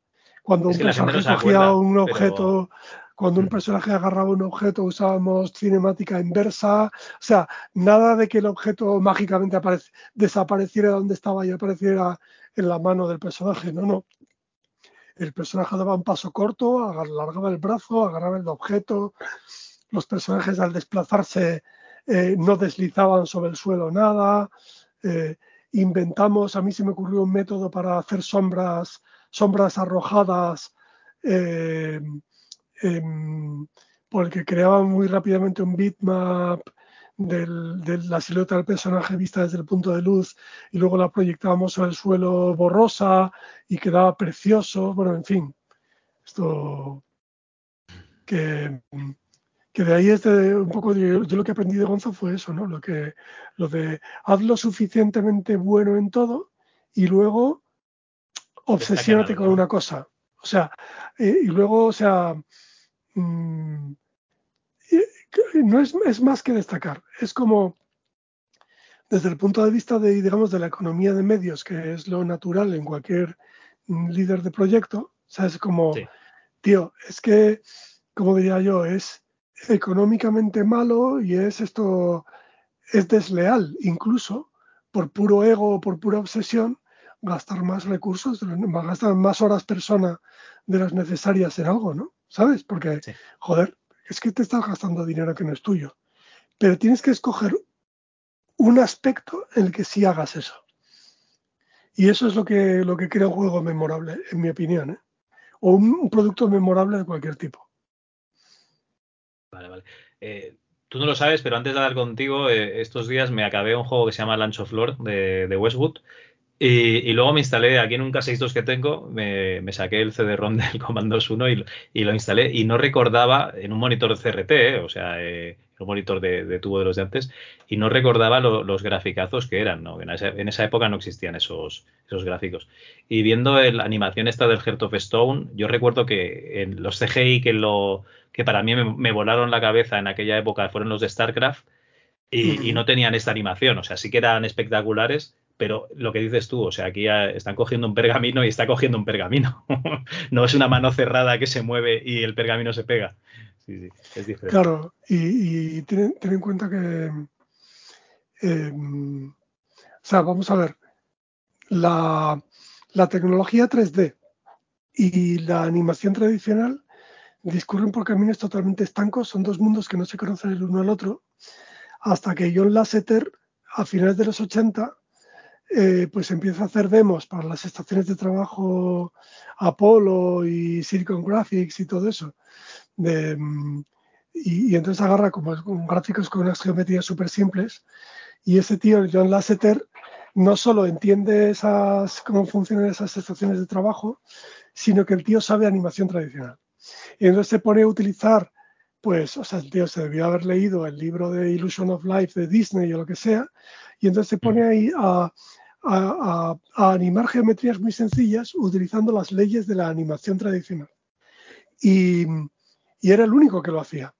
Cuando un personaje cogía un objeto, cuando un mm. personaje agarraba un objeto usábamos cinemática inversa, o sea, nada de que el objeto mágicamente desapareciera donde estaba y apareciera en la mano del personaje, no, no el personaje daba un paso corto, alargaba el brazo, agarraba el objeto, los personajes al desplazarse eh, no deslizaban sobre el suelo nada, eh, inventamos, a mí se me ocurrió un método para hacer sombras, sombras arrojadas, eh, em, por el que creaba muy rápidamente un bitmap de la silueta del personaje vista desde el punto de luz y luego la proyectábamos al suelo borrosa y quedaba precioso. Bueno, en fin, esto que, que de ahí es un poco yo, lo que aprendí de Gonzo fue eso, ¿no? Lo que lo de hazlo suficientemente bueno en todo y luego obsesiónate con una cosa. O sea, eh, y luego, o sea, mm, no es, más que destacar. Es como, desde el punto de vista de, digamos, de la economía de medios, que es lo natural en cualquier líder de proyecto, ¿sabes? Como, tío, es que, como diría yo, es económicamente malo y es esto, es desleal, incluso por puro ego o por pura obsesión, gastar más recursos, gastar más horas persona de las necesarias en algo, ¿no? ¿Sabes? Porque, joder, es que te estás gastando dinero que no es tuyo. Pero tienes que escoger un aspecto en el que sí hagas eso. Y eso es lo que, lo que crea un juego memorable, en mi opinión. ¿eh? O un, producto memorable de cualquier tipo. Vale, vale. Eh, tú no lo sabes, pero antes de hablar contigo, eh, estos días me acabé un juego que se llama Lord de, de Westwood y, luego me instalé aquí en un K62 que tengo, me, saqué el CD-ROM del Commandos 1 y, y, lo instalé y no recordaba en un monitor CRT, eh, o sea, eh, un monitor de, tubo de los de antes, y no recordaba los graficazos que eran, ¿no? En esa, época no existían esos, esos gráficos. Y viendo la animación esta del Heart of Stone, yo recuerdo que en los CGI que, lo, que para mí me, volaron la cabeza en aquella época fueron los de StarCraft y, y no tenían esta animación, o sea, sí que eran espectaculares pero lo que dices tú, o sea, aquí están cogiendo un pergamino y está cogiendo un pergamino. no es una mano cerrada que se mueve y el pergamino se pega. Sí, sí, es diferente. Claro, y, ten, en cuenta que, em, o sea, vamos a ver, la tecnología 3D y la animación tradicional discurren por caminos totalmente estancos, son dos mundos que no se conocen el uno al otro, hasta que John Lasseter, a finales de los 80, eh, pues empieza a hacer demos para las estaciones de trabajo Apollo y Silicon Graphics y todo eso. Mm, y, entonces agarra como gráficos con unas geometrías súper simples. Y ese tío, John Lasseter, no solo entiende esas, cómo funcionan esas estaciones de trabajo, sino que el tío sabe animación tradicional. Y entonces se pone a utilizar, pues, o sea, el tío se debió haber leído el libro de Illusion of Life de Disney o lo que sea, y entonces se pone ahí a, animar geometrías muy sencillas utilizando las leyes de la animación tradicional. Y, era el único que lo hacía.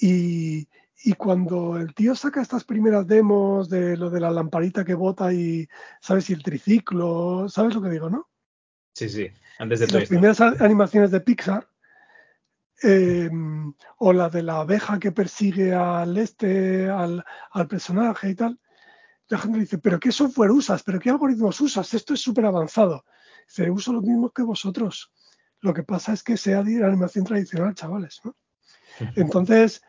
Y, y cuando el tío saca estas primeras demos de lo de la lamparita que bota y, ¿sabes? Y el triciclo, ¿sabes lo que digo, no? Sí, sí, antes de todo Las primeras animaciones de Pixar, eh, o la de la abeja que persigue al este, al, personaje y tal, la gente dice, pero ¿qué software usas? ¿Pero qué algoritmos usas? Esto es súper avanzado. Dice, uso lo mismo que vosotros. Lo que pasa es que sea de animación tradicional, chavales. Entonces,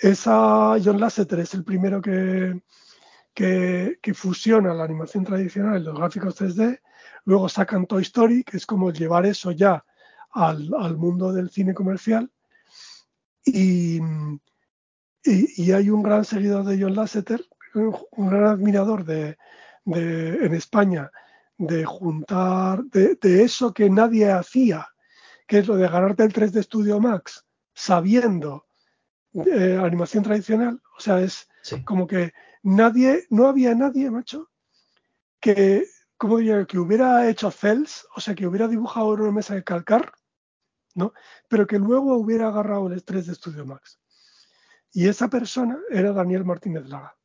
esa John Lasseter es el primero que, que, que, fusiona la animación tradicional y los gráficos 3D Luego sacan Toy Story, que es como llevar eso ya al, mundo del cine comercial. Y, y, hay un gran seguidor de John Lasseter, un gran admirador de, en España de juntar, de, eso que nadie hacía, que es lo de ganarte el 3D Studio Max sabiendo eh, animación tradicional. O sea, es como que nadie, no había nadie, macho, que ¿cómo diría? Que hubiera hecho cells, o sea, que hubiera dibujado en una mesa de calcar, ¿no? Pero que luego hubiera agarrado el estrés de Studio Max. Y esa persona era Daniel Martínez Laga,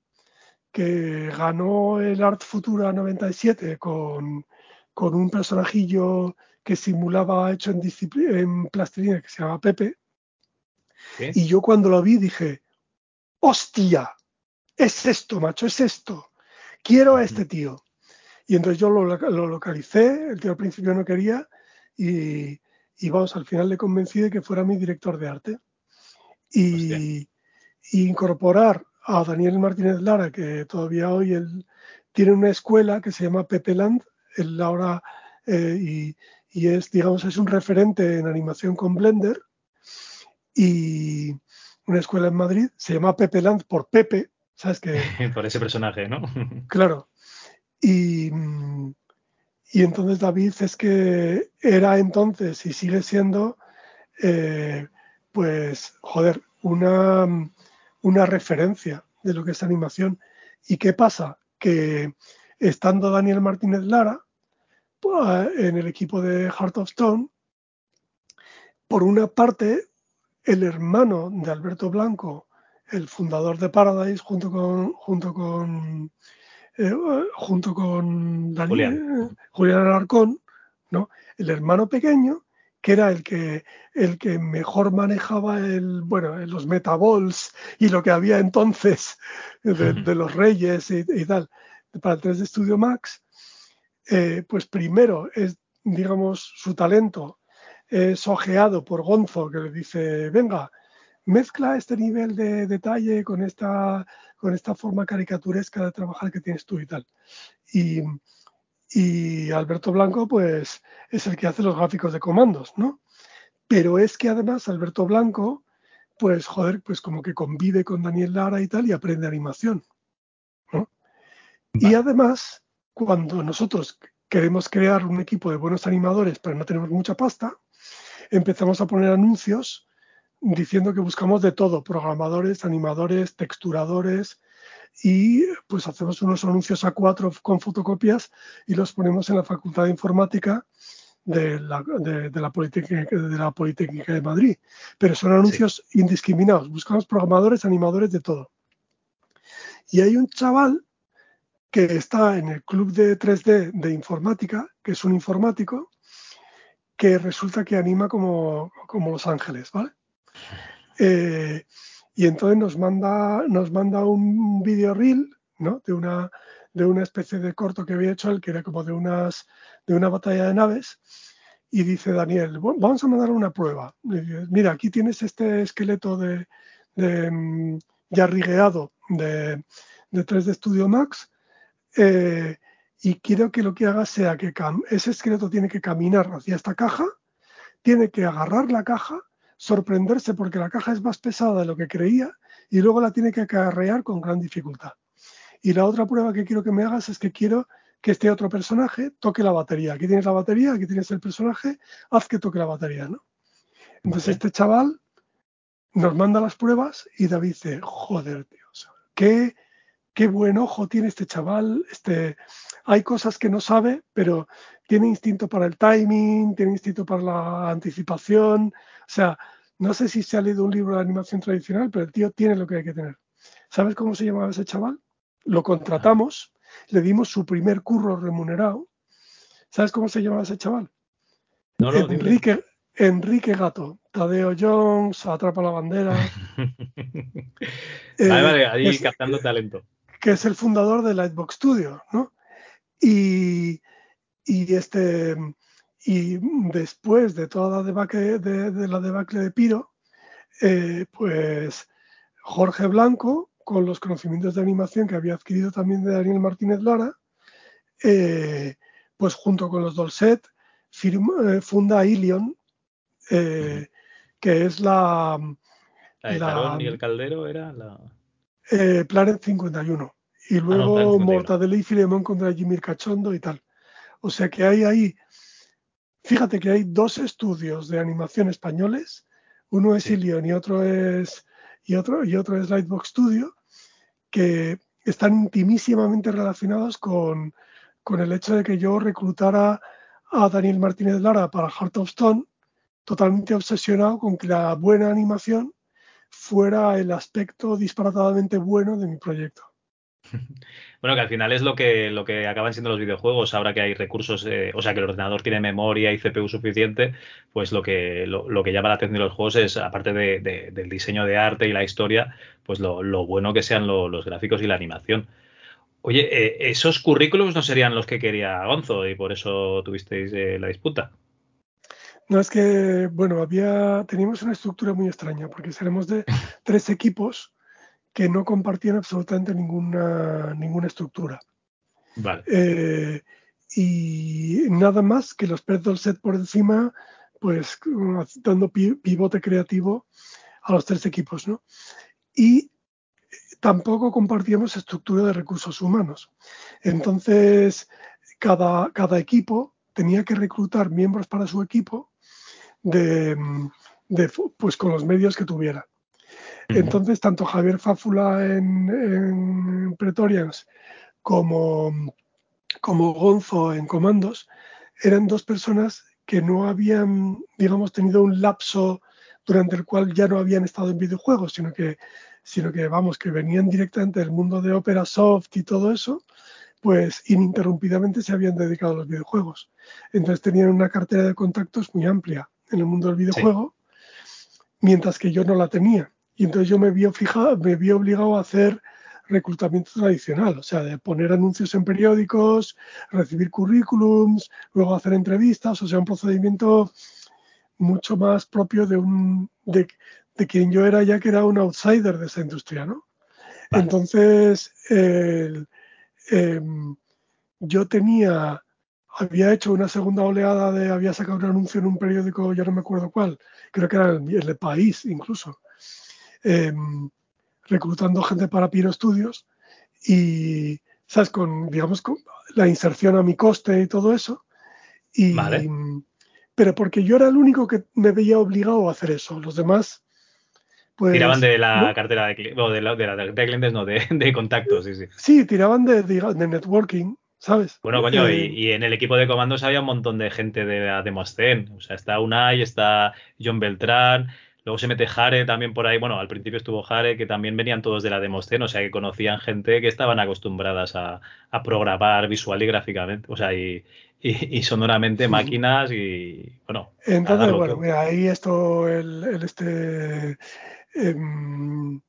que ganó el Art Futura 97 con, con un personajillo que simulaba hecho en, en plastilina que se llama Pepe. Y yo cuando lo vi dije, hostia, es esto, macho, es esto. Quiero a este tío. Y entonces yo lo, localicé, el tío al principio no quería y, vamos, al final le convencí de que fuera mi director de arte. Y, incorporar a Daniel Martínez Lara, que todavía hoy él tiene una escuela que se llama Pepe Land, él ahora eh, y, y, es, digamos, es un referente en animación con Blender y una escuela en Madrid, se llama Pepe Land por Pepe, ¿sabes que Por ese personaje, ¿no? claro, y, y entonces David es que era entonces y sigue siendo, eh, pues, joder, una, una referencia de lo que es animación. ¿Y qué pasa? Que estando Daniel Martínez Lara pues, en el equipo de Heart of Stone, por una parte, el hermano de Alberto Blanco, el fundador de Paradise, junto con, junto con eh, junto con Daniel, Julián. Alarcón, ¿no? el hermano pequeño, que era el que, el que mejor manejaba el, bueno, los metabols y lo que había entonces de, los reyes y, tal, para el 3 de Studio Max, eh, pues primero es, digamos, su talento es ojeado por Gonzo, que le dice, venga, mezcla este nivel de detalle con esta, con esta forma caricaturesca de trabajar que tienes tú y tal. Y, Alberto Blanco, pues, es el que hace los gráficos de comandos, ¿no? Pero es que además Alberto Blanco, pues, joder, pues como que convive con Daniel Lara y tal y aprende animación, ¿no? Y además, cuando nosotros queremos crear un equipo de buenos animadores, pero no tenemos mucha pasta, empezamos a poner anuncios diciendo que buscamos de todo, programadores, animadores, texturadores y pues hacemos unos anuncios a cuatro con fotocopias y los ponemos en la Facultad de Informática de la, de, la, Politécnica, de la Politécnica de Madrid. Pero son anuncios indiscriminados, buscamos programadores, animadores de todo. Y hay un chaval que está en el club de 3D de informática, que es un informático, que resulta que anima como, como Los Ángeles, ¿vale? Eh, y entonces nos manda, nos manda un video reel, ¿no? De una, de una especie de corto que había hecho él, que era como de, unas, de una batalla de naves. Y dice Daniel, vamos a mandar una prueba. Mira, aquí tienes este esqueleto de, de mm, ya rigueado de, de 3D Studio Max. Eh, y quiero que lo que haga sea que ese esqueleto tiene que caminar hacia esta caja, tiene que agarrar la caja, sorprenderse porque la caja es más pesada de lo que creía y luego la tiene que acarrear con gran dificultad. Y la otra prueba que quiero que me hagas es que quiero que este otro personaje toque la batería. Aquí tienes la batería, aquí tienes el personaje, haz que toque la batería, ¿no? Entonces este chaval nos manda las pruebas y David dice, joder, tío, qué, qué buen ojo tiene este chaval, este, hay cosas que no sabe, pero tiene instinto para el timing, tiene instinto para la anticipación, o sea, no sé si se ha leído un libro de animación tradicional, pero el tío tiene lo que hay que tener. ¿Sabes cómo se llamaba ese chaval? lo contratamos, le dimos su primer curro remunerado. ¿Sabes cómo se llama ese chaval? Enrique, Enrique Gato, Tadeo Jones, Atrapa la Bandera. vale, vale, ahí captando talento. Que es el fundador de Lightbox Studio, ¿no? Y, este y después de toda la debacle de, la debacle de Piro, eh, pues Jorge Blanco, con los conocimientos de animación que había adquirido también de Daniel Martínez Lara, eh, pues junto con los Dolcet eh, funda Ilion, eh, que es la... La y el Caldero era la... Planet 51. Y ah, luego Mortadelo y Filemón contra Jimmy Cachondo y tal. O sea que hay ahí, fíjate que hay dos estudios de animación españoles, uno es Ilion y otro es y otro, y otro es Lightbox Studio, que están intimísimamente relacionados con, el hecho de que yo reclutara a Daniel Martínez Lara para Heart of Stone, totalmente obsesionado con que la buena animación fuera el aspecto disparatadamente bueno de mi proyecto. Bueno, que al final es lo que, lo que acaban siendo los videojuegos, ahora que hay recursos, eh, o sea, que el ordenador tiene memoria y CPU suficiente, pues lo que, lo, que llama la atención de los juegos es, aparte del diseño de arte y la historia, pues lo, bueno que sean los gráficos y la animación. Oye, eh, esos currículums no serían los que quería Gonzo y por eso tuvisteis eh, la disputa. No, es que, bueno, había, teníamos una estructura muy extraña, porque seremos de tres equipos que no compartían absolutamente ninguna, ninguna estructura. Vale. Eh, y nada más que los del set por encima, pues dando pivote creativo a los tres equipos, ¿no? Y tampoco compartíamos estructura de recursos humanos. Entonces, cada, cada equipo tenía que reclutar miembros para su equipo de, de, pues con los medios que tuviera. Entonces, tanto Javier Fáfula en, Pretorians como, como Gonzo en Comandos eran dos personas que no habían, digamos, tenido un lapso durante el cual ya no habían estado en videojuegos, sino que, sino que vamos, que venían directamente del mundo de Opera Soft y todo eso, pues ininterrumpidamente se habían dedicado a los videojuegos. Entonces tenían una cartera de contactos muy amplia en el mundo del videojuego, mientras que yo no la tenía. Y entonces yo me vi, me vi obligado a hacer reclutamiento tradicional, o sea, de poner anuncios en periódicos, recibir currículums, luego hacer entrevistas, o sea, un procedimiento mucho más propio de un de, quien yo era ya que era un outsider de esa industria, ¿no? Entonces, em, yo tenía, había hecho una segunda oleada de, había sacado un anuncio en un periódico, ya no me acuerdo cuál, creo que era el, el País incluso, Em, reclutando gente para Piro Studios y, ¿sabes? Con, digamos, con la inserción a mi coste y todo eso. Y, Pero porque yo era el único que me veía obligado a hacer eso. Los demás, pues... Tiraban de la cartera de, clientes, de, la, de, de clientes, no, de, contactos, sí, sí. Sí, tiraban de, de, networking. ¿sabes? Bueno, coño, y, eh, y, en el equipo de comandos había un montón de gente de la Demoscen. O sea, está Unai, está John Beltrán, Luego se mete Jare también por ahí. Bueno, al principio estuvo Jare, que también venían todos de la Demoscene, o sea que conocían gente que estaban acostumbradas a, programar visual y gráficamente, o sea, y, sonoramente máquinas y bueno. Entonces, bueno, mira, ahí esto, el, este. Em,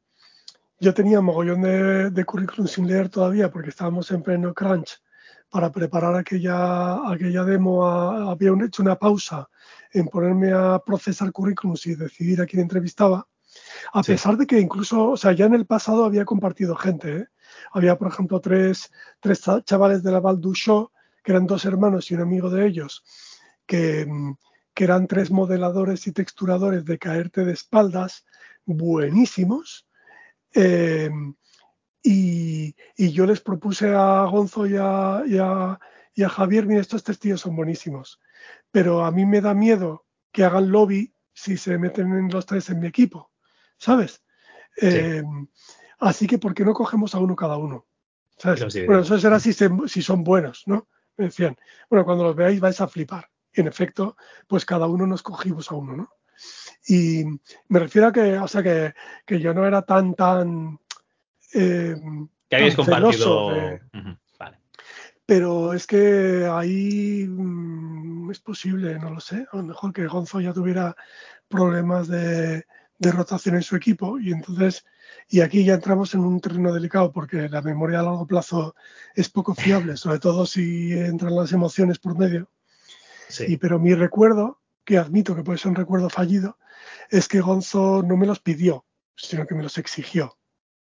yo tenía mogollón de, de currículum sin leer todavía porque estábamos en pleno crunch para preparar aquella, aquella demo. había hecho una pausa en ponerme a procesar currículums y decidir a quién entrevistaba. A pesar de que incluso, o sea, ya en el pasado había compartido gente. ¿eh? Había, por ejemplo, tres, tres chavales de la Val Show, que eran dos hermanos y un amigo de ellos, que, que eran tres modeladores y texturadores de caerte de espaldas buenísimos. Eh, y, yo les propuse a Gonzo y a, y a, Javier, mira, estos tres tíos son buenísimos, pero a mí me da miedo que hagan lobby si se meten en los tres en mi equipo, ¿sabes? Eh, así que, ¿por qué no cogemos a uno cada uno? bueno, eso será si, si son buenos, ¿no? Me decían, bueno, cuando los veáis vais a flipar. Y en efecto, pues cada uno nos cogimos a uno, ¿no? Y me refiero a que, o sea, que, que yo no era tan, tan, eh, que habéis compartido. Pero es que ahí mm, es posible, no lo sé. A lo mejor que Gonzo ya tuviera problemas de, rotación en su equipo y entonces y aquí ya entramos en un terreno delicado porque la memoria a largo plazo es poco fiable, sobre todo si entran las emociones por medio. Y pero mi recuerdo, que admito que puede ser un recuerdo fallido, es que Gonzo no me los pidió, sino que me los exigió.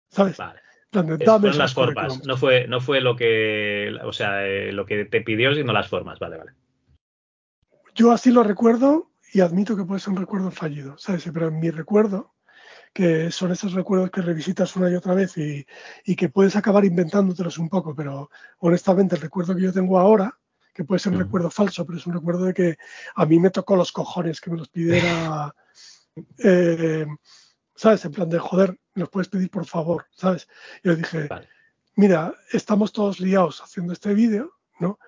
¿Sabes? Vale. Fueron las formas, no fue, no fue lo que, o sea, eh, lo que te pidió, sino las formas, vale, vale. Yo así lo recuerdo y admito que puede ser un recuerdo fallido, ¿sabes? Pero en mi recuerdo, que son esos recuerdos que revisitas una y otra vez y, que puedes acabar inventándotelos un poco, pero honestamente el recuerdo que yo tengo ahora, que puede ser un recuerdo falso, pero es un recuerdo de que a mí me tocó los cojones que me los pidiera, eh, ¿sabes? En plan de, joder, me los puedes pedir por favor, ¿sabes? Y yo dije, mira, estamos todos liados haciendo este vídeo, ¿no?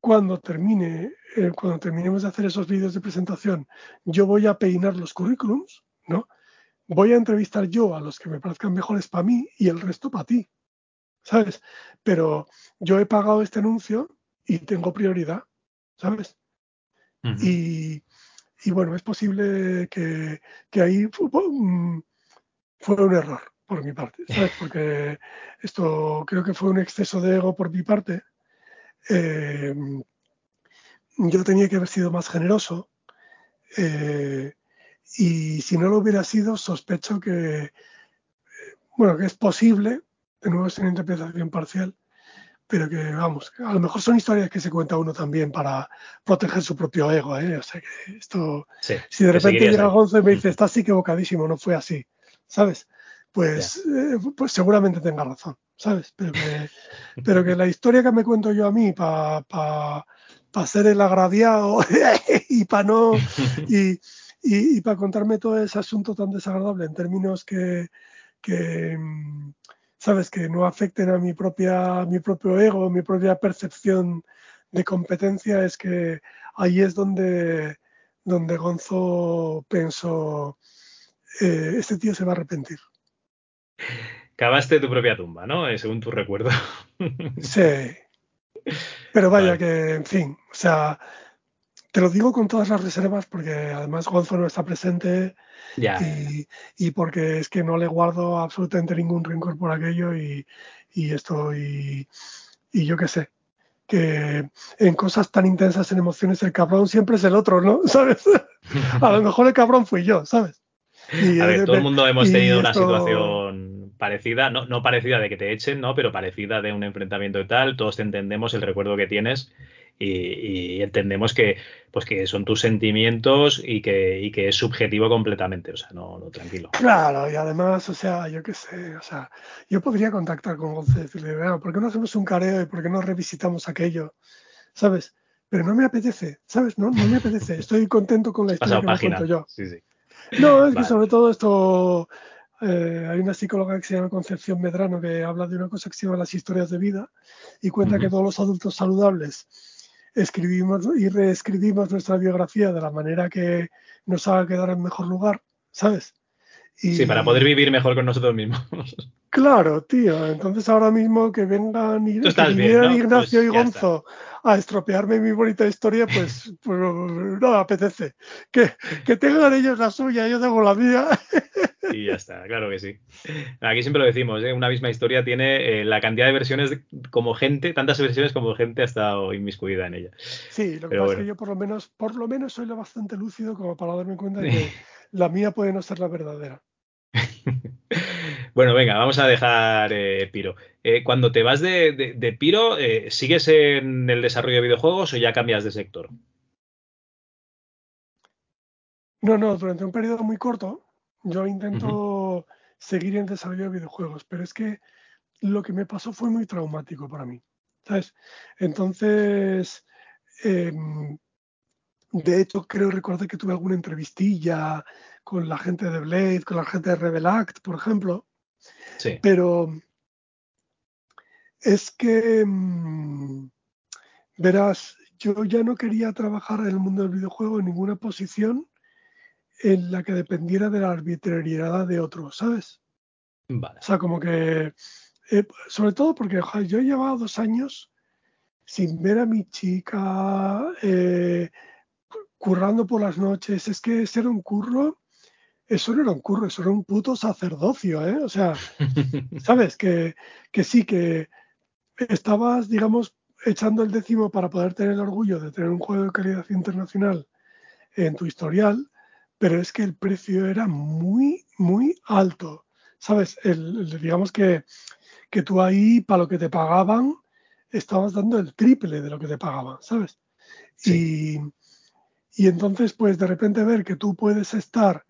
Cuando termine, eh, cuando terminemos de hacer esos vídeos de presentación, yo voy a peinar los currículums, ¿no? Voy a entrevistar yo a los que me parezcan mejores para mí y el resto para ti, ¿sabes? Pero yo he pagado este anuncio y tengo prioridad, ¿sabes? y, y, bueno, es posible que, que ahí mm, fue un error por mi parte, ¿sabes? Porque esto creo que fue un exceso de ego por mi parte. Eh, yo tenía que haber sido más generoso. Eh, y si no lo hubiera sido, sospecho que, bueno, que es posible, de nuevo es una interpretación parcial, pero que, vamos, a lo mejor son historias que se cuenta uno también para proteger su propio ego, ¿eh? O sea que esto, si de repente llega Gonzo y me dice, estás equivocadísimo, no fue así. ¿Sabes? Pues, eh, pues seguramente tenga razón, ¿sabes? Pero que, pero que la historia que me cuento yo a mí para pa, ser el agraviado y para no y, y, para contarme todo ese asunto tan desagradable en términos que, que sabes que no afecten a mi propia mi propio ego, mi propia percepción de competencia es que ahí es donde donde Gonzo pensó eh, este tío se va a arrepentir. Cavaste tu propia tumba, ¿no? Eh, según tu recuerdo. sí. Pero vaya que, en fin, o sea, te lo digo con todas las reservas porque además Gonzo no está presente y, porque es que no le guardo absolutamente ningún rencor por aquello y, y esto y, yo qué sé, que en cosas tan intensas, en emociones, el cabrón siempre es el otro, ¿no? ¿Sabes? A lo mejor el cabrón fui yo, ¿sabes? A ver, todo el mundo hemos tenido una situación parecida, no, no parecida de que te echen, ¿no? Pero parecida de un enfrentamiento y tal. Todos te entendemos el recuerdo que tienes y, entendemos que, pues que son tus sentimientos y que, y que es subjetivo completamente. O sea, no, no, tranquilo. Claro, y además, o sea, yo qué sé, o sea, yo podría contactar con Gonce y decirle, ¿por qué no hacemos un careo y por qué no revisitamos aquello? ¿Sabes? Pero no me apetece, ¿sabes? No, no me apetece. Estoy contento con la historia que me cuento yo. Sí, sí. No, es que sobre todo esto, eh, hay una psicóloga que se llama Concepción Medrano que habla de una cosa que se llama las historias de vida y cuenta que todos los adultos saludables escribimos y reescribimos nuestra biografía de la manera que nos haga quedar en mejor lugar, ¿sabes? Sí, para poder vivir mejor con nosotros mismos. Claro, tío. Entonces ahora mismo que vengan, y, Ignacio y pues Gonzo a estropearme mi bonita historia, pues, pues no me apetece. Que, que, tengan ellos la suya, yo tengo la mía. Y ya está, claro que sí. Aquí siempre lo decimos, ¿eh? una misma historia tiene eh, la cantidad de versiones como gente, tantas versiones como gente ha estado inmiscuida en ella. Sí, lo que pasa es que yo por lo menos, por lo menos soy lo bastante lúcido como para darme cuenta de que la mía puede no ser la verdadera. bueno, venga, vamos a dejar eh, Piro. Eh, cuando te vas de, Piro, eh, ¿sigues en el desarrollo de videojuegos o ya cambias de sector? No, no, durante un periodo muy corto yo intento seguir en desarrollo de videojuegos, pero es que lo que me pasó fue muy traumático para mí. ¿Sabes? Entonces, em, de hecho, creo recordar que tuve alguna entrevistilla con la gente de Blade, con la gente de Rebel Act, por ejemplo. Sí. Pero es que, mm, verás, yo ya no quería trabajar en el mundo del videojuego en ninguna posición en la que dependiera de la arbitrariedad de otros, ¿sabes? Vale. O sea, como que, eh, sobre todo porque yo he llevado dos años sin ver a mi chica, eh, currando por las noches. Es que ese era un curro eso no era un curro, eso era un puto sacerdocio, ¿eh? O sea, ¿sabes? Que, que sí, que estabas, digamos, echando el décimo para poder tener el orgullo de tener un juego de calidad internacional en tu historial, pero es que el precio era muy, muy alto. ¿Sabes? El, digamos que, que tú ahí, para lo que te pagaban, estabas dando el triple de lo que te pagaban, ¿sabes? Y, y entonces, pues de repente ver que tú puedes estar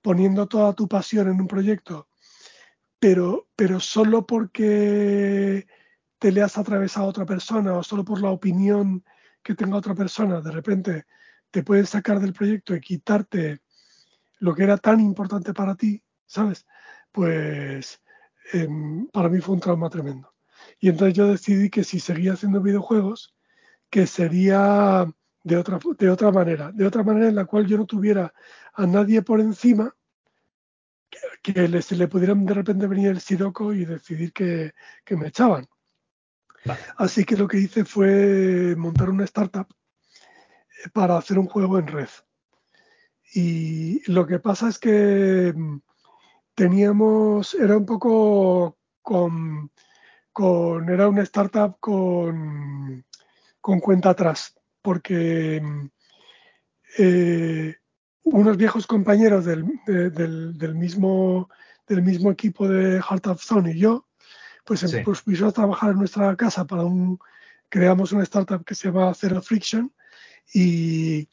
poniendo toda tu pasión en un proyecto, pero, pero solo porque te le has atravesado a otra persona o solo por la opinión que tenga otra persona, de repente te pueden sacar del proyecto y quitarte lo que era tan importante para ti, ¿sabes? Pues em, para mí fue un trauma tremendo. Y entonces yo decidí que si seguía haciendo videojuegos, que sería de otra, de otra manera, de otra manera en la cual yo no tuviera a nadie por encima que, le, se le pudieran de repente venir el siroco y decidir que, me echaban. Así que lo que hice fue montar una startup eh, para hacer un juego en red. Y lo que pasa es que mm, teníamos, era un poco con, con era una startup con, con cuenta atrás, porque eh, unos viejos compañeros del, del, mismo, del mismo equipo de Heart of Zone y yo, pues, em, pues pusimos a trabajar en nuestra casa para un, creamos una startup que se llama Zero Friction y,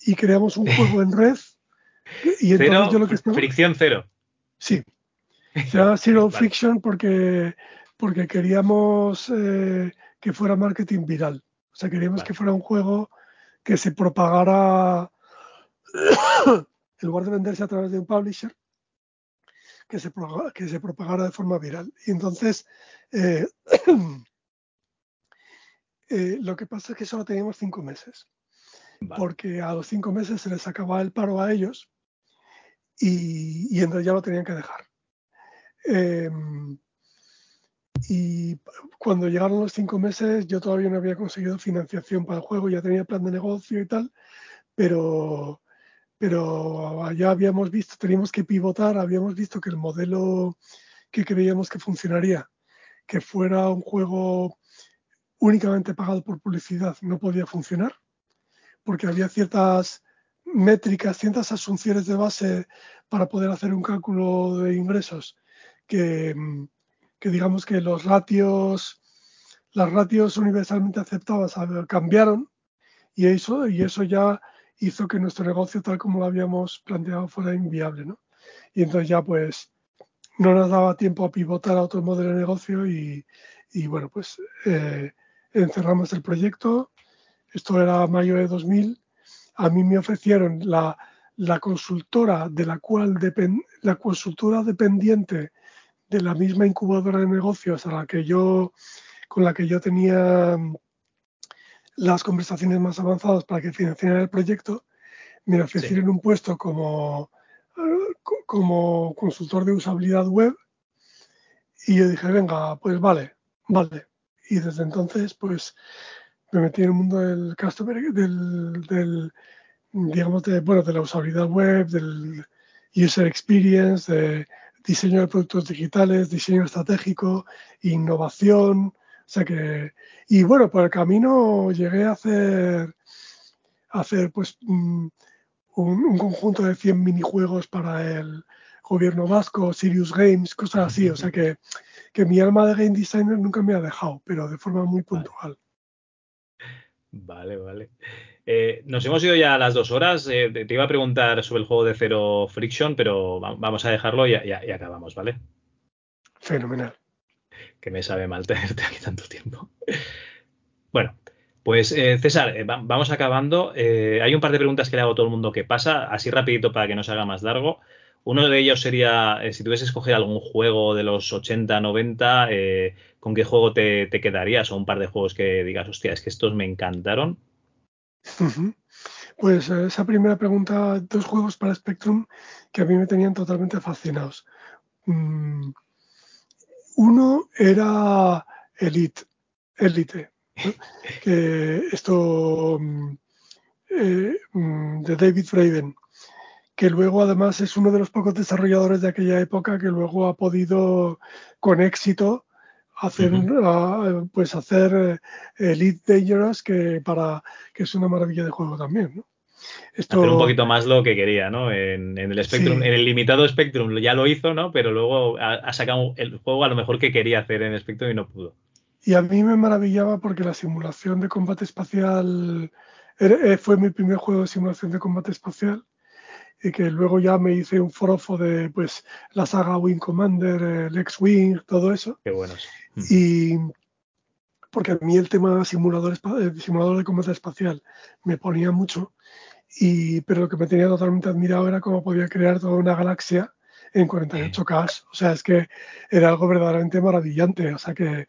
y creamos un juego en red. Y entonces yo lo que estaba, fricción cero. Sí. Se llama Zero Friction porque, porque queríamos eh, que fuera marketing viral. O sea, queríamos que fuera un juego que se propagara en lugar de venderse a través de un publisher, que se, que se propagara de forma viral. Y entonces, eh, eh, lo que pasa es que solo teníamos cinco meses, porque a los cinco meses se les acababa el paro a ellos y, entonces ya lo tenían que dejar. Em, y cuando llegaron los cinco meses, yo todavía no había conseguido financiación para el juego, ya tenía plan de negocio y tal, pero pero ya habíamos visto, teníamos que pivotar, habíamos visto que el modelo que creíamos que funcionaría, que fuera un juego únicamente pagado por publicidad, no podía funcionar, porque había ciertas métricas, ciertas asunciones de base para poder hacer un cálculo de ingresos que, que digamos que los ratios, las ratios universalmente aceptadas cambiaron y eso, y eso ya hizo que nuestro negocio tal como lo habíamos planteado fuera inviable, ¿no? Y entonces ya pues no nos daba tiempo a pivotar a otro modelo de negocio y, bueno, pues eh, encerramos el proyecto. Esto era mayo de 2000. A mí me ofrecieron la, consultora de la cual depend, la consultora dependiente de la misma incubadora de negocios a la que yo con la que yo tenía las conversaciones más avanzadas para que financiaran el proyecto, me ofrecieron un puesto como como consultor de usabilidad web y yo dije, venga, pues vale, vale. Y desde entonces, pues me metí en el mundo del customer, del, del digamos, de, bueno, de la usabilidad web, del user experience, de diseño de productos digitales, diseño estratégico, innovación. O sea que, y bueno, por el camino llegué a hacer, a hacer pues mm, un, un, conjunto de 100 minijuegos para el gobierno vasco, Sirius Games, cosas así. O sea que, que mi alma de game designer nunca me ha dejado, pero de forma muy puntual. Vale, vale. Eh, nos hemos ido ya a las dos horas. Eh, te iba a preguntar sobre el juego de Zero Friction, pero vamos a dejarlo y, y, y acabamos, ¿vale? Fenomenal. Que me sabe mal tenerte aquí tanto tiempo. Bueno, pues eh, César, eh, vamos acabando. Eh, hay un par de preguntas que le hago a todo el mundo que pasa, así rapidito para que no se haga más largo. Uno de ellos sería, eh, si tuvieses que escoger algún juego de los 80, 90, eh, ¿con qué juego te, te, quedarías? O un par de juegos que digas, hostia, es que estos me encantaron. Uh -huh. Pues eh, esa primera pregunta, dos juegos para Spectrum que a mí me tenían totalmente fascinados. Mm, uno era Elite, Elite, ¿no? que esto eh, de David Braben que luego además es uno de los pocos desarrolladores de aquella época que luego ha podido con éxito hacer, uh -huh. uh, pues hacer Elite Dangerous, que, para, que es una maravilla de juego también. ¿no? Esto... Hacer un poquito más lo que quería, ¿no? En, en el Spectrum, sí. en el limitado Spectrum ya lo hizo, ¿no? Pero luego ha, ha, sacado el juego a lo mejor que quería hacer en Spectrum y no pudo. Y a mí me maravillaba porque la simulación de combate espacial era, fue mi primer juego de simulación de combate espacial y que luego ya me hice un forofo de pues la saga Wing Commander, el X-Wing, todo eso. Qué buenos. Y porque a mí el tema simulador, simulador de combate espacial me ponía mucho, y, pero lo que me tenía totalmente admirado era cómo podía crear toda una galaxia en 48K. O sea, es que era algo verdaderamente maravillante. O sea que,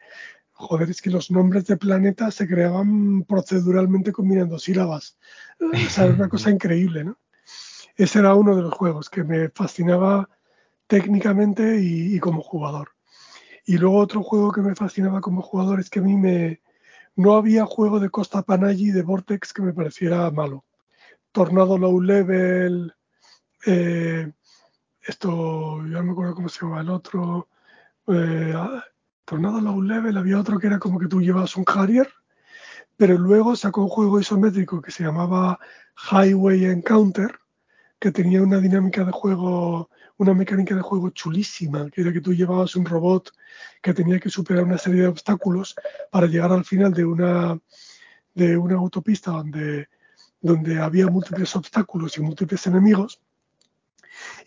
joder, es que los nombres de planetas se creaban proceduralmente combinando sílabas. O sea, era una cosa increíble, ¿no? Ese era uno de los juegos que me fascinaba técnicamente y, como jugador. Y luego otro juego que me fascinaba como jugador es que a mí me no había juego de Costa Panaggi de Vortex que me pareciera malo. Tornado Low Level, eh, esto, ya no me acuerdo cómo se llama el otro. Eh, Tornado Low Level, había otro que era como que tú llevas un Harrier, pero luego sacó un juego isométrico que se llamaba Highway Encounter, que tenía una dinámica de juego, una mecánica de juego chulísima, que era que tú llevabas un robot que tenía que superar una serie de obstáculos para llegar al final de una, de una autopista donde, donde había múltiples obstáculos y múltiples enemigos,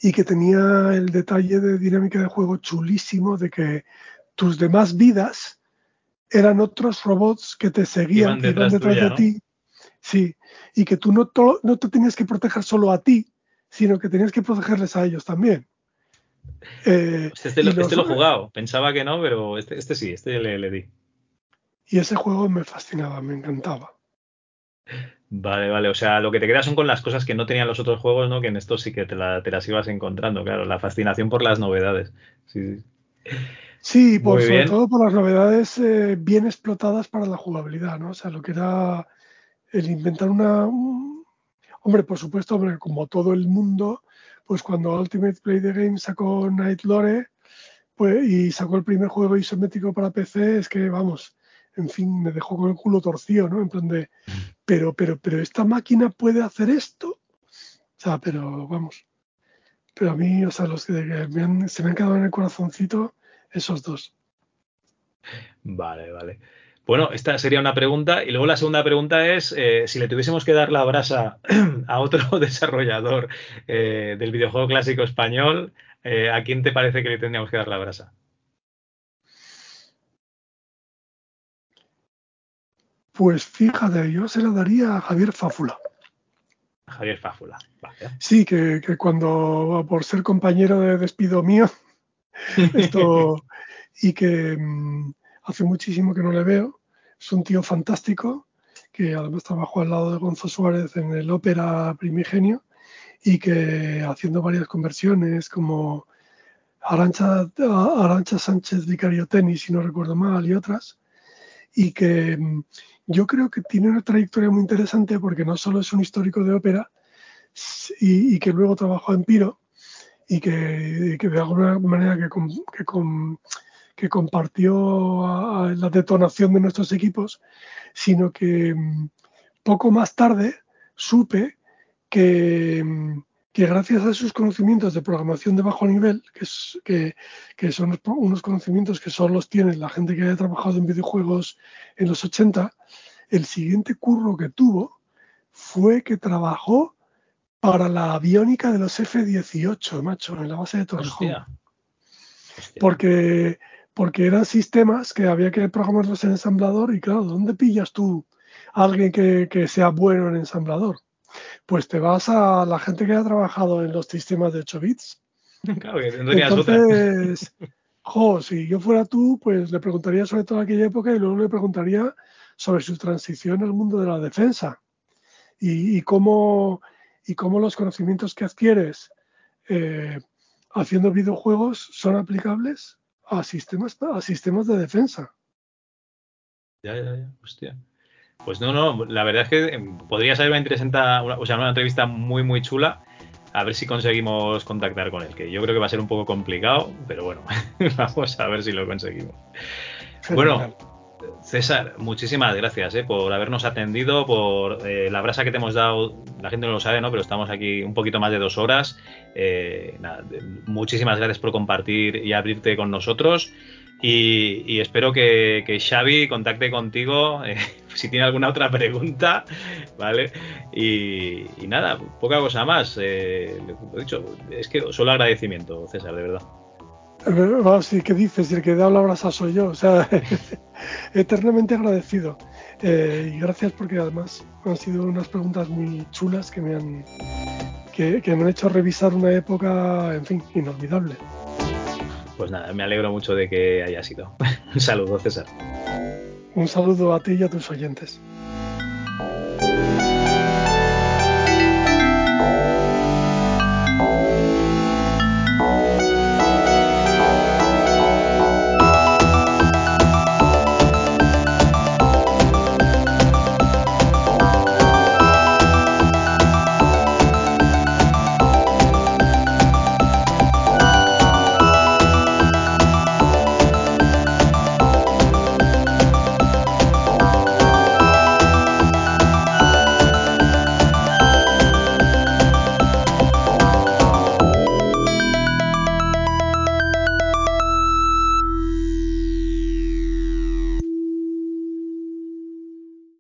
y que tenía el detalle de dinámica de juego chulísimo de que tus demás vidas eran otros robots que te seguían, que iban detrás tuya, de ti. Sí, y que tú no, no te tenías que proteger solo a ti, sino que tenías que protegerles a ellos también. Eh, este, lo, los, este, lo, he jugado, pensaba que no, pero este, este sí, este le, le, di. Y ese juego me fascinaba, me encantaba. Vale, vale, o sea, lo que te quedas son con las cosas que no tenían los otros juegos, ¿no? Que en estos sí que te, la, te las ibas encontrando, claro, la fascinación por las novedades. Sí, sí. sí por, sobre bien. todo por las novedades eh, bien explotadas para la jugabilidad, ¿no? O sea, lo que era el inventar una, Hombre, por supuesto, hombre, como todo el mundo, pues cuando Ultimate Play the Game sacó Night Lore pues, y sacó el primer juego isométrico para PC, es que, vamos, en fin, me dejó con el culo torcido, ¿no? En plan de, pero, pero, pero esta máquina puede hacer esto. O sea, pero vamos. Pero a mí, o sea, los que me han, se me han quedado en el corazoncito, esos dos. Vale, vale. Bueno, esta sería una pregunta. Y luego la segunda pregunta es, eh, si le tuviésemos que dar la brasa a otro desarrollador eh, del videojuego clásico español, eh, ¿a quién te parece que le tendríamos que dar la brasa? Pues fíjate, yo se la daría a Javier Fáfula. Javier Fáfula, vale. Sí, que, que cuando, por ser compañero de despido mío, esto, y que mm, hace muchísimo que no le veo. Es un tío fantástico, que además trabajó al lado de Gonzo Suárez en el ópera primigenio y que haciendo varias conversiones como Arancha, Arancha Sánchez Vicario Tenis, si no recuerdo mal, y otras, y que mm, yo creo que tiene una trayectoria muy interesante porque no solo es un histórico de ópera y, que luego trabajó en Piro y que, de alguna manera que, que, compartió la detonación de nuestros equipos, sino que mm, poco más tarde supe que, mm, que gracias a sus conocimientos de programación de bajo nivel, que, que, son unos conocimientos que solo los tiene la gente que haya trabajado en videojuegos en los 80, el siguiente curro que tuvo fue que trabajó para la aviónica de los F-18, macho, en la base de Torrejón. Porque, porque eran sistemas que había que programarlos en ensamblador y claro, ¿dónde pillas tú a alguien que, que sea bueno en ensamblador? pues te vas a la gente que ha trabajado en los sistemas de 8 bits. Claro, que Entonces, jo, si yo fuera tú, pues le preguntaría sobre toda aquella época y luego le preguntaría sobre su transición al mundo de la defensa y, cómo, y cómo los conocimientos que adquieres eh, haciendo videojuegos son aplicables a sistemas, a sistemas de defensa. Ya, ya, ya, hostia. Pues no, no, la verdad es que em, podría ser una interesante, o sea, una entrevista muy, muy chula. A ver si conseguimos contactar con él, que yo creo que va a ser un poco complicado, pero bueno, vamos a ver si lo conseguimos. Bueno, César, muchísimas gracias eh, por habernos atendido, por eh, la brasa que te hemos dado. La gente no lo sabe, ¿no? Pero estamos aquí un poquito más de dos horas. Eh, muchísimas gracias por compartir y abrirte con nosotros. Y, espero que, Xavi contacte contigo si tiene alguna otra pregunta, ¿vale? Y, nada, poca cosa más. Lo dicho, es que solo agradecimiento, César, de verdad. Bueno, sí, ¿qué dices? El que da la brasa soy yo. O sea, eternamente agradecido. Eh, y gracias porque además han sido unas preguntas muy chulas que me han, que me han hecho revisar una época, en fin, inolvidable. Pues nada, me alegro mucho de que haya sido. Un saludo, César. Un saludo a ti y a tus oyentes.